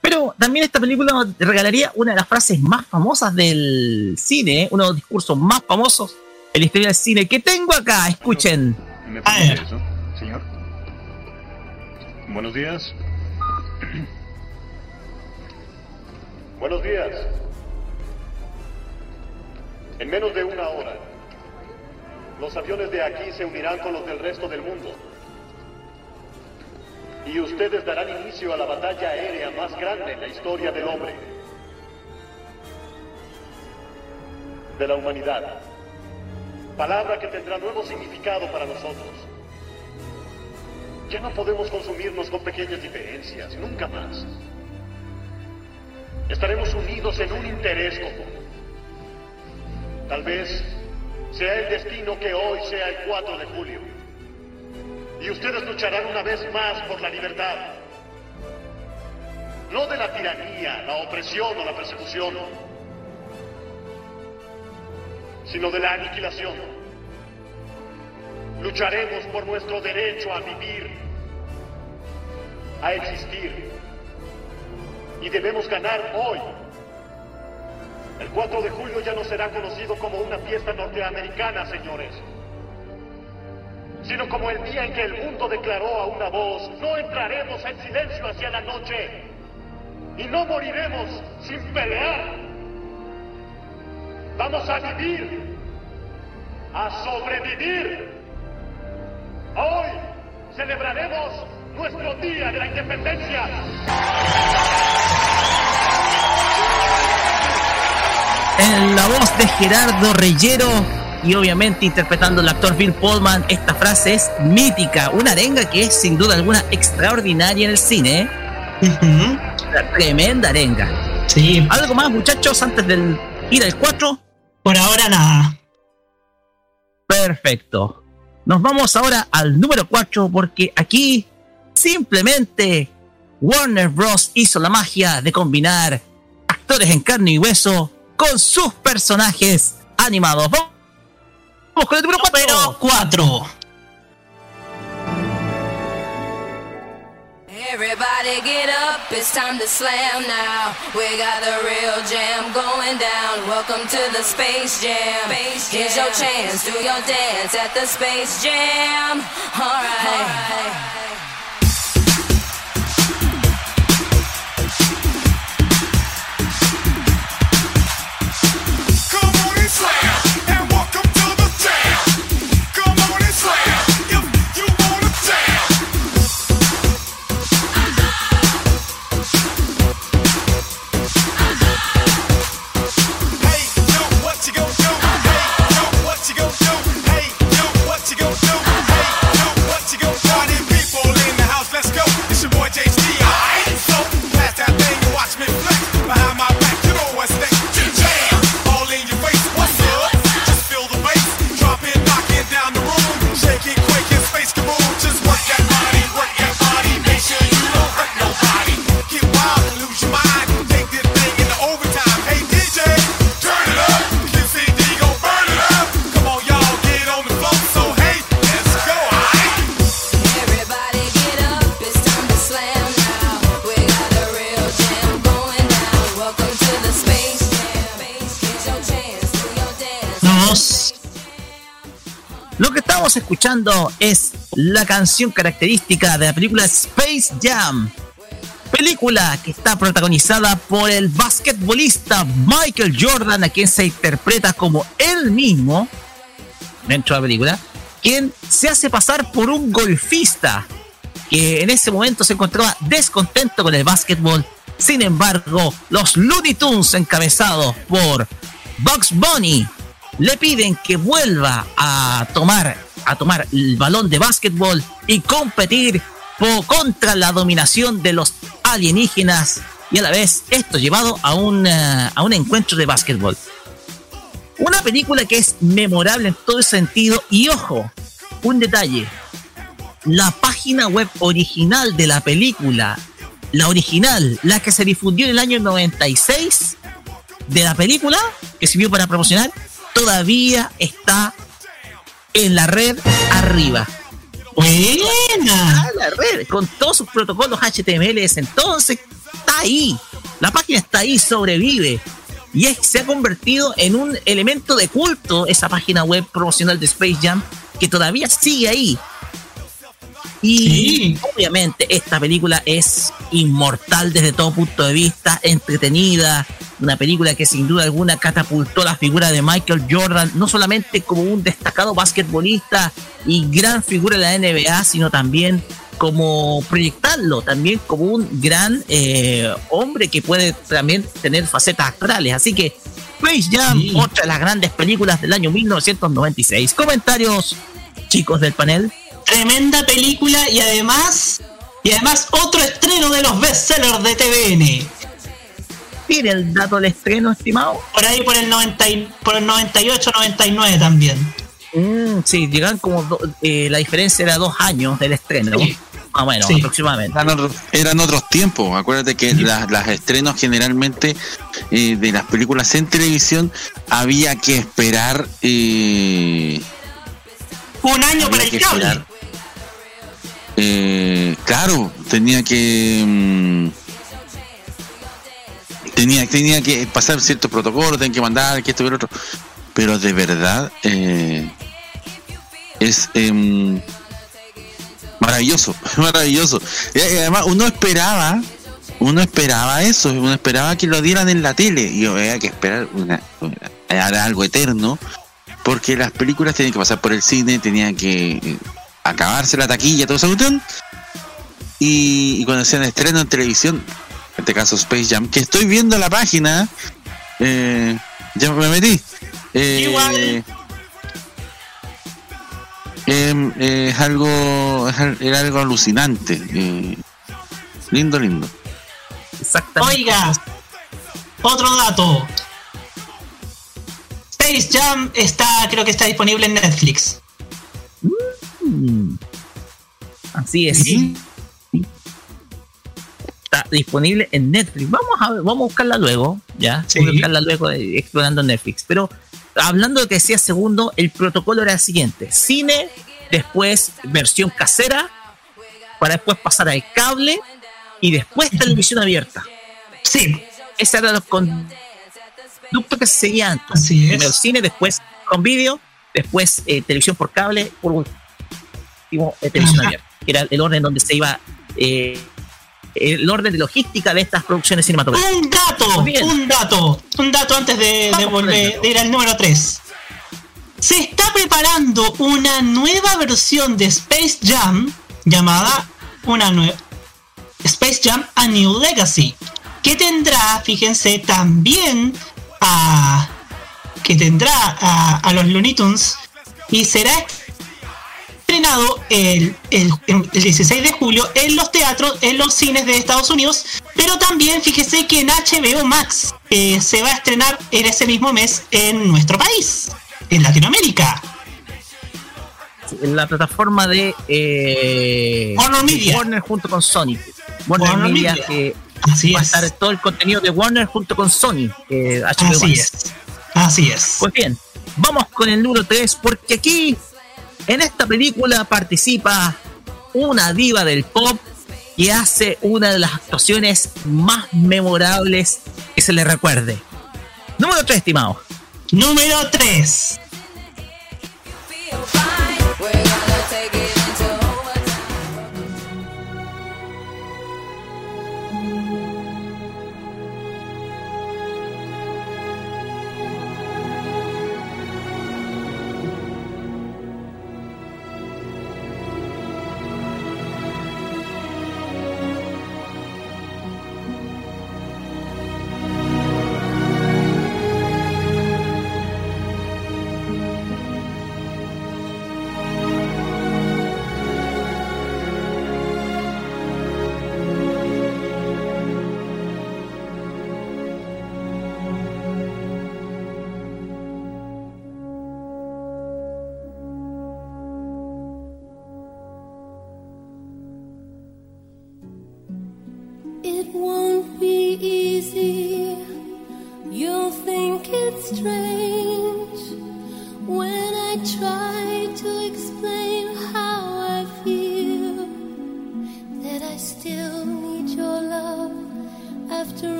Speaker 3: Pero también esta película nos regalaría una de las frases más famosas del cine, ¿eh? uno de los discursos más famosos en la historia del cine que tengo acá. Escuchen.
Speaker 26: ¿Me eso, señor? Buenos días. Buenos días. En menos de una hora, los aviones de aquí se unirán con los del resto del mundo. Y ustedes darán inicio a la batalla aérea más grande en la historia del hombre. De la humanidad. Palabra que tendrá nuevo significado para nosotros. Ya no podemos consumirnos con pequeñas diferencias, nunca más. Estaremos unidos en un interés común. Tal vez sea el destino que hoy sea el 4 de julio. Y ustedes lucharán una vez más por la libertad. No de la tiranía, la opresión o la persecución, sino de la aniquilación. Lucharemos por nuestro derecho a vivir, a existir. Y debemos ganar hoy. El 4 de julio ya no será conocido como una fiesta norteamericana, señores, sino como el día en que el mundo declaró a una voz, no entraremos en silencio hacia la noche y no moriremos sin pelear. Vamos a vivir, a sobrevivir. Hoy celebraremos nuestro Día de la Independencia.
Speaker 3: En la voz de Gerardo Reyero y obviamente interpretando el actor Bill Pullman, esta frase es mítica, una arenga que es sin duda alguna extraordinaria en el cine. ¿eh? Una tremenda arenga.
Speaker 4: Sí.
Speaker 3: ¿Algo más, muchachos, antes del ir al 4?
Speaker 4: Por ahora nada.
Speaker 3: Perfecto. Nos vamos ahora al número 4 porque aquí simplemente Warner Bros. hizo la magia de combinar actores en carne y hueso con sus personajes animados. Vamos vamos con el número 4.
Speaker 4: Número 4.
Speaker 17: Everybody get up, it's time to slam now. We got the real jam going down. Welcome to the Space Jam. Here's your chance, do your dance at the Space Jam. Alright.
Speaker 27: Come on and slam,
Speaker 3: estamos escuchando es la canción característica de la película Space Jam. Película que está protagonizada por el basquetbolista Michael Jordan, a quien se interpreta como él mismo dentro de la película, quien se hace pasar por un golfista que en ese momento se encontraba descontento con el básquetbol. Sin embargo, los Looney Tunes encabezados por Bugs Bunny le piden que vuelva a tomar a tomar el balón de básquetbol y competir po- contra la dominación de los alienígenas y a la vez esto llevado a un, eh, a un encuentro de básquetbol. Una película que es memorable en todo sentido y ojo, un detalle, la página web original de la película, la original, la que se difundió en el año 96 de la película, que sirvió para promocionar, todavía está en la red arriba.
Speaker 4: Buena.
Speaker 3: la red, con todos sus protocolos HTML entonces, está ahí. La página está ahí, sobrevive. Y es, se ha convertido en un elemento de culto esa página web promocional de Space Jam que todavía sigue ahí. Y obviamente esta película es inmortal desde todo punto de vista, entretenida, una película que sin duda alguna catapultó la figura de Michael Jordan, no solamente como un destacado basquetbolista y gran figura de la NBA, sino también como proyectarlo, también como un gran eh, hombre que puede también tener facetas actorales. Así que Space Jam, otra de las grandes películas del año 1996. Comentarios, chicos del panel.
Speaker 4: Tremenda película y además y además otro estreno de los bestsellers de TVN.
Speaker 3: ¿Tiene el dato del estreno, estimado?
Speaker 4: Por ahí por el 90 y- por el 98, 99 también.
Speaker 3: Mm, sí, llegan como do- eh, la diferencia era dos años del estreno. Más o menos,
Speaker 16: Sí.
Speaker 3: aproximadamente.
Speaker 16: Eran otros, eran otros tiempos. Acuérdate que las, las estrenos generalmente eh, de las películas en televisión había que esperar. eh,
Speaker 4: Un año para el cable.
Speaker 16: esperar. Eh, claro, tenía que. mm, tenía, tenía que pasar ciertos protocolos, tenía que mandar, que esto y lo otro. Pero de verdad, eh, es em, maravilloso, maravilloso. Y y además, uno esperaba, uno esperaba eso, uno esperaba que lo dieran en la tele. Y había que esperar una, algo eterno, porque las películas tenían que pasar por el cine, tenían que eh, acabarse la taquilla, toda esa cuestión. Y, y cuando hacían estreno en televisión, en este caso Space Jam, que estoy viendo la página, eh, ya me metí. Eh, em, eh, es algo, era algo alucinante. eh, lindo, lindo.
Speaker 4: Oiga, otro dato. Space Jam está, creo que está disponible en Netflix.
Speaker 3: Así es. Está disponible en Netflix. Vamos a ver, vamos a buscarla luego, ya. Vamos a buscarla luego de- explorando Netflix. Pero hablando de que decía segundo, el protocolo era el siguiente: cine, después versión casera para después pasar al cable y después televisión abierta.
Speaker 28: Sí.
Speaker 3: Ese era los conductos que se seguían.
Speaker 28: Así es.
Speaker 3: Primero cine, después con vídeo, después eh, televisión por cable, por último televisión
Speaker 28: Ajá.
Speaker 3: abierta. Que era el orden donde se iba eh, el orden de logística de estas producciones cinematográficas.
Speaker 28: Un dato, un dato, un dato antes de, de volver, de ir al número 3. Se está preparando una nueva versión de Space Jam llamada una nueva Space Jam A New Legacy que tendrá, fíjense, también a que tendrá a, a los Looney Tunes y será estrenado el, el, el 16 de julio en los teatros, en los cines de Estados Unidos, pero también fíjese que en HBO Max eh, se va a estrenar en ese mismo mes en nuestro país, en Latinoamérica.
Speaker 3: En la plataforma de eh,
Speaker 28: Warner Media.
Speaker 3: Warner junto con Sony. Warner,
Speaker 28: Warner
Speaker 3: Media,
Speaker 28: Media.
Speaker 3: que
Speaker 28: Así
Speaker 3: va a
Speaker 28: es.
Speaker 3: estar todo el contenido de Warner junto con Sony. eh, HBO
Speaker 28: Así
Speaker 3: Max.
Speaker 28: es. Así es.
Speaker 3: Pues bien, vamos con el número 3 porque aquí en esta película participa una diva del pop que hace una de las actuaciones más memorables que se le recuerde. Número 3, estimado.
Speaker 28: Número 3.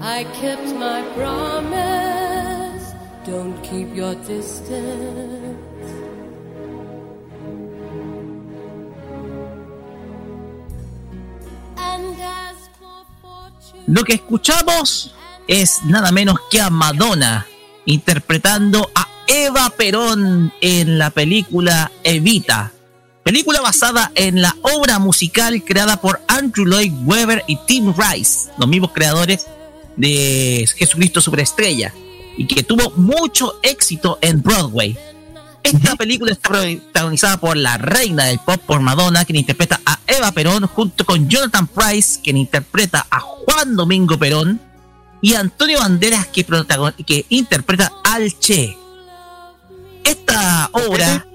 Speaker 18: I kept my promise. Don't keep your distance.
Speaker 3: Lo que escuchamos es nada menos que a Madonna interpretando a Eva Perón en la película Evita. Película basada en la obra musical creada por Andrew Lloyd Webber y Tim Rice, los mismos creadores de Jesucristo Superestrella, y que tuvo mucho éxito en Broadway. Esta película está protagonizada por la reina del pop, por Madonna, quien interpreta a Eva Perón, junto con Jonathan Price, quien interpreta a Juan Domingo Perón, y Antonio Banderas, que, que interpreta al Che. Esta obra,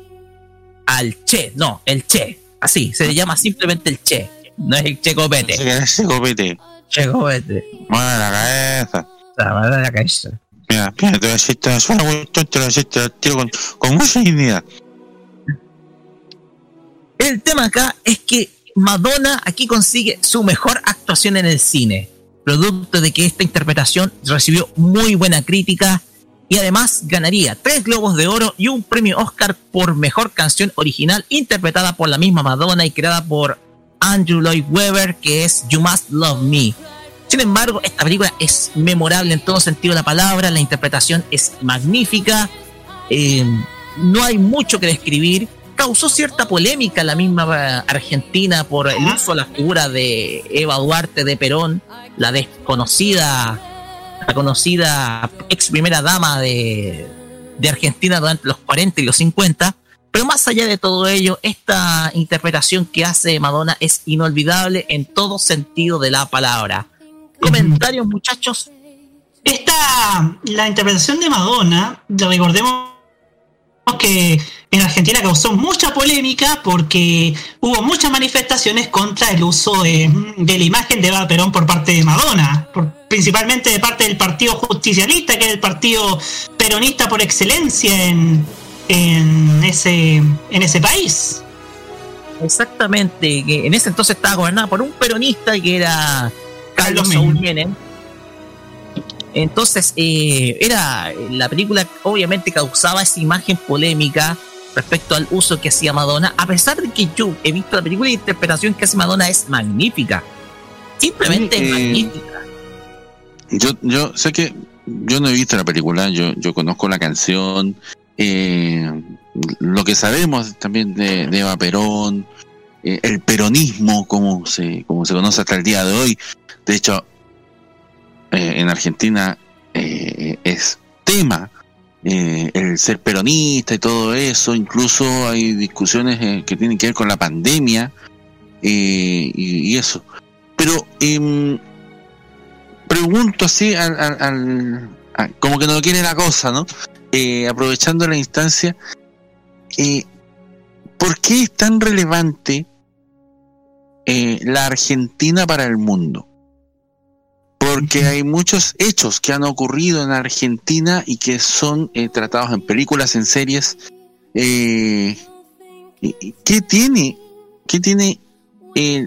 Speaker 3: al Che, no, el Che. Así, se le llama simplemente el Che. No es el Che Copete.
Speaker 16: Che Copete.
Speaker 3: Che Copete.
Speaker 16: Mueve la cabeza.
Speaker 3: La de la cabeza.
Speaker 16: Mira, mira, te voy a decir, te suena muy tonto, te voy a decir, te lo tiro con, con mucha dignidad.
Speaker 3: El tema acá es que Madonna aquí consigue su mejor actuación en el cine, producto de que esta interpretación recibió muy buena crítica y además ganaría tres globos de oro y un premio Oscar por mejor canción original interpretada por la misma Madonna y creada por Andrew Lloyd Webber, que es You Must Love Me. Sin embargo, esta película es memorable en todo sentido de la palabra, la interpretación es magnífica, eh, no hay mucho que describir. Causó cierta polémica la misma eh, Argentina por el uso de la figura de Eva Duarte de Perón, la desconocida, la conocida ex primera dama de, de Argentina durante los 40 y los 50. Pero más allá de todo ello, esta interpretación que hace Madonna es inolvidable en todo sentido de la palabra. Comentarios, muchachos.
Speaker 4: Esta, la interpretación de Madonna, recordemos que en Argentina causó mucha polémica porque hubo muchas manifestaciones contra el uso de, de la imagen de Eva Perón por parte de Madonna, por- principalmente de parte del Partido Justicialista, que es el partido peronista por excelencia en, en, ese, en ese país.
Speaker 3: Exactamente, que en ese entonces estaba gobernada por un peronista que era Carlos Saúl.
Speaker 4: Menem.
Speaker 3: Entonces, eh, era la película obviamente causaba esa imagen polémica respecto al uso que hacía Madonna, a pesar de que yo he visto la película y la interpretación que hace Madonna es magnífica. Simplemente
Speaker 16: Sí,
Speaker 3: es
Speaker 16: eh,
Speaker 3: magnífica.
Speaker 16: Yo, yo sé que yo no he visto la película, yo, yo conozco la canción, eh, lo que sabemos también de, de Eva Perón, eh, el peronismo, como se, como se conoce hasta el día de hoy. De hecho, en Argentina es tema eh, el ser peronista y todo eso. Incluso hay discusiones eh, que tienen que ver con la pandemia eh, y, eso. Pero em, pregunto así, al, al- al- como que no quiere la cosa, ¿no? Aprovechando la instancia, ¿por qué es tan relevante la Argentina para el mundo? Porque hay muchos hechos que han ocurrido en Argentina y que son eh, tratados en películas, en series. Eh, ¿Qué tiene, qué tiene eh,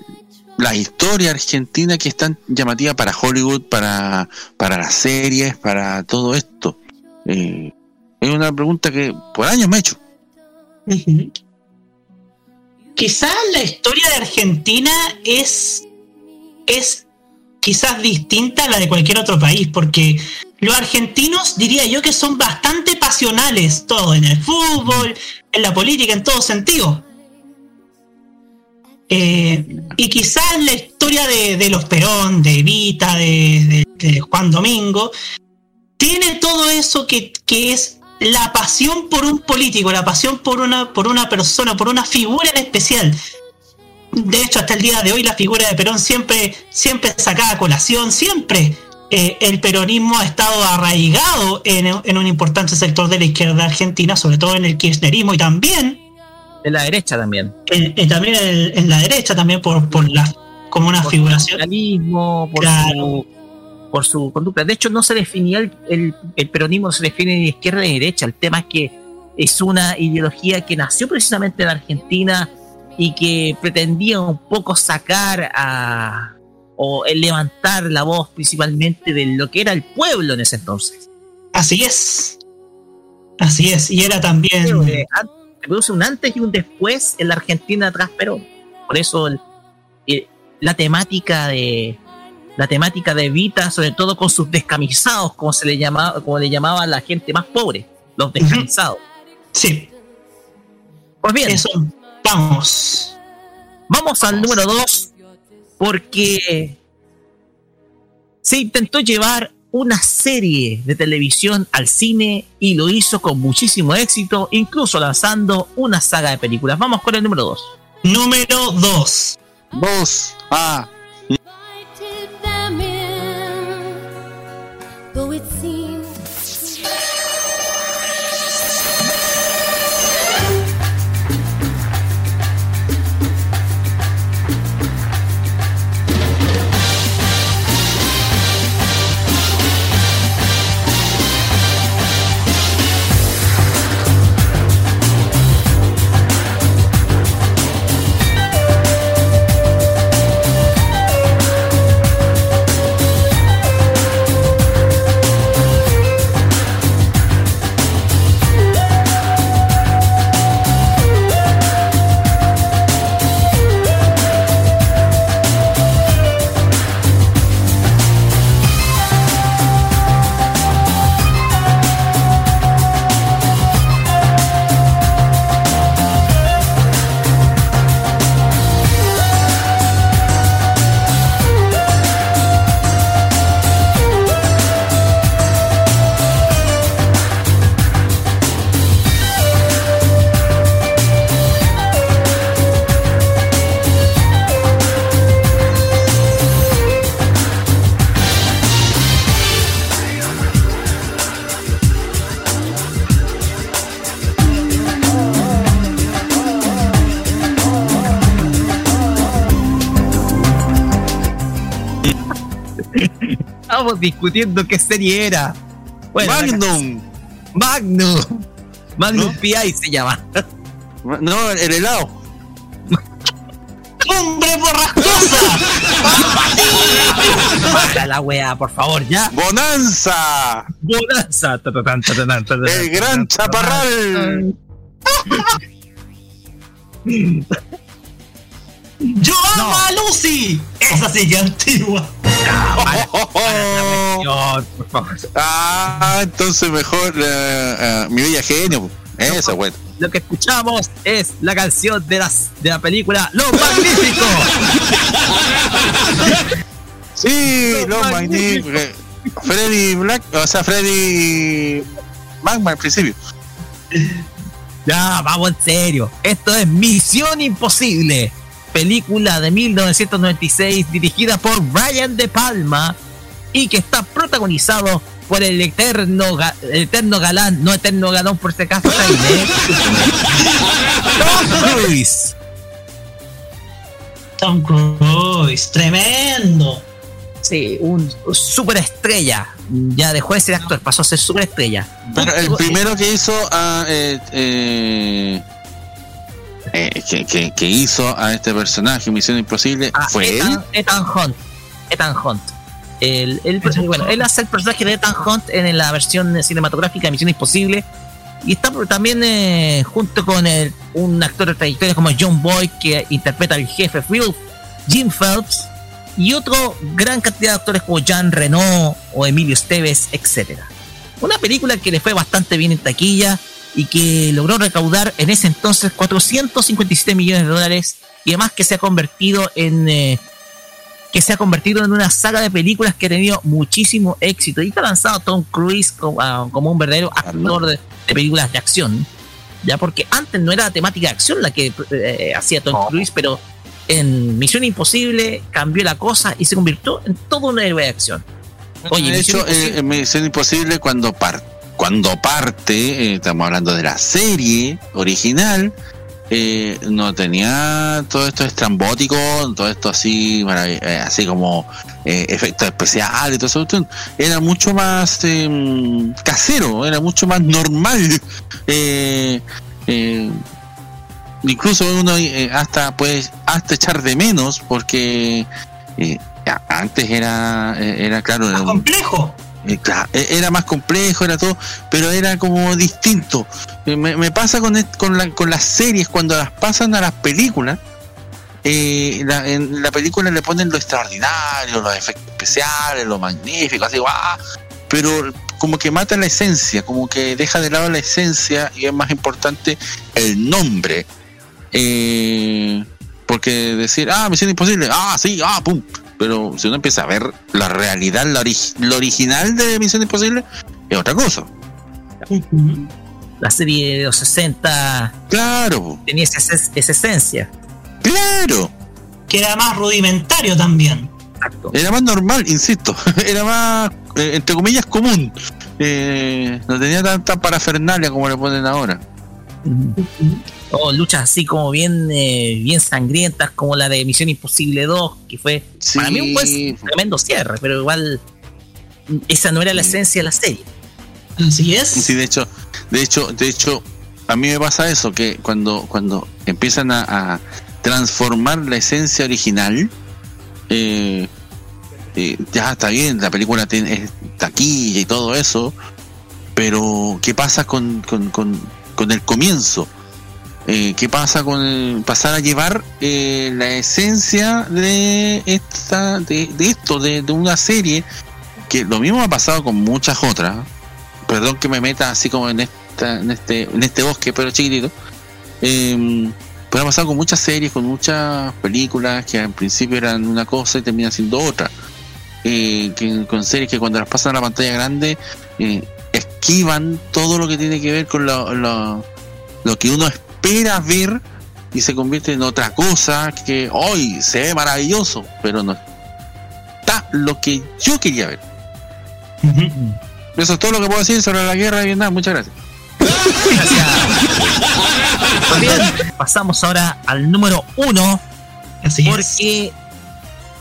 Speaker 16: la historia argentina que es tan llamativa para Hollywood, para, para las series, para todo esto? Eh, es una pregunta que por años me he hecho.
Speaker 4: Quizás la historia de Argentina es, es quizás distinta a la de cualquier otro país, porque los argentinos diría yo que son bastante pasionales, todo en el fútbol, en la política, en todo sentido. Eh, y quizás la historia de, los Perón, de Evita, de, de- de Juan Domingo, tiene todo eso que, que es la pasión por un político, la pasión por una, por una persona, por una figura en especial. De hecho, hasta el día de hoy la figura de Perón siempre, siempre sacada a colación, siempre eh, el peronismo ha estado arraigado en, en un importante sector de la izquierda argentina, sobre todo en el kirchnerismo y también
Speaker 3: De la derecha también.
Speaker 4: en, en- también en, en la derecha también por, por la como una
Speaker 3: Por
Speaker 4: figuración
Speaker 3: por, su, por su conducta. De hecho, no se definía el, el, el peronismo, no se define ni de izquierda ni de derecha. El tema es que es una ideología que nació precisamente en Argentina y que pretendía un poco sacar a o levantar la voz principalmente de lo que era el pueblo en ese entonces.
Speaker 4: Así es. Así es. Y era también.
Speaker 3: Se produce un antes y un después en la Argentina tras Perón. Por eso el- eh, la temática de la temática de Evita, sobre todo con sus descamisados, como se le llamaba, como le llamaba a la gente más pobre, los descamisados.
Speaker 4: Sí.
Speaker 3: Pues bien.
Speaker 4: Eso, vamos.
Speaker 3: Vamos al número 2, porque se intentó llevar una serie de televisión al cine y lo hizo con muchísimo éxito, incluso lanzando una saga de películas. Vamos con el número 2.
Speaker 4: Número 2.
Speaker 16: 2. Ah.
Speaker 3: Estábamos discutiendo qué serie era. Bueno,
Speaker 16: Magnum.
Speaker 3: Magnum. Magnum PI se llama.
Speaker 16: No, el helado.
Speaker 4: ¡Hombre borrascosa!
Speaker 3: Baja la wea, por favor, ya.
Speaker 16: ¡Bonanza!
Speaker 3: Bonanza.
Speaker 16: El gran chaparral.
Speaker 4: ¡Yo amo a Lucy! Esa sí que
Speaker 16: Ah, entonces mejor eh, eh, mi bella genio. Esa, bueno.
Speaker 3: Lo que escuchamos es la canción de, las, de la película Los Magníficos.
Speaker 16: Sí, los magníficos. Freddy Black, o sea, Freddy Magma al principio.
Speaker 3: Ya, vamos en serio. Esto es Misión Imposible. Película de 1996 dirigida por Brian De Palma y que está protagonizado por el eterno, ga- el eterno galán, no eterno galán por este caso, Jaime. Tom Cruise.
Speaker 4: Tom Cruise, tremendo.
Speaker 3: Sí, un superestrella. Ya dejó de ser actor, pasó a ser superestrella.
Speaker 16: Pero el primero que hizo a, eh, eh, eh, que, que- que hizo a este personaje Misión Imposible
Speaker 3: Ah,
Speaker 16: fue él.
Speaker 3: Ethan, Ethan Hunt. Ethan Hunt. El, el- bueno, él hace el personaje de Ethan Hunt en la versión cinematográfica de Misión Imposible. Y está también eh, junto con el- un actor de trayectoria como John Boyd, que interpreta al jefe Phil, Jim Phelps, y otro gran cantidad de actores como Jean Reno o Emilio Esteves, etc. Una película que le fue bastante bien en taquilla y que logró recaudar en ese entonces 457 millones de dólares y además que se ha convertido en eh, que se ha convertido en una saga de películas que ha tenido muchísimo éxito. Y que ha lanzado Tom Cruise como, ah, como un verdadero actor de, de películas de acción ya porque antes no era la temática de acción la que eh, hacía Tom Cruise pero en Misión Imposible cambió la cosa y se convirtió en todo un héroe de acción. Oye
Speaker 16: de
Speaker 3: Misión
Speaker 16: hecho, eh, en Misión Imposible cuando, par- cuando parte, eh, estamos hablando de la serie original, eh, no tenía todo esto estrambótico, todo esto así, eh, así como eh, efectos especiales y todo eso. Era mucho más eh, casero, era mucho más normal. Incluso uno hasta puede hasta echar de menos porque antes era era claro era un-
Speaker 4: complejo
Speaker 16: era más complejo era todo pero era como distinto Eh, me, pasa con, con las series cuando las pasan a las películas eh, la- en la película le ponen lo extraordinario los efectos especiales lo magnífico así ¡guau! pero como que mata la esencia como que deja de lado la esencia y es más importante el nombre eh, porque decir, ah, Misión Imposible, ah, sí, ah, pum. Pero si uno empieza a ver la realidad, la ori- lo original de Misión Imposible, es otra cosa.
Speaker 3: la serie de los 60
Speaker 16: claro
Speaker 3: tenía esa, esa esencia
Speaker 16: claro
Speaker 4: que era más rudimentario también
Speaker 16: Era más normal, insisto. Era más, eh, entre comillas, común. Eh, no tenía tanta parafernalia como le ponen ahora.
Speaker 3: O luchas así como bien eh, bien sangrientas como la de Misión Imposible 2 que fue para mí un buen tremendo cierre pero igual esa no era la esencia de la serie.
Speaker 4: Así es.
Speaker 16: Sí, de hecho, de hecho, de hecho, a mí me pasa eso, que cuando, cuando empiezan a, a transformar la esencia original, eh, eh, ya está bien, la película tiene taquilla y todo eso, pero ¿qué pasa con, con, con, con el comienzo? Eh, ¿Qué pasa con pasar a llevar eh, la esencia de esta de, esto, de, una serie? Que lo mismo ha pasado con muchas otras. Perdón que me meta así como en esta, en este, en este bosque, pero chiquitito. Eh, pero ha pasado con muchas series, con muchas películas que en principio eran una cosa y terminan siendo otra. Eh, que, con series que cuando las pasan a la pantalla grande eh, esquivan todo lo que tiene que ver con lo, lo, lo que uno espera ver y se convierte en otra cosa que hoy se ve maravilloso, pero no está lo que yo quería ver. Eso es todo lo que puedo decir sobre la guerra de Vietnam. Muchas gracias.
Speaker 3: Bien, pasamos ahora al número uno. porque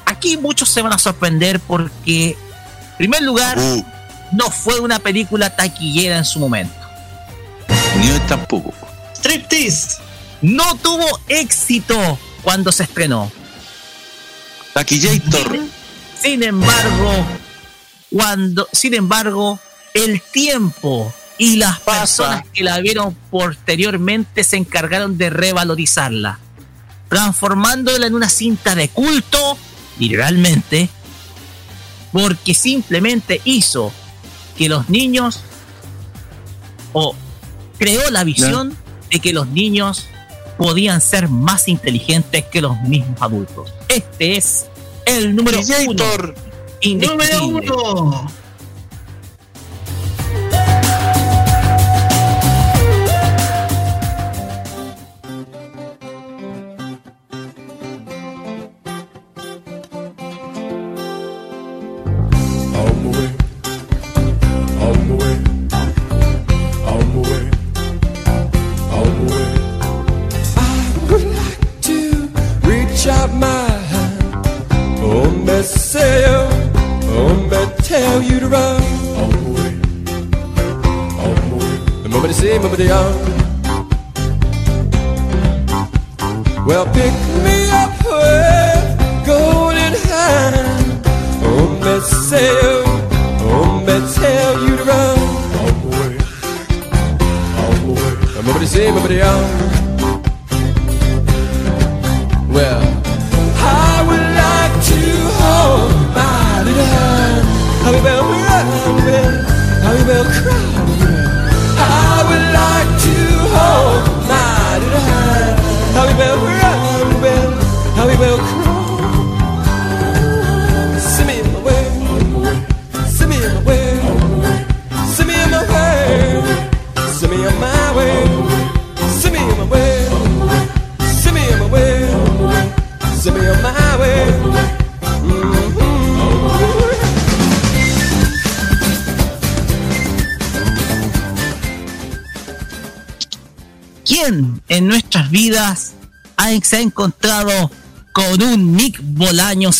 Speaker 3: aquí muchos se van a sorprender porque primer lugar, no fue una película taquillera en su momento.
Speaker 16: Ni hoy tampoco.
Speaker 3: Striptease no tuvo éxito cuando se estrenó.
Speaker 16: Taquillator.
Speaker 3: Sin embargo, cuando, sin embargo, el tiempo y las personas que la vieron posteriormente se encargaron de revalorizarla, transformándola en una cinta de culto, literalmente, porque simplemente hizo que los niños o creó la visión de que los niños podían ser más inteligentes que los mismos adultos. Este es el número uno.
Speaker 29: Número uno.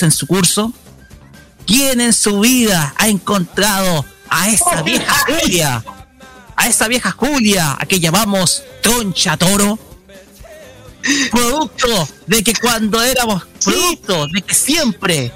Speaker 3: En su curso? ¿Quién en su vida ha encontrado a esa vieja Julia? A esa vieja Julia, a que llamamos Troncha Toro. Producto de que cuando éramos, producto de que siempre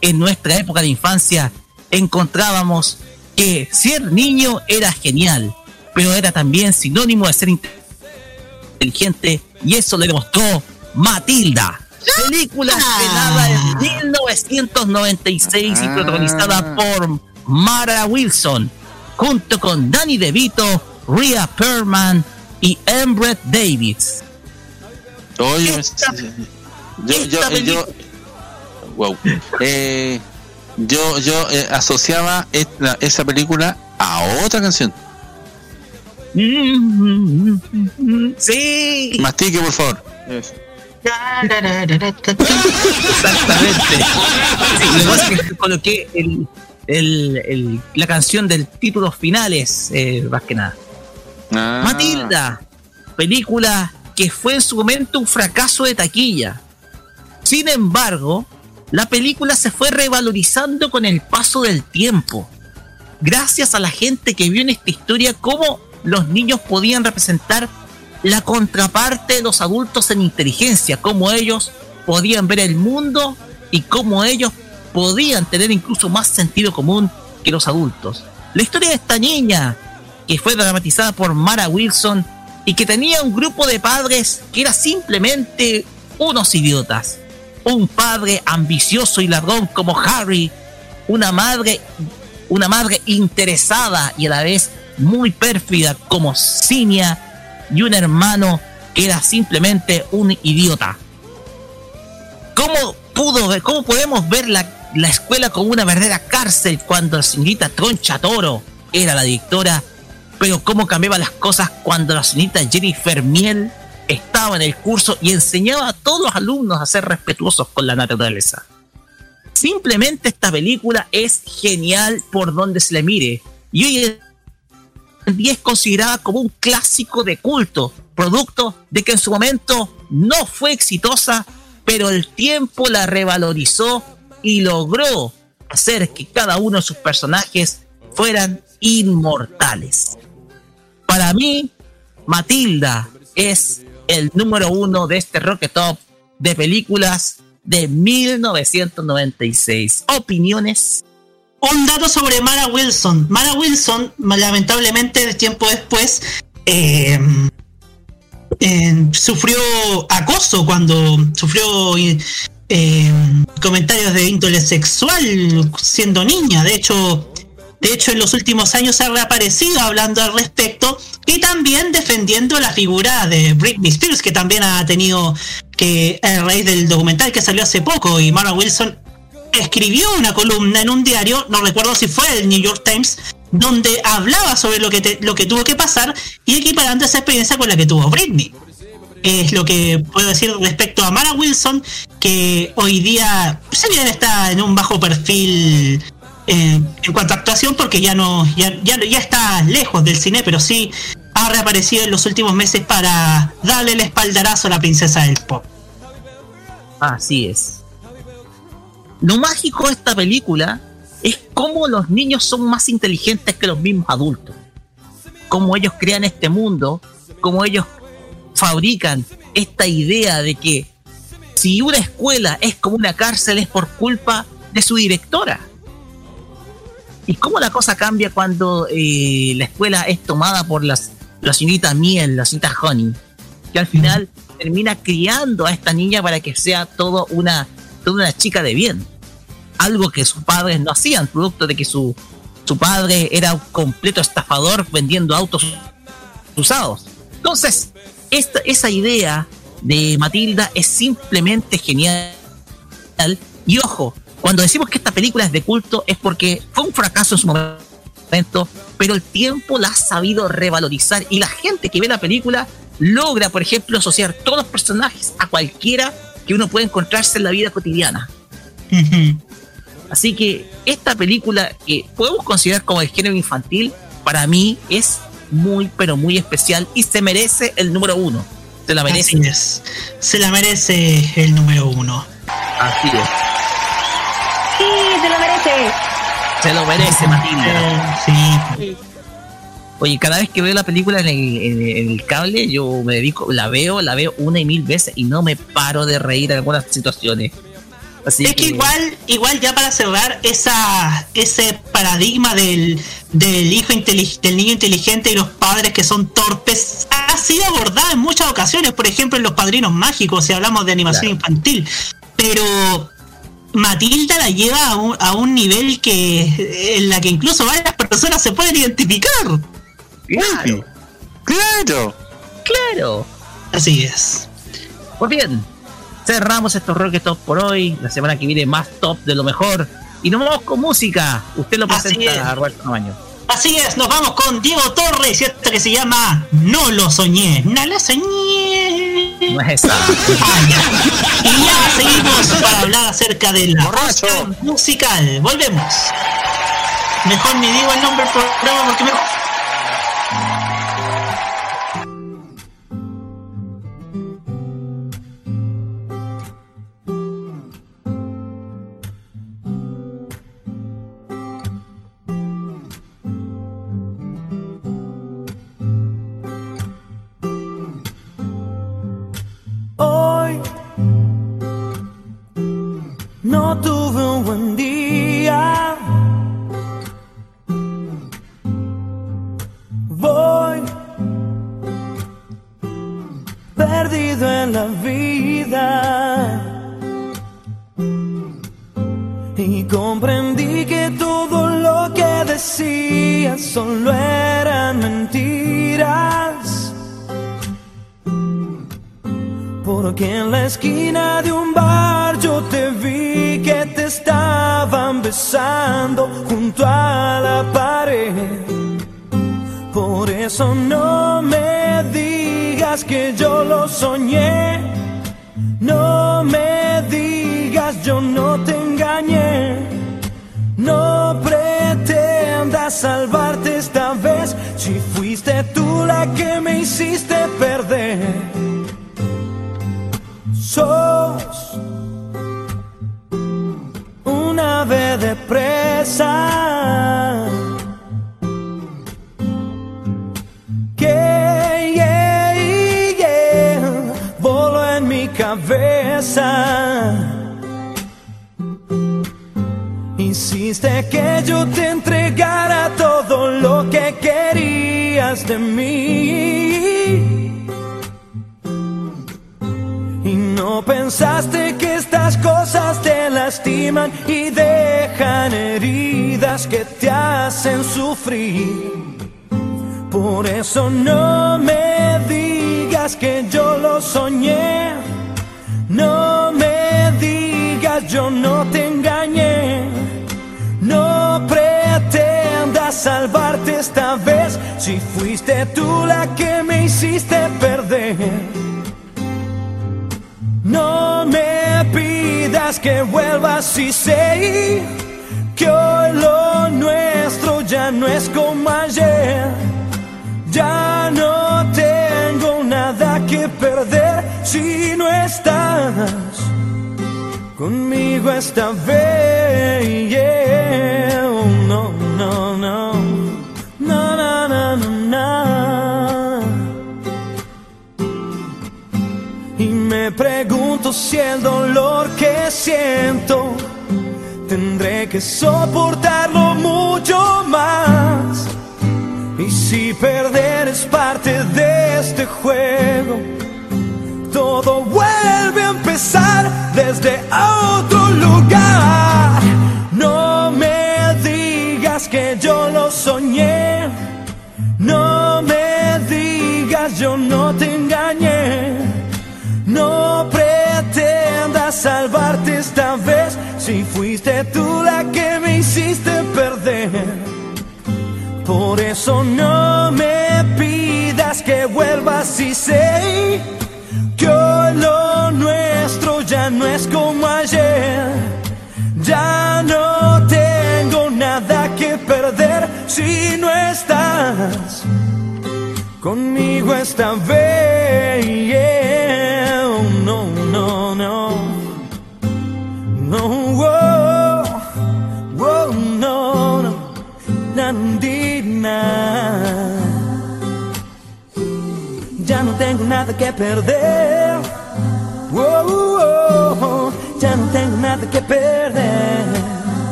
Speaker 3: en nuestra época de infancia encontrábamos que ser niño era genial, pero era también sinónimo de ser inteligente y eso le demostró Matilda. Película estrenada en 1996 y protagonizada por Mara Wilson, junto con Danny DeVito, Rhea Perlman y Embret Davis.
Speaker 16: Oye, yo, yo, yo, wow. Eh, yo, yo eh, asociaba esta- esa película a otra canción.
Speaker 3: Sí.
Speaker 16: Mastique, por favor.
Speaker 3: Exactamente. Sí, lo que pasa es que coloqué el, el- el- la canción del título finales, eh, más que nada.
Speaker 16: Ah.
Speaker 3: Matilda, película que fue en su momento un fracaso de taquilla. Sin embargo, la película se fue revalorizando con el paso del tiempo. Gracias a la gente que vio en esta historia cómo los niños podían representar la contraparte de los adultos en inteligencia, cómo ellos podían ver el mundo y cómo ellos podían tener incluso más sentido común que los adultos. La historia de esta niña, que fue dramatizada por Mara Wilson y que tenía un grupo de padres que era simplemente unos idiotas. Un padre ambicioso y ladrón como Harry, una madre, una madre interesada y a la vez muy pérfida como Cinia y un hermano que era simplemente un idiota. ¿Cómo pudo ver, cómo podemos ver la, la escuela como una verdadera cárcel cuando la señorita Troncha Toro era la directora? Pero cómo cambiaban las cosas cuando la señorita Jennifer Miel estaba en el curso y enseñaba a todos los alumnos a ser respetuosos con la naturaleza. Simplemente esta película es genial por donde se le mire. Y hoy es considerada como un clásico de culto, producto de que en su momento no fue exitosa, pero el tiempo la revalorizó y logró hacer que cada uno de sus personajes fueran inmortales. Para mí, Matilda es el número uno de este Rocket Top de películas de 1996. ¿Opiniones?
Speaker 4: Un dato sobre Mara Wilson. Mara Wilson, lamentablemente, tiempo después, eh, eh, sufrió acoso cuando sufrió eh, comentarios de índole sexual siendo niña. De hecho, de hecho, en los últimos años ha reaparecido hablando al respecto y también defendiendo la figura de Britney Spears, que también ha tenido que, a raíz del documental que salió hace poco, y Mara Wilson escribió una columna en un diario, no recuerdo si fue el New York Times, donde hablaba sobre lo que, te- lo que tuvo que pasar y equiparando esa experiencia con la que tuvo Britney. Es lo que puedo decir respecto a Mara Wilson, que hoy día, si bien está en un bajo perfil eh, en cuanto a actuación, porque ya no, ya, ya, ya está lejos del cine, pero sí ha reaparecido en los últimos meses para darle el espaldarazo a la princesa del pop.
Speaker 3: Así es. Lo mágico de esta película es cómo los niños son más inteligentes que los mismos adultos. Cómo ellos crean este mundo, cómo ellos fabrican esta idea de que si una escuela es como una cárcel es por culpa de su directora. Y cómo la cosa cambia cuando eh, la escuela es tomada por las, la señorita Miel, la señorita Honey, que al final termina criando a esta niña para que sea todo una, toda una chica de bien. Algo que sus padres no hacían, producto de que su, su padre era un completo estafador vendiendo autos usados. Entonces, esta, esa idea de Matilda es simplemente genial. Y ojo, cuando decimos que esta película es de culto es porque fue un fracaso en su momento, pero el tiempo la ha sabido revalorizar y la gente que ve la película logra, por ejemplo, asociar todos los personajes a cualquiera que uno puede encontrarse en la vida cotidiana. Así que esta película que podemos considerar como el género infantil, para mí es muy, pero muy especial y se merece el número uno. Se la merece.
Speaker 4: Así es. Se la merece el número uno.
Speaker 3: Así es.
Speaker 11: Sí, se lo merece.
Speaker 3: Se lo merece, Matilda.
Speaker 4: Sí.
Speaker 3: Oye, cada vez que veo la película en el, en el- en el cable, yo me dedico, la veo, la veo una y mil veces y no me paro de reír en algunas situaciones. Así
Speaker 4: es que igual, igual ya para cerrar esa, ese paradigma del, del hijo del niño inteligente y los padres que son torpes ha sido abordada en muchas ocasiones, por ejemplo en los padrinos mágicos, si hablamos de animación infantil. Pero Matilda la lleva a un, a un nivel que en la que incluso varias personas se pueden identificar.
Speaker 3: Claro.
Speaker 16: Claro.
Speaker 3: Claro.
Speaker 4: Así es.
Speaker 3: Pues bien, cerramos estos Rocket Top por hoy. La semana que viene más top de lo mejor. Y nos vamos con música. Usted lo presenta, Roberto Camaño.
Speaker 4: Así es, nos vamos con Diego Torres y esta que se llama No lo soñé. No lo soñé.
Speaker 3: No es esa.
Speaker 4: Y ya seguimos para hablar acerca de la musical. Volvemos. Mejor ni digo el nombre del programa porque mejor.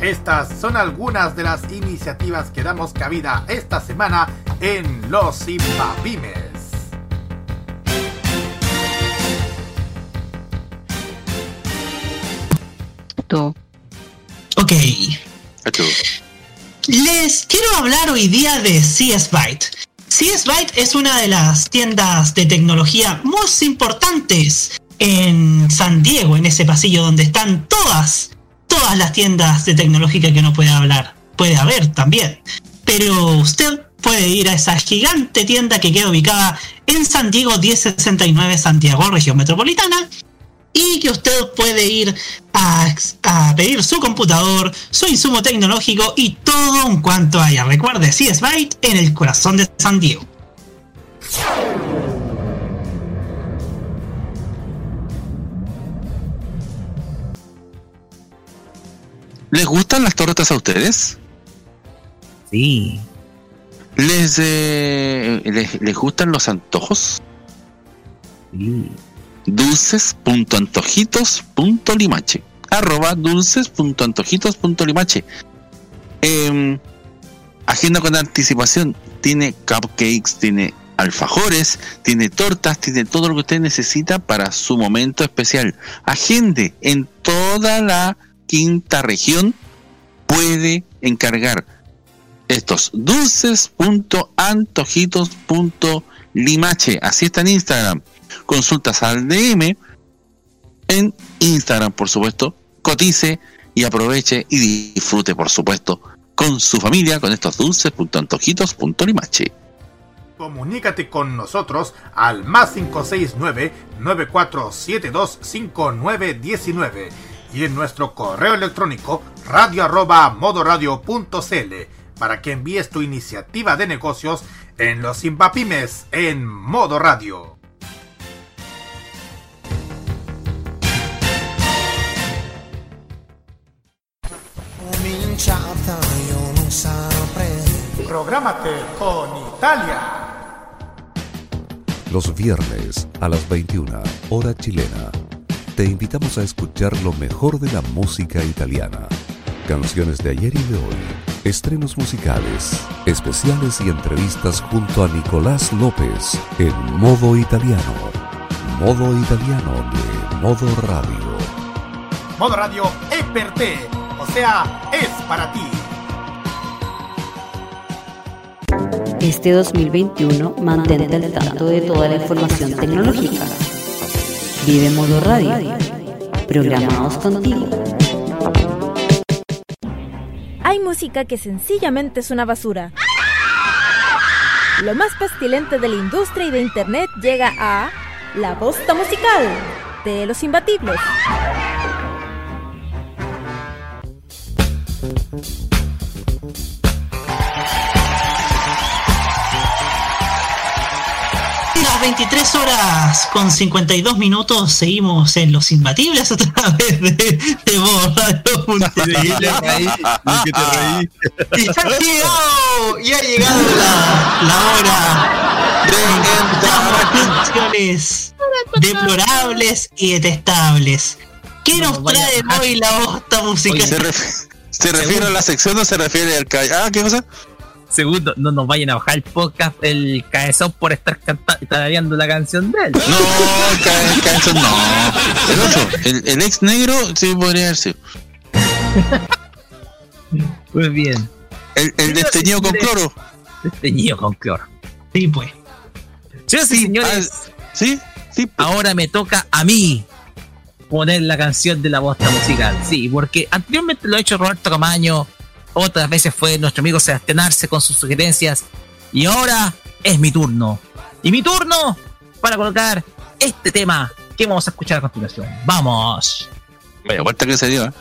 Speaker 19: Estas son algunas de las iniciativas que damos cabida esta semana en Los Impapymes.
Speaker 4: Ok. Les quiero hablar hoy día de CS Byte. CS Byte es una de las tiendas de tecnología más importantes en San Diego, en ese pasillo donde están todas, todas las tiendas de tecnológica que uno puede hablar. Puede haber también. Pero usted puede ir a esa gigante tienda que queda ubicada en San Diego 1069 Santiago, región metropolitana, y que usted puede ir a, pedir su computador, su insumo tecnológico y todo en cuanto haya. Recuerde, CS Byte en el corazón de San Diego.
Speaker 16: ¿Les gustan las tortas a ustedes?
Speaker 3: Sí.
Speaker 16: ¿Les, eh, les, les gustan los antojos?
Speaker 3: Sí.
Speaker 16: dulces.antojitos.limache arroba dulces.antojitos.limache eh, agenda con anticipación tiene cupcakes tiene alfajores, tiene tortas, tiene todo lo que usted necesita para su momento especial. Agende en toda la quinta región puede encargar estos dulces.antojitos.limache. Así está en Instagram. Consultas al DM en Instagram, por supuesto. Cotice y aproveche y disfrute, por supuesto, con su familia con estos dulces.antojitos.limache.
Speaker 19: Comunícate con nosotros al más 569-9472-5919 y en nuestro correo electrónico radio arroba modoradio.cl para que envíes tu iniciativa de negocios en los Zimbapymes en modo radio. Prográmate con Italia.
Speaker 30: Los viernes a las 21, hora chilena, te invitamos a escuchar lo mejor de la música italiana. Canciones de ayer y de hoy, estrenos musicales, especiales y entrevistas junto a Nicolás López en modo italiano. Modo italiano de Modo Radio.
Speaker 19: Modo radio es per te, o sea, es para ti.
Speaker 10: Este 2021 mantente al tanto de toda la información tecnológica. Vive Modo Radio. Programados contigo.
Speaker 5: Hay música que sencillamente es una basura. Lo más pestilente de la industria y de internet llega a La Bosta Musical de los Imbatibles.
Speaker 4: 23 horas con 52 minutos seguimos en Los Imbatibles a través de, de. Y ha llegado, y ha llegado la, la hora de las canciones deplorables y detestables. ¿Qué nos trae hoy la bosta
Speaker 16: Oye,
Speaker 4: musical?
Speaker 16: ¿se, ref- ¿Se refiere a la sección o se refiere al ca- Ah, ¿qué cosa?
Speaker 3: Segundo, no nos vayan a bajar el podcast, el cabezón por estar tarareando la canción de él.
Speaker 16: No, ca- ca- no. El otro, el, el ex negro, sí podría haber sido.
Speaker 3: Muy bien.
Speaker 16: El, el desteñido con cloro.
Speaker 3: Desteñido con cloro.
Speaker 4: Sí, pues.
Speaker 3: Señoras y señores,
Speaker 16: sí, sí.
Speaker 3: Ahora me toca a mí poner la canción de la bosta musical. Sí, porque anteriormente lo ha hecho Roberto Camaño, otras veces fue nuestro amigo Sebastián con sus sugerencias, y ahora es mi turno. Y mi turno para colocar este tema que vamos a escuchar a continuación. ¡Vamos!
Speaker 16: Vaya, vuelta que se dio, ¿eh?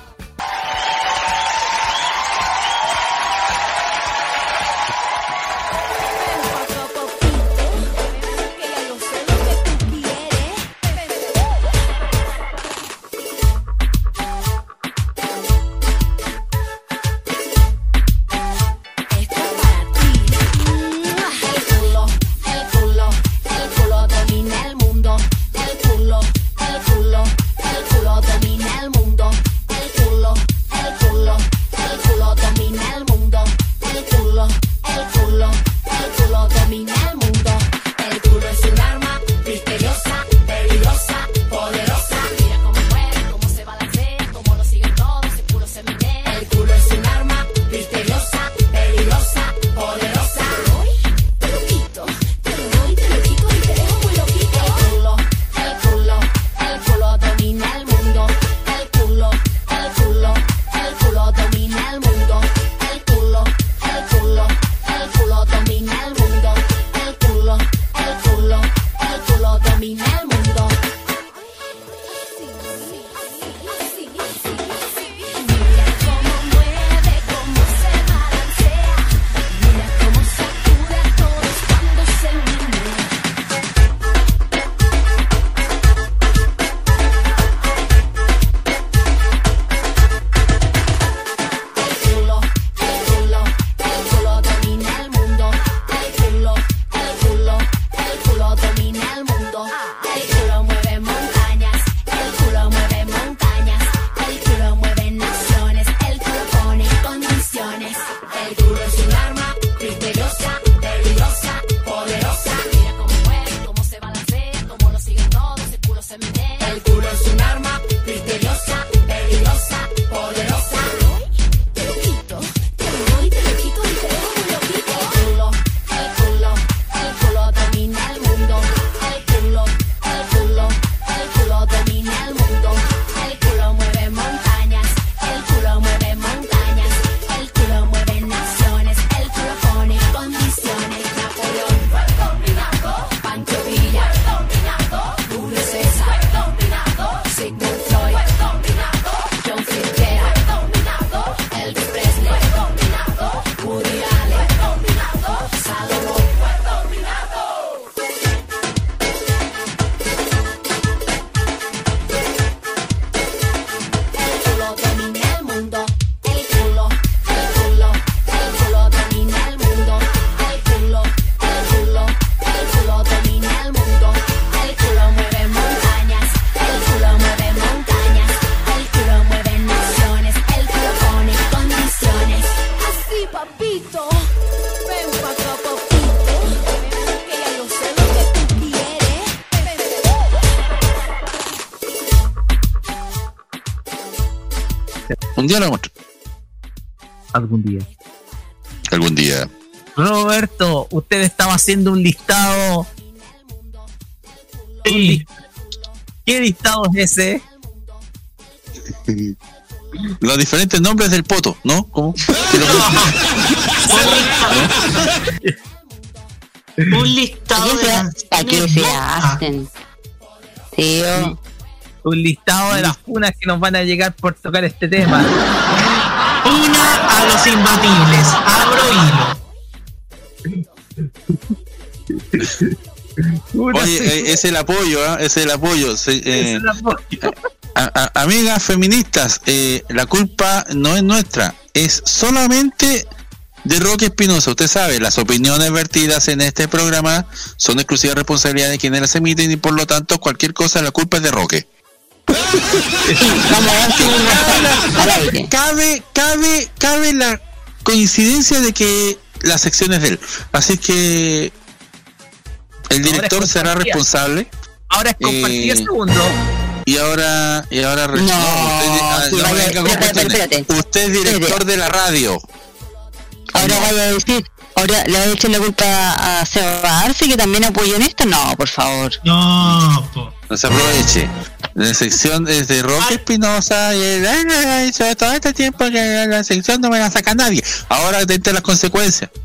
Speaker 16: Lo mostrar.
Speaker 3: Algún día.
Speaker 16: Algún día.
Speaker 3: Roberto, usted estaba haciendo un listado. Un li- ¿Qué listado es ese?
Speaker 16: Los diferentes nombres del poto, ¿no? ¿Cómo?
Speaker 4: Un listado de
Speaker 10: ¿Para qué
Speaker 4: canciones
Speaker 10: se
Speaker 4: boca.
Speaker 10: hacen? Tío.
Speaker 3: Un listado de las funas que nos van a llegar por tocar este tema.
Speaker 4: Una a los imbatibles. Abro hilo.
Speaker 16: Oye, eh, es el apoyo, ¿ah? es el apoyo. Eh, a- a- amigas feministas, eh, la culpa no es nuestra, es solamente de Roque Espinosa. Usted sabe, las opiniones vertidas en este programa son exclusiva responsabilidad de quienes las emiten y por lo tanto cualquier cosa la culpa es de Roque. cabe, cabe, cabe la coincidencia de que la sección es de él. Así que el director será responsable.
Speaker 3: Ahora es compartida,
Speaker 16: Eh,
Speaker 3: segundo.
Speaker 16: Y ahora, y ahora
Speaker 10: No,
Speaker 16: usted, ah,
Speaker 10: sí,
Speaker 16: no
Speaker 10: vaya,
Speaker 16: venga con
Speaker 10: espérate,
Speaker 16: cuestiones.
Speaker 10: espérate.
Speaker 16: Usted es director de la radio.
Speaker 10: Ahora vaya a decir, ahora le va a echar la culpa a Seba Arce que también apoyó en esto. No, por favor.
Speaker 4: No, po.
Speaker 16: No se aproveche. La sección es de Roque Espinosa y él "Ay, ay, ay, sobre todo este tiempo que la sección no me la saca nadie. Ahora a las consecuencias.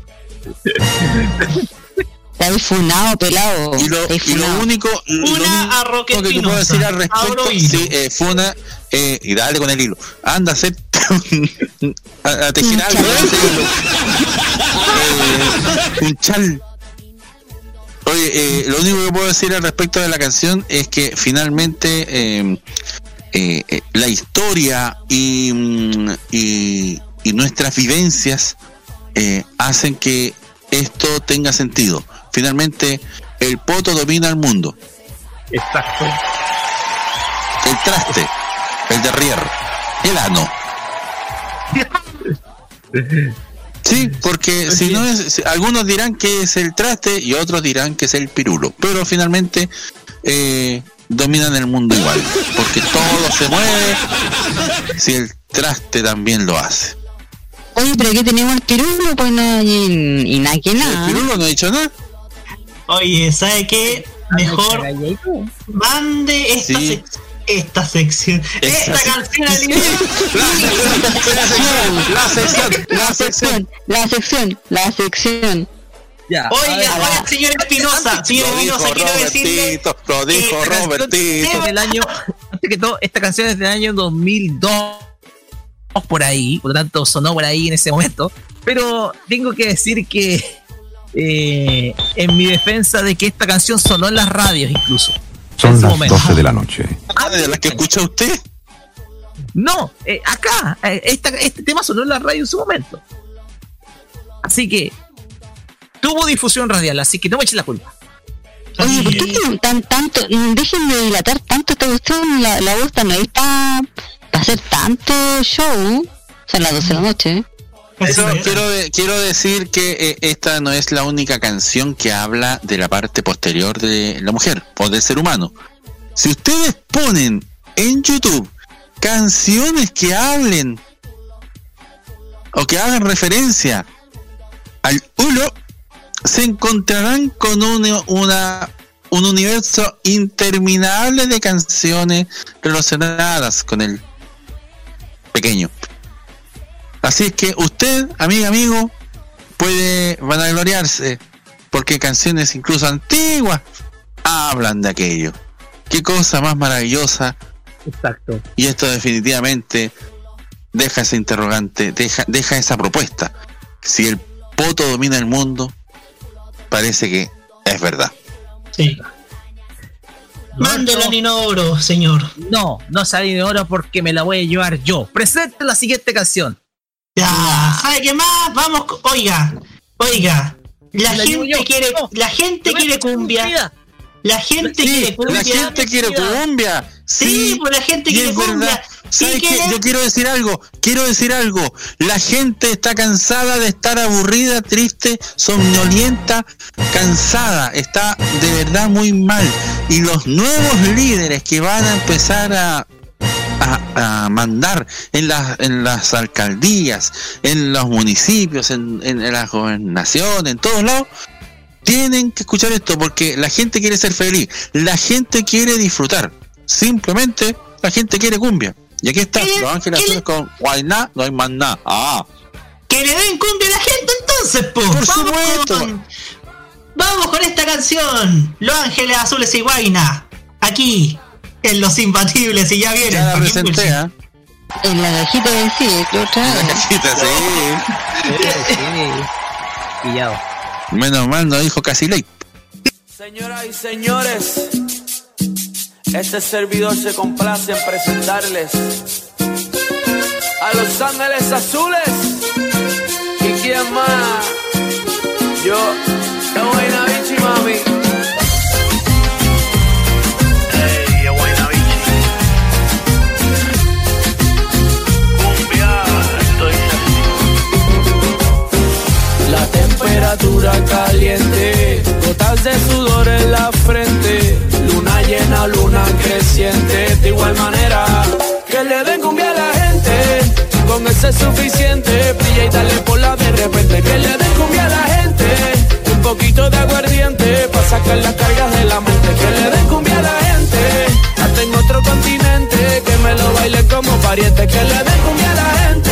Speaker 10: Está funado, pelado.
Speaker 16: Y lo, y lo único, lo
Speaker 4: Una
Speaker 16: único
Speaker 4: a Roque
Speaker 16: que te
Speaker 4: Espinosa.
Speaker 16: puedo decir al respecto, sí, eh, fue una, eh, y dale con el hilo. Anda, hacer a, a tejer algo, con ese hilo. Eh, un chal. Oye, eh, lo único que puedo decir al respecto de la canción es que finalmente eh, eh, eh, la historia y, mm, y, y nuestras vivencias eh, hacen que esto tenga sentido. Finalmente, el poto domina el mundo.
Speaker 3: Exacto.
Speaker 16: El traste, el derrier, el ano. Sí, porque si no es, algunos dirán que es el traste y otros dirán que es el pirulo, pero finalmente eh, dominan el mundo igual, porque todo se mueve si el traste también lo hace.
Speaker 10: Oye, pero aquí tenemos el pirulo, pues no, y, y nada que nada.
Speaker 16: El pirulo no ha dicho nada.
Speaker 4: Oye, ¿sabe qué? Mejor mande esta,
Speaker 16: Sí.
Speaker 4: Esta sección, esta canción
Speaker 10: La sección, la sección, la sección, la sección.
Speaker 3: Ya.
Speaker 4: Oiga,
Speaker 3: ver,
Speaker 4: oiga, señor Espinosa, señor Espinosa, quiero decirle
Speaker 16: lo dijo
Speaker 4: que-
Speaker 16: Robertito.
Speaker 3: del año, antes que todo, esta canción es del año 2002 por ahí, por lo tanto sonó por ahí en ese momento, pero tengo que decir que eh, en mi defensa de que esta canción sonó en las radios incluso.
Speaker 30: Son las
Speaker 3: momento.
Speaker 30: 12 de la noche.
Speaker 16: Ah, de las que escucha usted.
Speaker 3: No, eh, acá, eh, esta- este tema sonó en la radio en su momento. Así que tuvo difusión radial, así que no me echen la culpa.
Speaker 10: Oye, ¿por qué tan, tan- tanto? Dejen de dilatar tanto esta cuestión. La, la voz no es para hacer tanto show. Son las 12 de la noche.
Speaker 16: Eso quiero, quiero decir que eh, esta no es la única canción que habla de la parte posterior de la mujer o del ser humano. Si ustedes ponen en YouTube canciones que hablen o que hagan referencia al ulo, se encontrarán con un, una, un universo interminable de canciones relacionadas con el pequeño. Así es que usted, amiga, amigo, puede vanagloriarse porque canciones incluso antiguas hablan de aquello. Qué cosa más maravillosa.
Speaker 3: Exacto.
Speaker 16: Y esto definitivamente deja ese interrogante, deja, deja esa propuesta. Si el poto domina el mundo, parece que es verdad.
Speaker 4: Sí. Mándelo en inodoro, señor.
Speaker 3: No, no salí de oro porque me la voy a llevar yo. Presente la siguiente canción.
Speaker 4: Ya, ¿sabe qué más? Vamos, oiga, oiga. La gente quiere, la gente quiere cumbia. La gente quiere cumbia.
Speaker 16: La gente quiere cumbia.
Speaker 4: Sí, pues la gente quiere cumbia.
Speaker 16: ¿Sabe
Speaker 4: ¿Y
Speaker 16: qué?
Speaker 4: qué?
Speaker 16: Yo quiero decir algo, quiero decir algo. La gente está cansada de estar aburrida, triste, somnolienta, cansada. Está de verdad muy mal. Y los nuevos líderes que van a empezar a, a mandar en las, en las alcaldías, en los municipios, en, en, en las gobernaciones, en todos lados, tienen que escuchar esto porque la gente quiere ser feliz, la gente quiere disfrutar, simplemente la gente quiere cumbia. Y aquí está, Los Ángeles Azules con Guayna, no hay más nada. Ah,
Speaker 4: Que le den cumbia a la gente entonces, po.
Speaker 16: Por
Speaker 4: vamos
Speaker 16: supuesto.
Speaker 4: Con, vamos con esta canción. Los Ángeles Azules y Guaina. Aquí, en Los Imbatibles. Y ya viene.
Speaker 16: ya la presenté, ¿ah?
Speaker 10: En la cajita de sí, otra
Speaker 16: La
Speaker 10: vez.
Speaker 16: cajita, sí.
Speaker 3: Pillado.
Speaker 16: Menos mal no dijo casi ley.
Speaker 20: Señoras y señores, este servidor se complace en presentarles a Los Ángeles Azules. ¿Y quién más? Yo, la buena temperatura caliente, gotas de sudor en la frente, luna llena, luna creciente, de igual manera que le den cumbia a la gente, con ese es suficiente, brilla y dale por la de repente, que le den cumbia a la gente, un poquito de aguardiente, para sacar las cargas de la mente, que le den cumbia a la gente, hasta en otro continente, que me lo baile como pariente, que le den cumbia a la gente,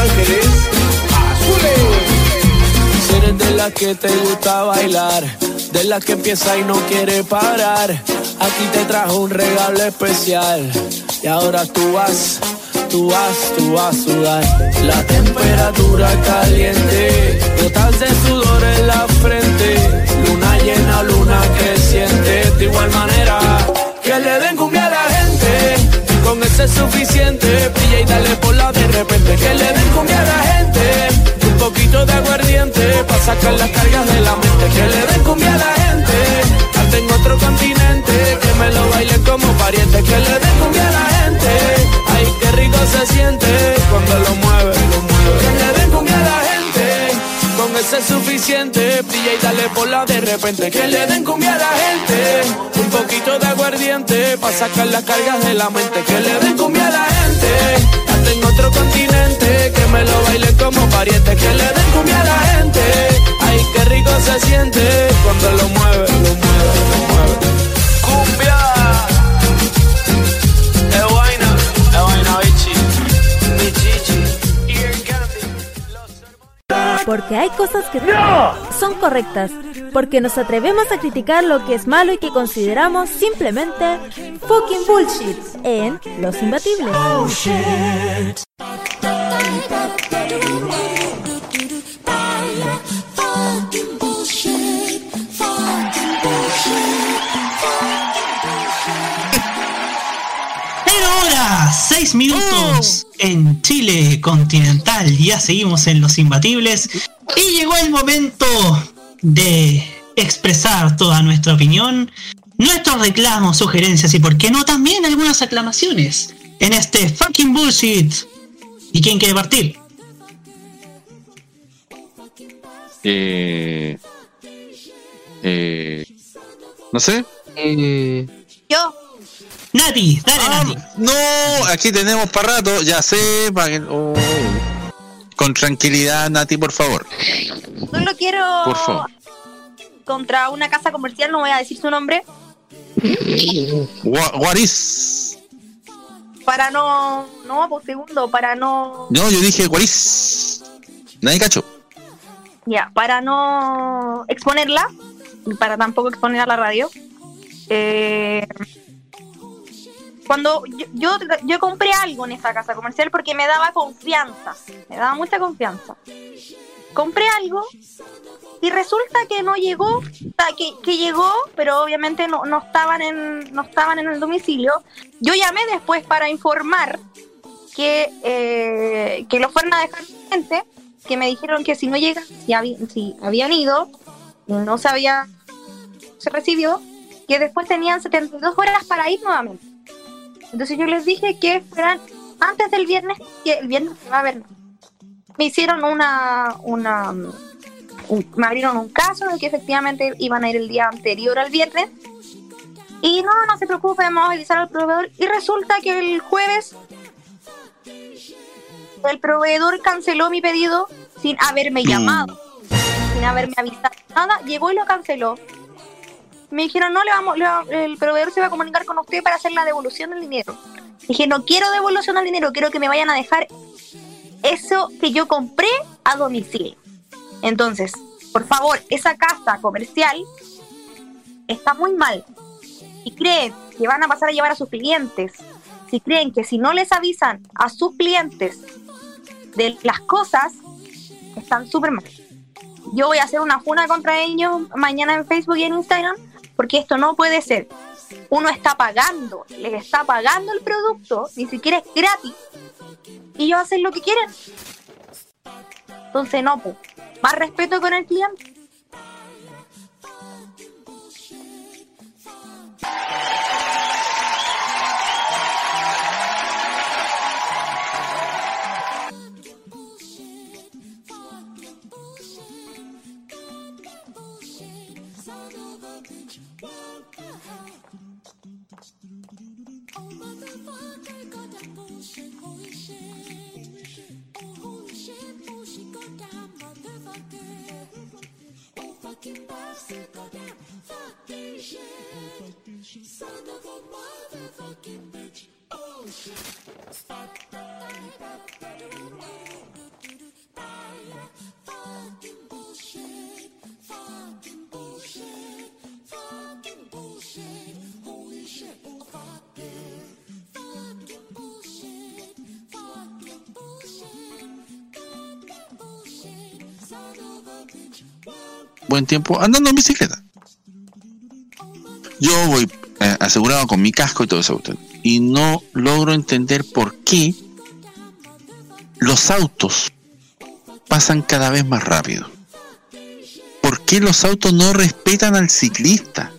Speaker 31: Ángeles Azules.
Speaker 20: Eres de las que te gusta bailar, de las que empieza y no quiere parar, aquí te trajo un regalo especial. Y ahora tú vas, tú vas, tú vas a sudar. La temperatura caliente, gotas de sudor en la frente, luna llena, luna creciente. De igual manera, que le den cumbia con ese es suficiente. Brilla y dale por la de repente, que le den cumbia a la gente. Un poquito de aguardiente para sacar las cargas de la mente. Que le den cumbia a la gente. Hasta en otro continente. Que me lo bailen como pariente. Que le den cumbia a la gente. Ay, qué rico se siente cuando lo mueve, lo mueve. Es suficiente. Brilla y dale por la de repente. Que le den cumbia a la gente. Un poquito de aguardiente para sacar las cargas de la mente. Que le den cumbia a la gente. Hasta en otro continente. Que me lo bailen como pariente. Que le den cumbia a la gente. Ay, qué rico se siente cuando lo mueve, lo mueve, lo mueve. Cumbia.
Speaker 5: Porque hay cosas que son correctas. Porque nos atrevemos a criticar lo que es malo y que consideramos simplemente fucking bullshit en Los Imbatibles.
Speaker 4: Ahora, 6 minutos en Chile continental. Ya seguimos en Los Imbatibles. Y llegó el momento de expresar toda nuestra opinión, nuestros reclamos, sugerencias y, por qué no, también algunas aclamaciones en este fucking bullshit. ¿Y quién quiere partir?
Speaker 16: Eh, eh, no sé. Eh,
Speaker 10: Yo.
Speaker 4: Nati, dale Nati.
Speaker 16: No, aquí tenemos para rato, ya sé. que- oh. Con tranquilidad, Nati, por favor.
Speaker 10: Solo quiero
Speaker 16: Por favor.
Speaker 32: contra una casa comercial, no voy a decir su nombre,
Speaker 16: Guariz.
Speaker 32: para no, no, por segundo, para no,
Speaker 16: No, yo dije Guariz. Nadie cacho.
Speaker 32: ya, para no exponerla, para tampoco exponer a la radio. eh, cuando yo, yo, yo compré algo en esa casa comercial porque me daba confianza, me daba mucha confianza. Compré algo y resulta que no llegó, que, que llegó, pero obviamente no, no estaban en, no estaban en el domicilio. Yo llamé después para informar que, eh, que lo fueron a dejar gente, que me dijeron que si no llegan, si, si habían ido, no se había, se recibió, que después tenían 72 horas para ir nuevamente. Entonces yo les dije que fueran antes del viernes, que el viernes se va a ver. Me hicieron una, una, un- me abrieron un caso de que efectivamente iban a ir el día anterior al viernes. Y no, no se preocupe, vamos a avisar al proveedor. Y resulta que el jueves el proveedor canceló mi pedido sin haberme llamado, sin haberme avisado nada. Llegó y lo canceló. Me dijeron, no, le vamos, le va- el proveedor se va a comunicar con usted para hacer la devolución del dinero. Dije, no quiero devolución del dinero, quiero que me vayan a dejar eso que yo compré a domicilio. Entonces, por favor, esa casa comercial está muy mal. Si creen que van a pasar a llevar a sus clientes, si creen que si no les avisan a sus clientes de las cosas, están súper mal. Yo voy a hacer una funa contra ellos mañana en Facebook y en Instagram, porque esto no puede ser. Uno está pagando, les está pagando el producto, ni siquiera es gratis, y ellos hacen lo que quieren. Entonces, no, pues, más respeto con el cliente.
Speaker 16: Buen tiempo andando en bicicleta. Yo voy eh, asegurado con mi casco y todo eso. Y no logro entender por qué los autos pasan cada vez más rápido. ¿Por qué los autos no respetan al ciclista?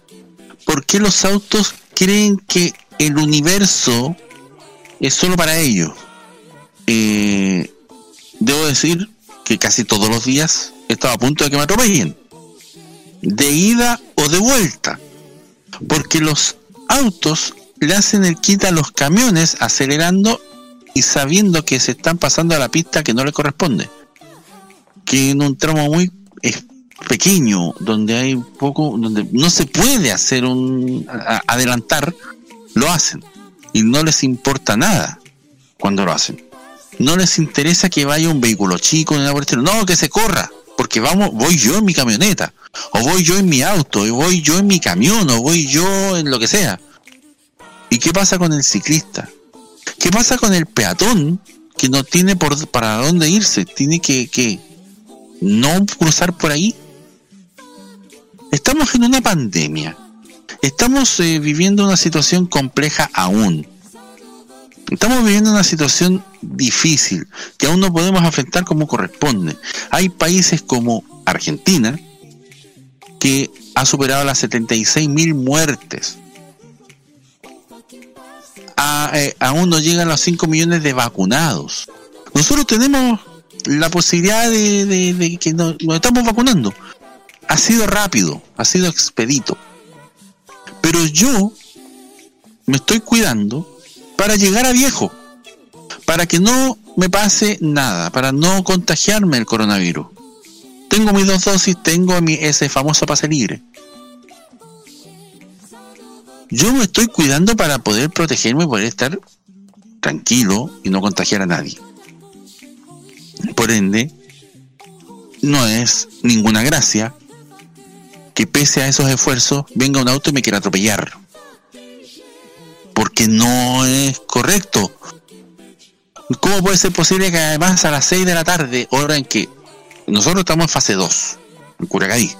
Speaker 16: ¿Por qué los autos creen que el universo es solo para ellos? Eh, debo decir que casi todos los días estaba a punto de que me atropellen. De ida o de vuelta. Porque los autos le hacen el quita a los camiones acelerando y sabiendo que se están pasando a la pista que no le corresponde. Que en un tramo muy pequeño, donde hay poco, donde no se puede hacer un adelantar, lo hacen. Y no les importa nada cuando lo hacen. No les interesa que vaya un vehículo chico, ni nada por no, que se corra, porque vamos, voy yo en mi camioneta, o voy yo en mi auto, o voy yo en mi camión, o voy yo en lo que sea. ¿Y qué pasa con el ciclista? ¿Qué pasa con el peatón que no tiene por para dónde irse? Tiene que, que no cruzar por ahí. Estamos en una pandemia. Estamos eh, viviendo una situación compleja aún. Estamos viviendo una situación difícil que aún no podemos afrontar como corresponde. Hay países como Argentina que ha superado las 76 mil muertes. Eh, aún no llegan los 5 millones de vacunados. Nosotros tenemos la posibilidad de, que nos estamos vacunando. Ha sido rápido, ha sido expedito. Pero yo me estoy cuidando para llegar a viejo, para que no me pase nada, para no contagiarme el coronavirus. Tengo mis dos dosis, tengo mi, ese famoso pase libre. Yo me estoy cuidando para poder protegerme, poder estar tranquilo y no contagiar a nadie. Por ende, no es ninguna gracia que pese a esos esfuerzos venga un auto y me quiera atropellar. Porque no es correcto. ¿Cómo puede ser posible que además a las 6 de la tarde, hora en que nosotros estamos en fase 2, en Curacaí,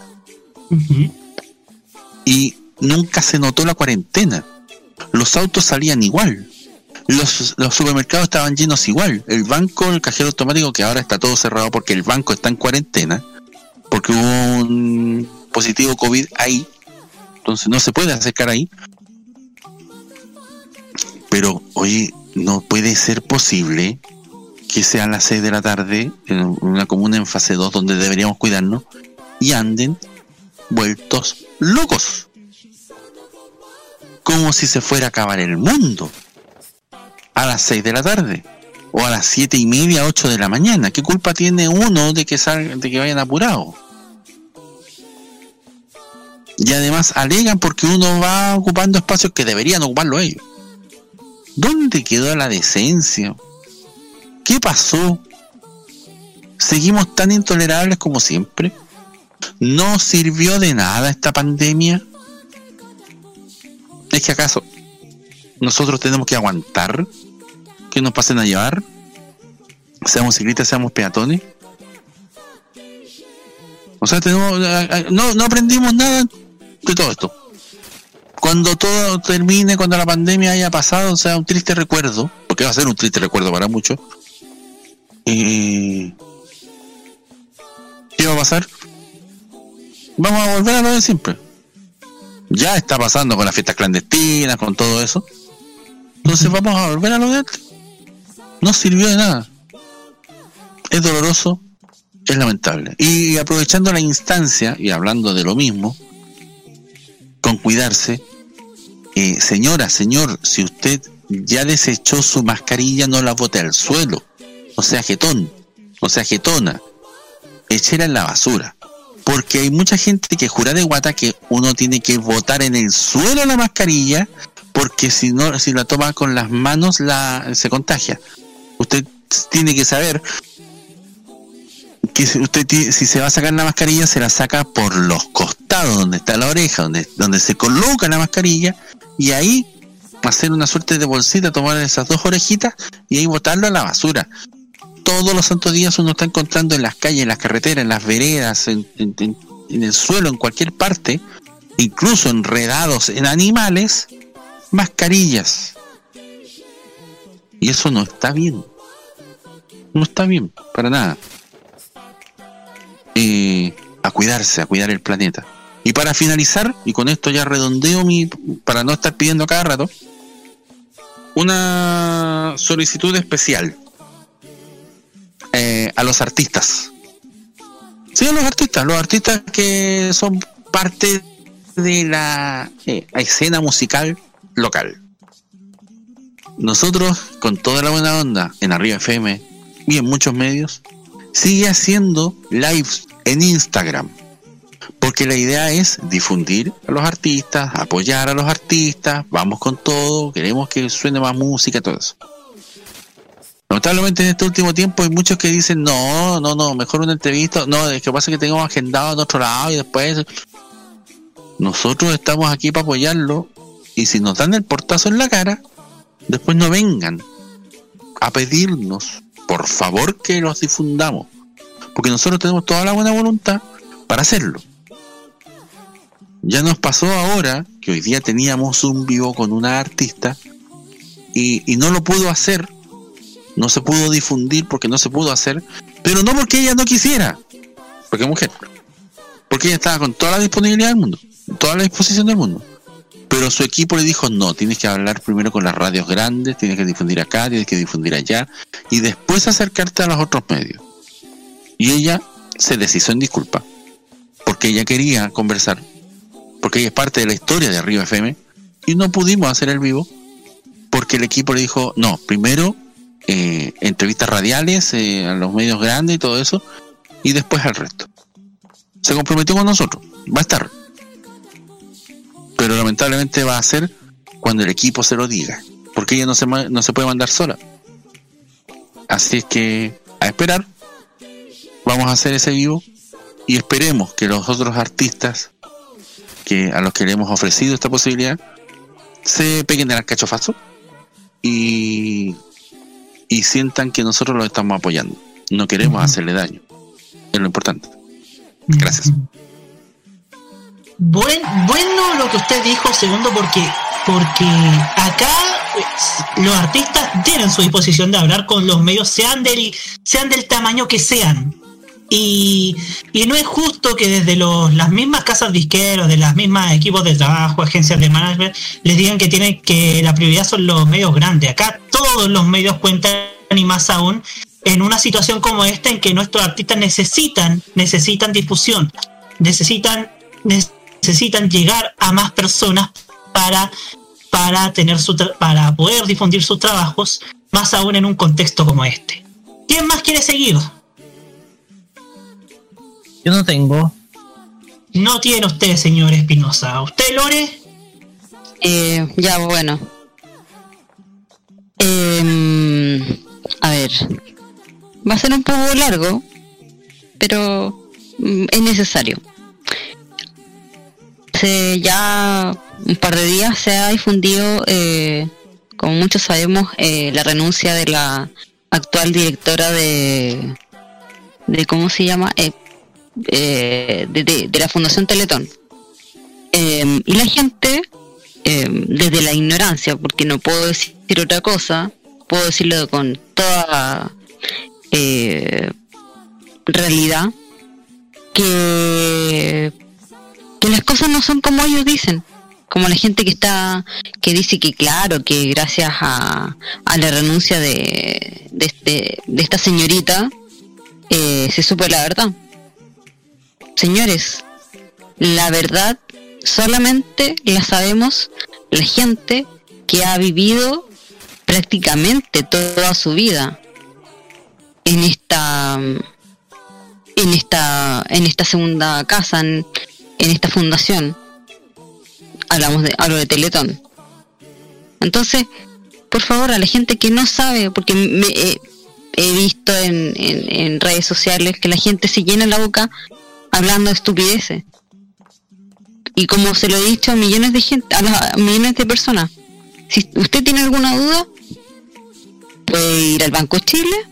Speaker 16: y nunca se notó la cuarentena? Los autos salían igual. Los, los supermercados estaban llenos igual. El banco, el cajero automático, que ahora está todo cerrado porque el banco está en cuarentena, porque hubo un positivo COVID ahí, entonces no se puede acercar ahí. Pero, oye, no puede ser posible que sean las 6 de la tarde en una comuna en fase 2 donde deberíamos cuidarnos y anden vueltos locos. Como si se fuera a acabar el mundo a las 6 de la tarde o a las siete y media, 8 de la mañana. ¿Qué culpa tiene uno de que salgan, de que vayan apurados? Y además alegan porque uno va ocupando espacios que deberían ocuparlo ellos. ¿Dónde quedó la decencia? ¿Qué pasó? ¿Seguimos tan intolerables como siempre? ¿No sirvió de nada esta pandemia? ¿Es que acaso nosotros tenemos que aguantar que nos pasen a llevar? Seamos ciclistas, seamos peatones. O sea, tenemos, eh, eh, no, no aprendimos nada de todo esto. Cuando todo termine, cuando la pandemia haya pasado, sea, un triste recuerdo, porque va a ser un triste recuerdo para muchos. eh, ¿Qué va a pasar? Vamos a volver a lo de siempre. Ya está pasando con las fiestas clandestinas, con todo eso. Entonces vamos a volver a lo de antes. No sirvió de nada. Es doloroso, es lamentable. Y aprovechando la instancia y hablando de lo mismo, con cuidarse, eh, señora, señor, si usted ya desechó su mascarilla, no la bote al suelo. O sea, jetón, o sea, jetona. Echera en la basura. Porque hay mucha gente que jura de guata que uno tiene que botar en el suelo la mascarilla, porque si no, si la toma con las manos, la se contagia. Usted tiene que saber que si usted si se va a sacar la mascarilla se la saca por los costados donde está la oreja donde donde se coloca la mascarilla y ahí hacer una suerte de bolsita tomar esas dos orejitas y ahí botarlo a la basura. Todos los santos días uno está encontrando en las calles en las carreteras en las veredas en, el suelo en cualquier parte incluso enredados en animales mascarillas. Y eso no está bien. No está bien para nada. Eh, a cuidarse, a cuidar el planeta. Y para finalizar, y con esto ya redondeo mi, para no estar pidiendo cada rato, una solicitud especial eh, a los artistas. Sí, a los artistas, los artistas que son parte de la eh, escena musical local. Nosotros, con toda la buena onda, en Arriba FM y en muchos medios, sigue haciendo lives en Instagram. Porque la idea es difundir a los artistas, apoyar a los artistas, vamos con todo, queremos que suene más música, todo eso. Lamentablemente en este último tiempo hay muchos que dicen, no, no, no, mejor una entrevista, no, es que pasa que tenemos agendado en otro lado y después... Nosotros estamos aquí para apoyarlo y si nos dan el portazo en la cara, después no vengan a pedirnos, por favor, que los difundamos. Porque nosotros tenemos toda la buena voluntad para hacerlo. Ya nos pasó ahora que hoy día teníamos un vivo con una artista y, y no lo pudo hacer, no se pudo difundir porque no se pudo hacer, pero no porque ella no quisiera, porque mujer, porque ella estaba con toda la disponibilidad del mundo, toda la disposición del mundo. Pero su equipo le dijo, no, tienes que hablar primero con las radios grandes, tienes que difundir acá, tienes que difundir allá, y después acercarte a los otros medios. Y ella se deshizo en disculpa, porque ella quería conversar, porque ella es parte de la historia de Arriba FM, y no pudimos hacer el vivo, porque el equipo le dijo, no, primero eh, entrevistas radiales eh, a los medios grandes y todo eso, y después al resto. Se comprometió con nosotros. Va a estar. Pero lamentablemente va a ser cuando el equipo se lo diga. Porque ella no se, no se puede mandar sola. Así es que a esperar. Vamos a hacer ese vivo. Y esperemos que los otros artistas que a los que le hemos ofrecido esta posibilidad se peguen del cachofazo y, y sientan que nosotros los estamos apoyando. No queremos hacerle daño. Es lo importante. Gracias.
Speaker 4: Buen, bueno lo que usted dijo, segundo, porque, porque acá eh, los artistas tienen su disposición de hablar con los medios, sean del, sean del tamaño que sean. Y, no es justo que desde los, las mismas casas disqueros, de las mismas equipos de trabajo, agencias de management, les digan que tienen que la prioridad son los medios grandes. Acá todos los medios cuentan y más aún en una situación como esta en que nuestros artistas necesitan, necesitan difusión, necesitan, necesitan llegar a más personas para, para tener su para poder difundir sus trabajos, más aún en un contexto como este. ¿Quién más quiere seguir?
Speaker 3: Yo no tengo.
Speaker 4: No tiene usted, señor Espinosa. ¿Usted, Lore?
Speaker 10: Eh, ya, bueno. Em, a ver. Va a ser un poco largo, pero mm, es necesario. Hace ya un par de días se ha difundido, eh, como muchos sabemos, eh, la renuncia de la actual directora de, de ¿cómo se llama? Eh, de, de- la Fundación Teletón. Eh, y la gente, eh, desde la ignorancia, porque no puedo decir otra cosa, puedo decirlo con toda eh, realidad, que, que las cosas no son como ellos dicen. Como la gente que está, que dice que claro, que gracias a, a la renuncia de, de, este, de esta señorita, eh, se supo la verdad. Señores, la verdad solamente la sabemos la gente que ha vivido prácticamente toda su vida en esta en esta en esta segunda casa en, en esta fundación. Hablamos de hablo de Teletón. Entonces por favor a la gente que no sabe porque me, eh, he visto en, en, en redes sociales que la gente se llena la boca hablando de estupideces. Y como se lo he dicho a millones de gente a, millones de personas si usted tiene alguna duda puede ir al Banco Chile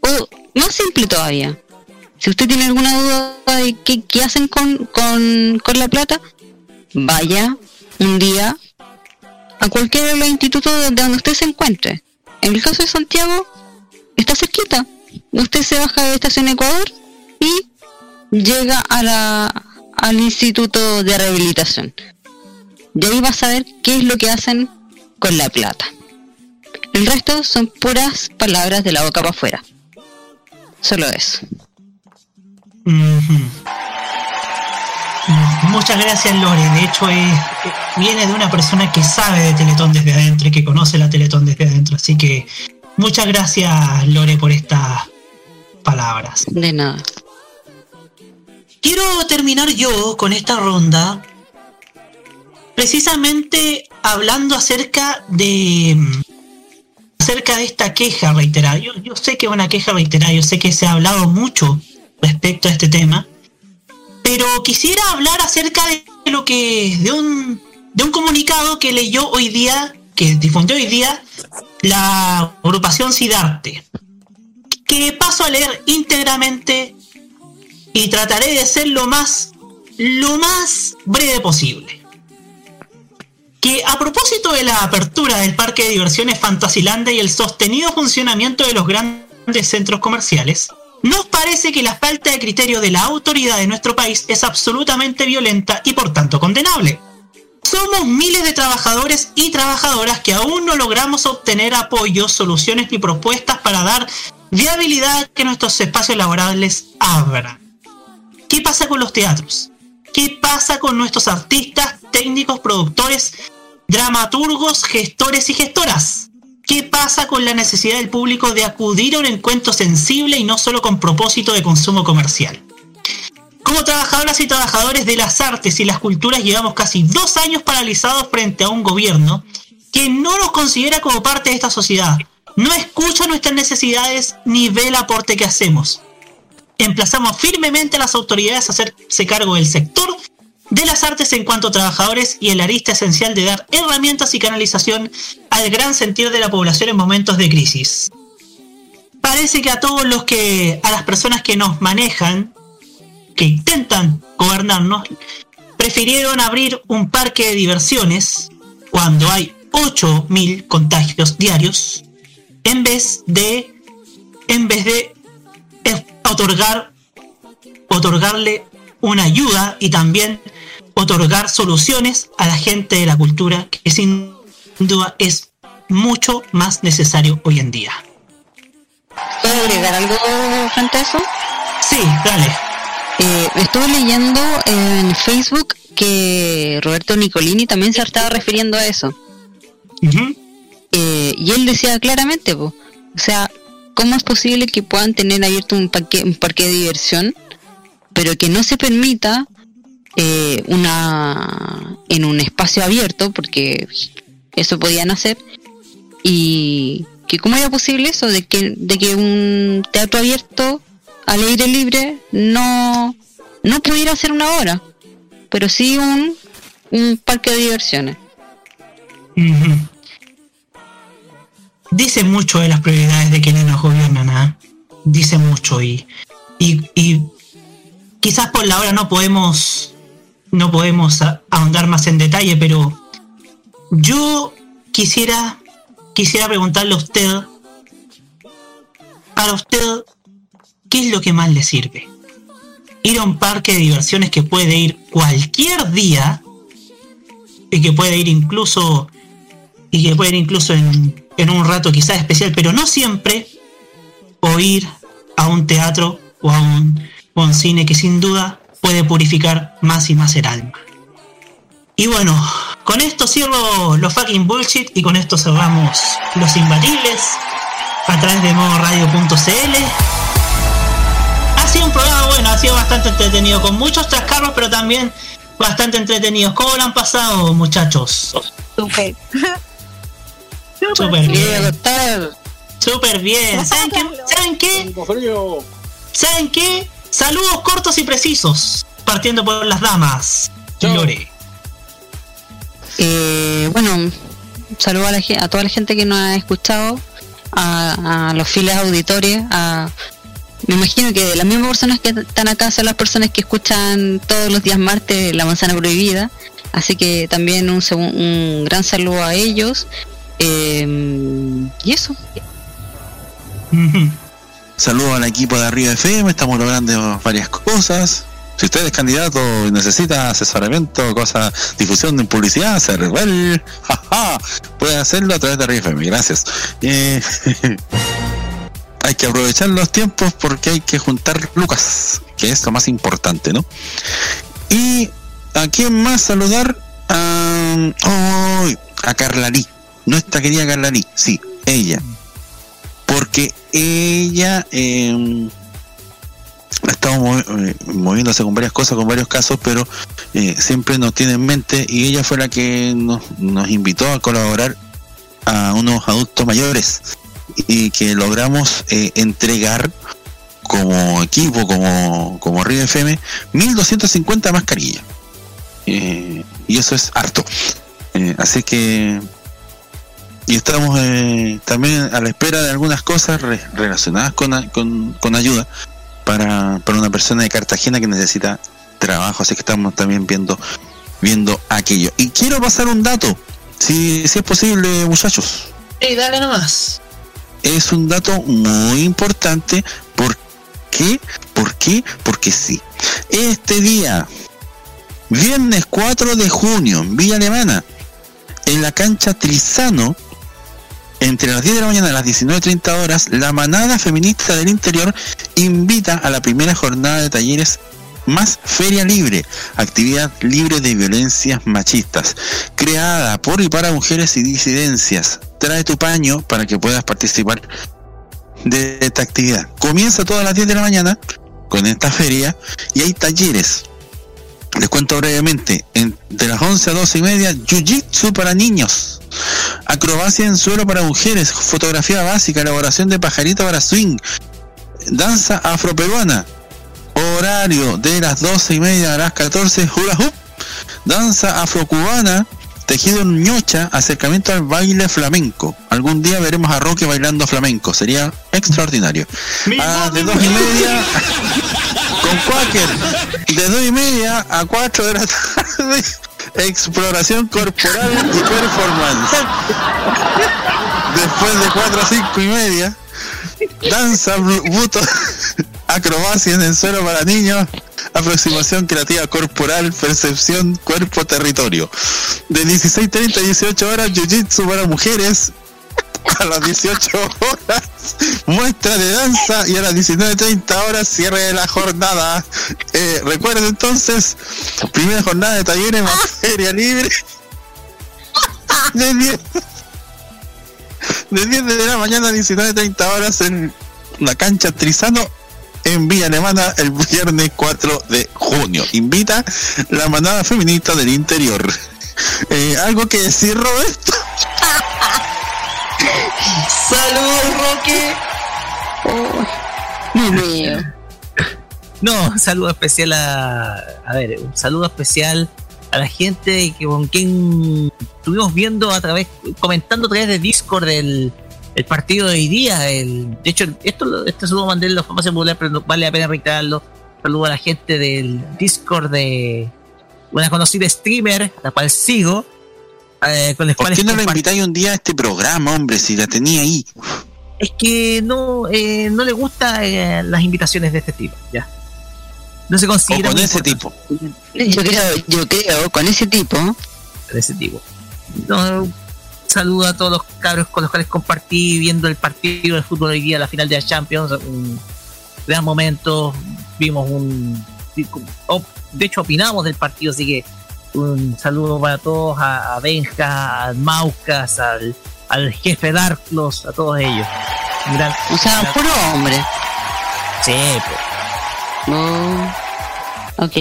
Speaker 10: o más simple todavía. Si usted tiene alguna duda de qué, qué hacen con, con, con la plata vaya un día a cualquiera de los institutos de donde usted se encuentre. En el caso de Santiago está cerquita. Usted se baja de Estación Ecuador y llega a la, al Instituto de Rehabilitación. Y ahí va a saber qué es lo que hacen con la plata. El resto son puras palabras de la boca para afuera. Solo eso.
Speaker 4: Muchas gracias, Lore. De hecho, es, eh, viene de una persona que sabe de Teletón desde adentro y que conoce la Teletón desde adentro. Así que muchas gracias, Lore, por estas palabras.
Speaker 10: De nada.
Speaker 4: Quiero terminar yo con esta ronda precisamente hablando acerca de acerca de esta queja reiterada. Yo, sé que es una queja reiterada, yo sé que se ha hablado mucho respecto a este tema, pero quisiera hablar acerca de lo que de un de un comunicado que leyó hoy día, que difundió hoy día la agrupación Sidarte, que paso a leer íntegramente y trataré de ser lo más lo más breve posible. Que a propósito de la apertura del parque de diversiones Fantasylandia y el sostenido funcionamiento de los grandes centros comerciales, nos parece que la falta de criterio de la autoridad de nuestro país es absolutamente violenta y por tanto condenable. Somos miles de trabajadores y trabajadoras que aún no logramos obtener apoyos, soluciones ni propuestas para dar viabilidad que nuestros espacios laborables abran. ¿Qué pasa con los teatros? ¿Qué pasa con nuestros artistas, técnicos, productores, dramaturgos, gestores y gestoras? ¿Qué pasa con la necesidad del público de acudir a un encuentro sensible y no solo con propósito de consumo comercial? Como trabajadoras y trabajadores de las artes y las culturas llevamos casi dos años paralizados frente a un gobierno que no nos considera como parte de esta sociedad, no escucha nuestras necesidades ni ve el aporte que hacemos. Emplazamos firmemente a las autoridades a hacerse cargo del sector de las artes en cuanto a trabajadores y el arista esencial de dar herramientas y canalización al gran sentir de la población en momentos de crisis. Parece que a todos los que, a las personas que nos manejan, que intentan gobernarnos, prefirieron abrir un parque de diversiones cuando hay 8.000 contagios diarios en vez de en vez de otorgar otorgarle una ayuda y también otorgar soluciones a la gente de la cultura que sin duda es mucho más necesario hoy en día.
Speaker 10: ¿Puedo agregar algo frente a eso?
Speaker 4: Sí, dale.
Speaker 10: Eh, estuve leyendo en Facebook que Roberto Nicolini también se estaba refiriendo a eso. Eh, y él decía claramente, po, o sea, ¿cómo es posible que puedan tener abierto un parque, un parque de diversión, pero que no se permita eh, una en un espacio abierto, porque eso podían hacer, y que cómo era posible eso de que de que un teatro abierto al aire libre no no pudiera ser una hora, pero sí un un parque de diversiones.
Speaker 4: Ujú. Dice mucho de las prioridades de quienes nos gobiernan, ¿ah? Dice mucho y, y, y quizás por la hora no podemos no podemos ahondar más en detalle, pero yo quisiera quisiera preguntarle a usted para usted ¿qué es lo que más le sirve? Ir a un parque de diversiones que puede ir cualquier día y que puede ir incluso y que puede ir incluso en, en un rato quizás especial, pero no siempre, o ir a un teatro o a un, o un cine que sin duda puede purificar más y más el alma. Y bueno, con esto cierro los fucking bullshit y con esto cerramos los imbatibles a través de modoradio.cl. Ha sido un programa bueno, ha sido bastante entretenido, con muchos trascarros, pero también bastante entretenidos. ¿Cómo lo han pasado, muchachos?
Speaker 32: Súper.
Speaker 4: Bien. Súper bien. ¿Saben qué? ¿Saben qué? ¿Saben qué? Saludos cortos y precisos. Partiendo por las damas. Lore.
Speaker 10: Eh, bueno, saludo a, la, a toda la gente que nos ha escuchado, a, a los fieles auditores, a, me imagino que las mismas personas que están acá son las personas que escuchan todos los días martes La Manzana Prohibida, así que también un, un gran saludo a ellos. Eh, y eso.
Speaker 16: Saludos al equipo de Arriba FM, estamos logrando varias cosas. Si usted es candidato y necesita asesoramiento, cosa, difusión de publicidad, Cervel, jaja, puede hacerlo a través de Arriba FM. Gracias. Eh, hay que aprovechar los tiempos porque hay que juntar lucas, que es lo más importante, ¿no? Y a quién más saludar oh, a Carla Lee, nuestra querida Carla Lee, sí, ella porque ella eh, ha estado eh, moviéndose con varias cosas, con varios casos, pero eh, siempre nos tiene en mente y ella fue la que nos, nos invitó a colaborar a unos adultos mayores y que logramos eh, entregar como equipo, como, como Río FM, 1250 mascarillas. Y eso es harto. Así que y estamos eh, también a la espera de algunas cosas re- relacionadas con, con, con ayuda para, para una persona de Cartagena que necesita trabajo, así que estamos también viendo viendo aquello. Y quiero pasar un dato, si, si es posible, muchachos.
Speaker 4: Ey, dale nomás.
Speaker 16: Es un dato muy importante. ¿Por qué? ¿Por qué? Porque sí. Este día, viernes 4 de junio, en Villa Alemana, en la cancha Trizano, entre las 10 de la mañana y las 19.30 horas, la manada feminista del interior invita a la primera jornada de talleres más Feria Libre, actividad libre de violencias machistas, creada por y para mujeres y disidencias. Trae tu paño para que puedas participar de esta actividad. Comienza todas las 10 de la mañana con esta feria y hay talleres. Les cuento brevemente, en- de las 11 a 12 y media, Jiu-Jitsu para niños, acrobacia en suelo para mujeres, fotografía básica, elaboración de pajarito para swing, danza afroperuana, horario de las 12 y media a las 14, hula hoop, danza afrocubana, tejido en ñocha, acercamiento al baile flamenco. Algún día veremos a Roque bailando flamenco, sería extraordinario. Ah, de dos y media con Quaker, de dos y media a 4 de la tarde, exploración corporal y performance. Después de 4 a 5 y media, danza, buto, acrobacia en el suelo para niños, aproximación creativa corporal, percepción, cuerpo, territorio. De 16.30 a 18 horas, jiu-jitsu para mujeres. A las 18 horas, muestra de danza y a las 19.30 horas, cierre de la jornada. Eh, recuerden entonces, primera jornada de talleres, materia libre. De 10, de 10 de la mañana a 19.30 horas en la cancha Trizano en Villa Alemana el viernes 4 de junio. Invita la manada feminista del interior. Eh, ¿Algo que decir, Roberto?
Speaker 10: Saludos, Roque. Dios mío.
Speaker 3: No, un saludo especial a. A ver, un saludo especial a la gente que con quien estuvimos viendo a través, comentando a través de Discord el, el partido de hoy día. El, de hecho, esto, lo- este saludo mandé en los famosos popular, pero no- vale la pena reiterarlo. Saludo a la gente del Discord de una conocida streamer, la cual sigo. Eh, con
Speaker 16: ¿Por
Speaker 3: cuales
Speaker 16: qué no la invitáis un día a este programa, hombre, si la tenía ahí?
Speaker 3: es que no, eh, no le gustan las invitaciones de este tipo, ya. No se
Speaker 16: O
Speaker 3: considera
Speaker 16: con ese
Speaker 3: importante.
Speaker 16: tipo.
Speaker 10: Yo creo, yo creo, con ese tipo,
Speaker 3: de ese tipo. No, saludo a todos los cabros con los cuales compartí viendo el partido de fútbol hoy día, la final de la Champions. Un gran momento. Vimos un. op- De hecho, opinamos del partido, así que un saludo para todos: a, a Benja, al Maucas, al, al jefe Darklos, a todos ellos. Gran-
Speaker 10: o sea, puro hombre.
Speaker 3: Sí, pues.
Speaker 10: Oh, ok.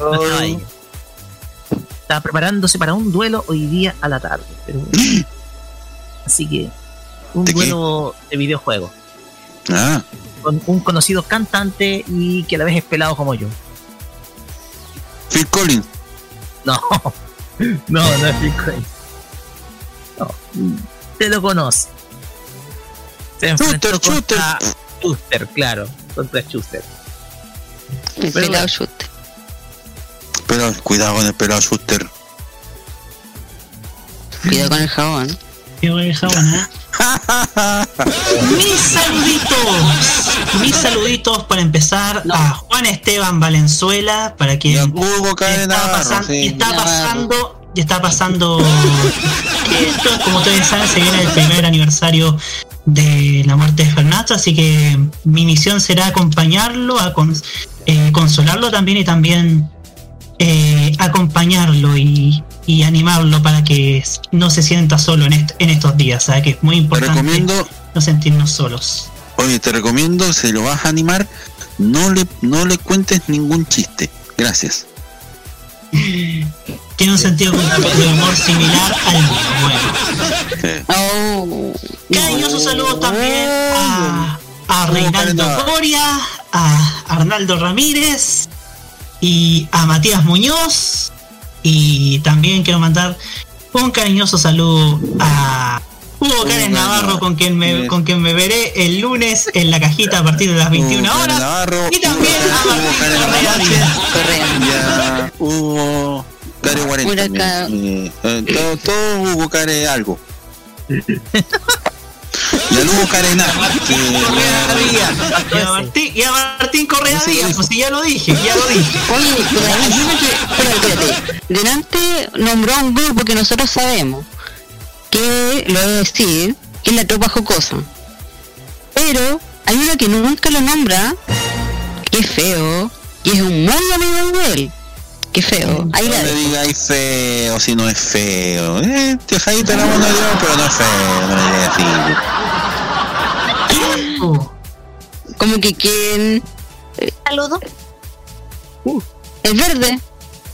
Speaker 3: No estaba ahí. Estaba preparándose para un duelo hoy día a la tarde. pero- Así que un
Speaker 16: ¿De qué?
Speaker 3: duelo de videojuegos.
Speaker 16: Ah,
Speaker 3: Con un conocido cantante y que a la vez es pelado como yo.
Speaker 16: Phil Collins.
Speaker 3: No, no, no es Collins. No, te lo conoce. Se enfrentó
Speaker 16: Schuster,
Speaker 3: contra Schuster, claro, contra Schuster.
Speaker 10: El
Speaker 3: Pero
Speaker 10: pelado
Speaker 3: bueno.
Speaker 16: Pero cuidado con el pelado Schuster.
Speaker 10: Cuidado con el jabón.
Speaker 4: Qué ¿eh? Mis saluditos, mis saluditos para empezar a Juan Esteban Valenzuela, para quien
Speaker 16: Hugo
Speaker 4: está,
Speaker 16: Navarro,
Speaker 4: pasan-
Speaker 16: sí.
Speaker 4: está pasando, y está pasando que esto, como ustedes saben, se viene el primer aniversario de la muerte de Fernando, así que mi misión será acompañarlo, a cons- eh, consolarlo también y también eh, acompañarlo y, y animarlo para que no se sienta solo en, est- en estos días, ¿sabes? que es muy
Speaker 16: Te
Speaker 4: importante
Speaker 16: recomiendo,
Speaker 4: no sentirnos solos.
Speaker 16: oye, te recomiendo, si lo vas a animar, no le, no le cuentes ningún chiste. Gracias.
Speaker 4: Tiene un sentido de humor similar al mío. Bueno,
Speaker 10: Oh,
Speaker 4: cariñosos saludos también a, a Reinaldo. Coria, a Arnaldo Ramírez y a Matías Muñoz. Y también quiero mandar un cariñoso saludo a Hugo Cárez Navarro, con quien, me, con quien me veré el lunes en la cajita a partir de las 21
Speaker 16: Hugo
Speaker 4: horas.
Speaker 16: Navarro,
Speaker 4: Y también
Speaker 16: Hugo
Speaker 4: a Martín Correa. Díaz.
Speaker 16: Hugo Care 40.
Speaker 10: Huracán.
Speaker 16: eh, eh, todo, todo Hugo Care algo. Y al Hugo Care nada. que-
Speaker 4: Y a Martín, y a Martín Correa Díaz, pues si ya lo dije, ya lo dije.
Speaker 10: Oye, espérate. Delante nombró a un grupo que nosotros sabemos, que lo voy a decir, que es la tropa jocosa. Pero hay uno que nunca lo nombra, que es feo, y es un muy amigo de él. Qué feo. Ahí
Speaker 16: No
Speaker 10: la
Speaker 16: le digáis feo si no es feo. Eh, tejadito la mano Dios, pero no es feo. No le digáis así.
Speaker 4: Uh,
Speaker 10: Como que quién.
Speaker 32: saludo?
Speaker 10: El verde.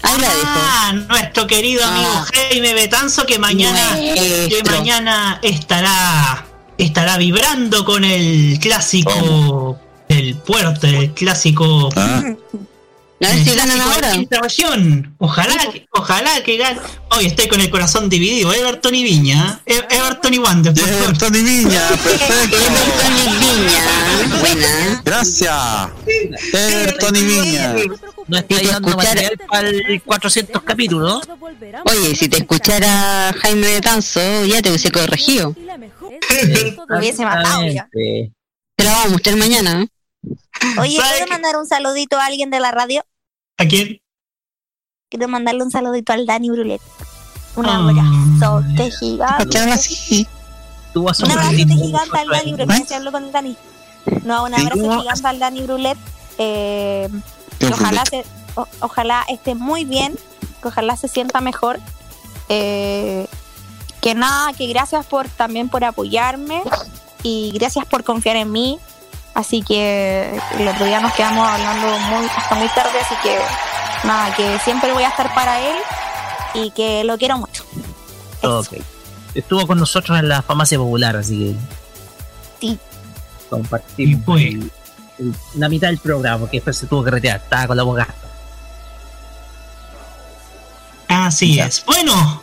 Speaker 10: Ahí la dejo.
Speaker 4: Ah, nuestro querido amigo
Speaker 10: Ah.
Speaker 4: Jaime Betanzo que mañana, que mañana estará estará vibrando con el clásico del puerto, el clásico.
Speaker 10: A ver si ganan ahora.
Speaker 4: Ojalá, que- ojalá que gane. Hoy estoy con el corazón dividido. Everton y Viña. E- Everton y Wander.
Speaker 16: Everton y Viña, perfecto.
Speaker 10: Buena.
Speaker 16: Gracias. Everton y Viña.
Speaker 3: No está dando material para el 400 capítulos.
Speaker 10: Oye, si te escuchara Jaime de Tanzo, ya te hubiese corregido.
Speaker 32: Lo hubiese matado ya.
Speaker 10: Te la vamos a mostrar mañana. ¿Eh?
Speaker 32: Oye, ¿puedo mandar un saludito a alguien de la radio?
Speaker 4: ¿A quién?
Speaker 32: Quiero mandarle un saludito al Dani Brulet. Un
Speaker 4: Ah.
Speaker 32: abrazote gigante.
Speaker 16: así?
Speaker 3: Tú vas a
Speaker 32: Un
Speaker 3: ritmo
Speaker 32: gigante al Dani Brulet. Se habló con el Dani. No, un abrazo gigante al Dani Brulet. Eh, se- o- ojalá esté muy bien. Que ojalá se sienta mejor. Eh, que nada, que gracias por también por apoyarme. Y gracias por confiar en mí. Así que el otro día nos quedamos hablando muy, hasta muy tarde. Así que nada, que siempre voy a estar para él. Y que lo quiero mucho.
Speaker 3: Ok. Estuvo con nosotros en la farmacia popular, así que.
Speaker 32: Sí.
Speaker 3: Compartimos el- el- la mitad del programa, porque después se tuvo que retirar. Estaba con la boca.
Speaker 4: Así es. Bueno,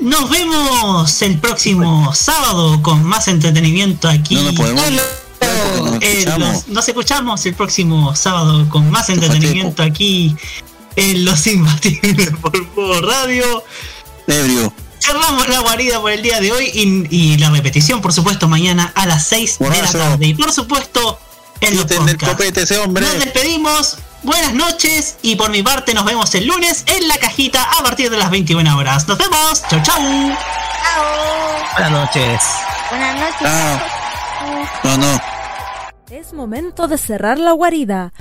Speaker 4: nos vemos el próximo sábado con más entretenimiento aquí.
Speaker 16: No nos podemos. Nos
Speaker 4: Eh,
Speaker 16: escuchamos.
Speaker 4: nos escuchamos el próximo sábado con más entretenimiento aquí en Los Imbatibles por Fuego Radio.
Speaker 16: Ebrio.
Speaker 4: Cerramos la guarida por el día de hoy y, y la repetición, por supuesto, mañana a las 6 de la tarde. Y por supuesto, en los
Speaker 16: copete ese hombre.
Speaker 4: Nos despedimos. Buenas noches y por mi parte nos vemos el lunes en la cajita a partir de las 21 horas. Nos vemos. Chau, chau.
Speaker 3: Buenas noches.
Speaker 32: Buenas noches.
Speaker 16: Ah. No, no.
Speaker 5: Es momento de cerrar la guarida.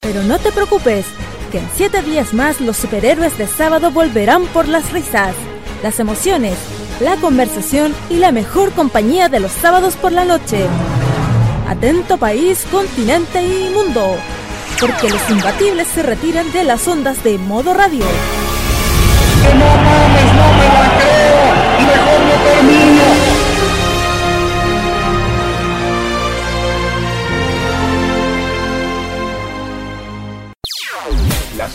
Speaker 5: Pero no te preocupes, que en siete días más los superhéroes de sábado volverán por las risas, las emociones, la conversación y la mejor compañía de los sábados por la noche. Atento país, continente y mundo, porque los imbatibles se retiran de las ondas de modo radio.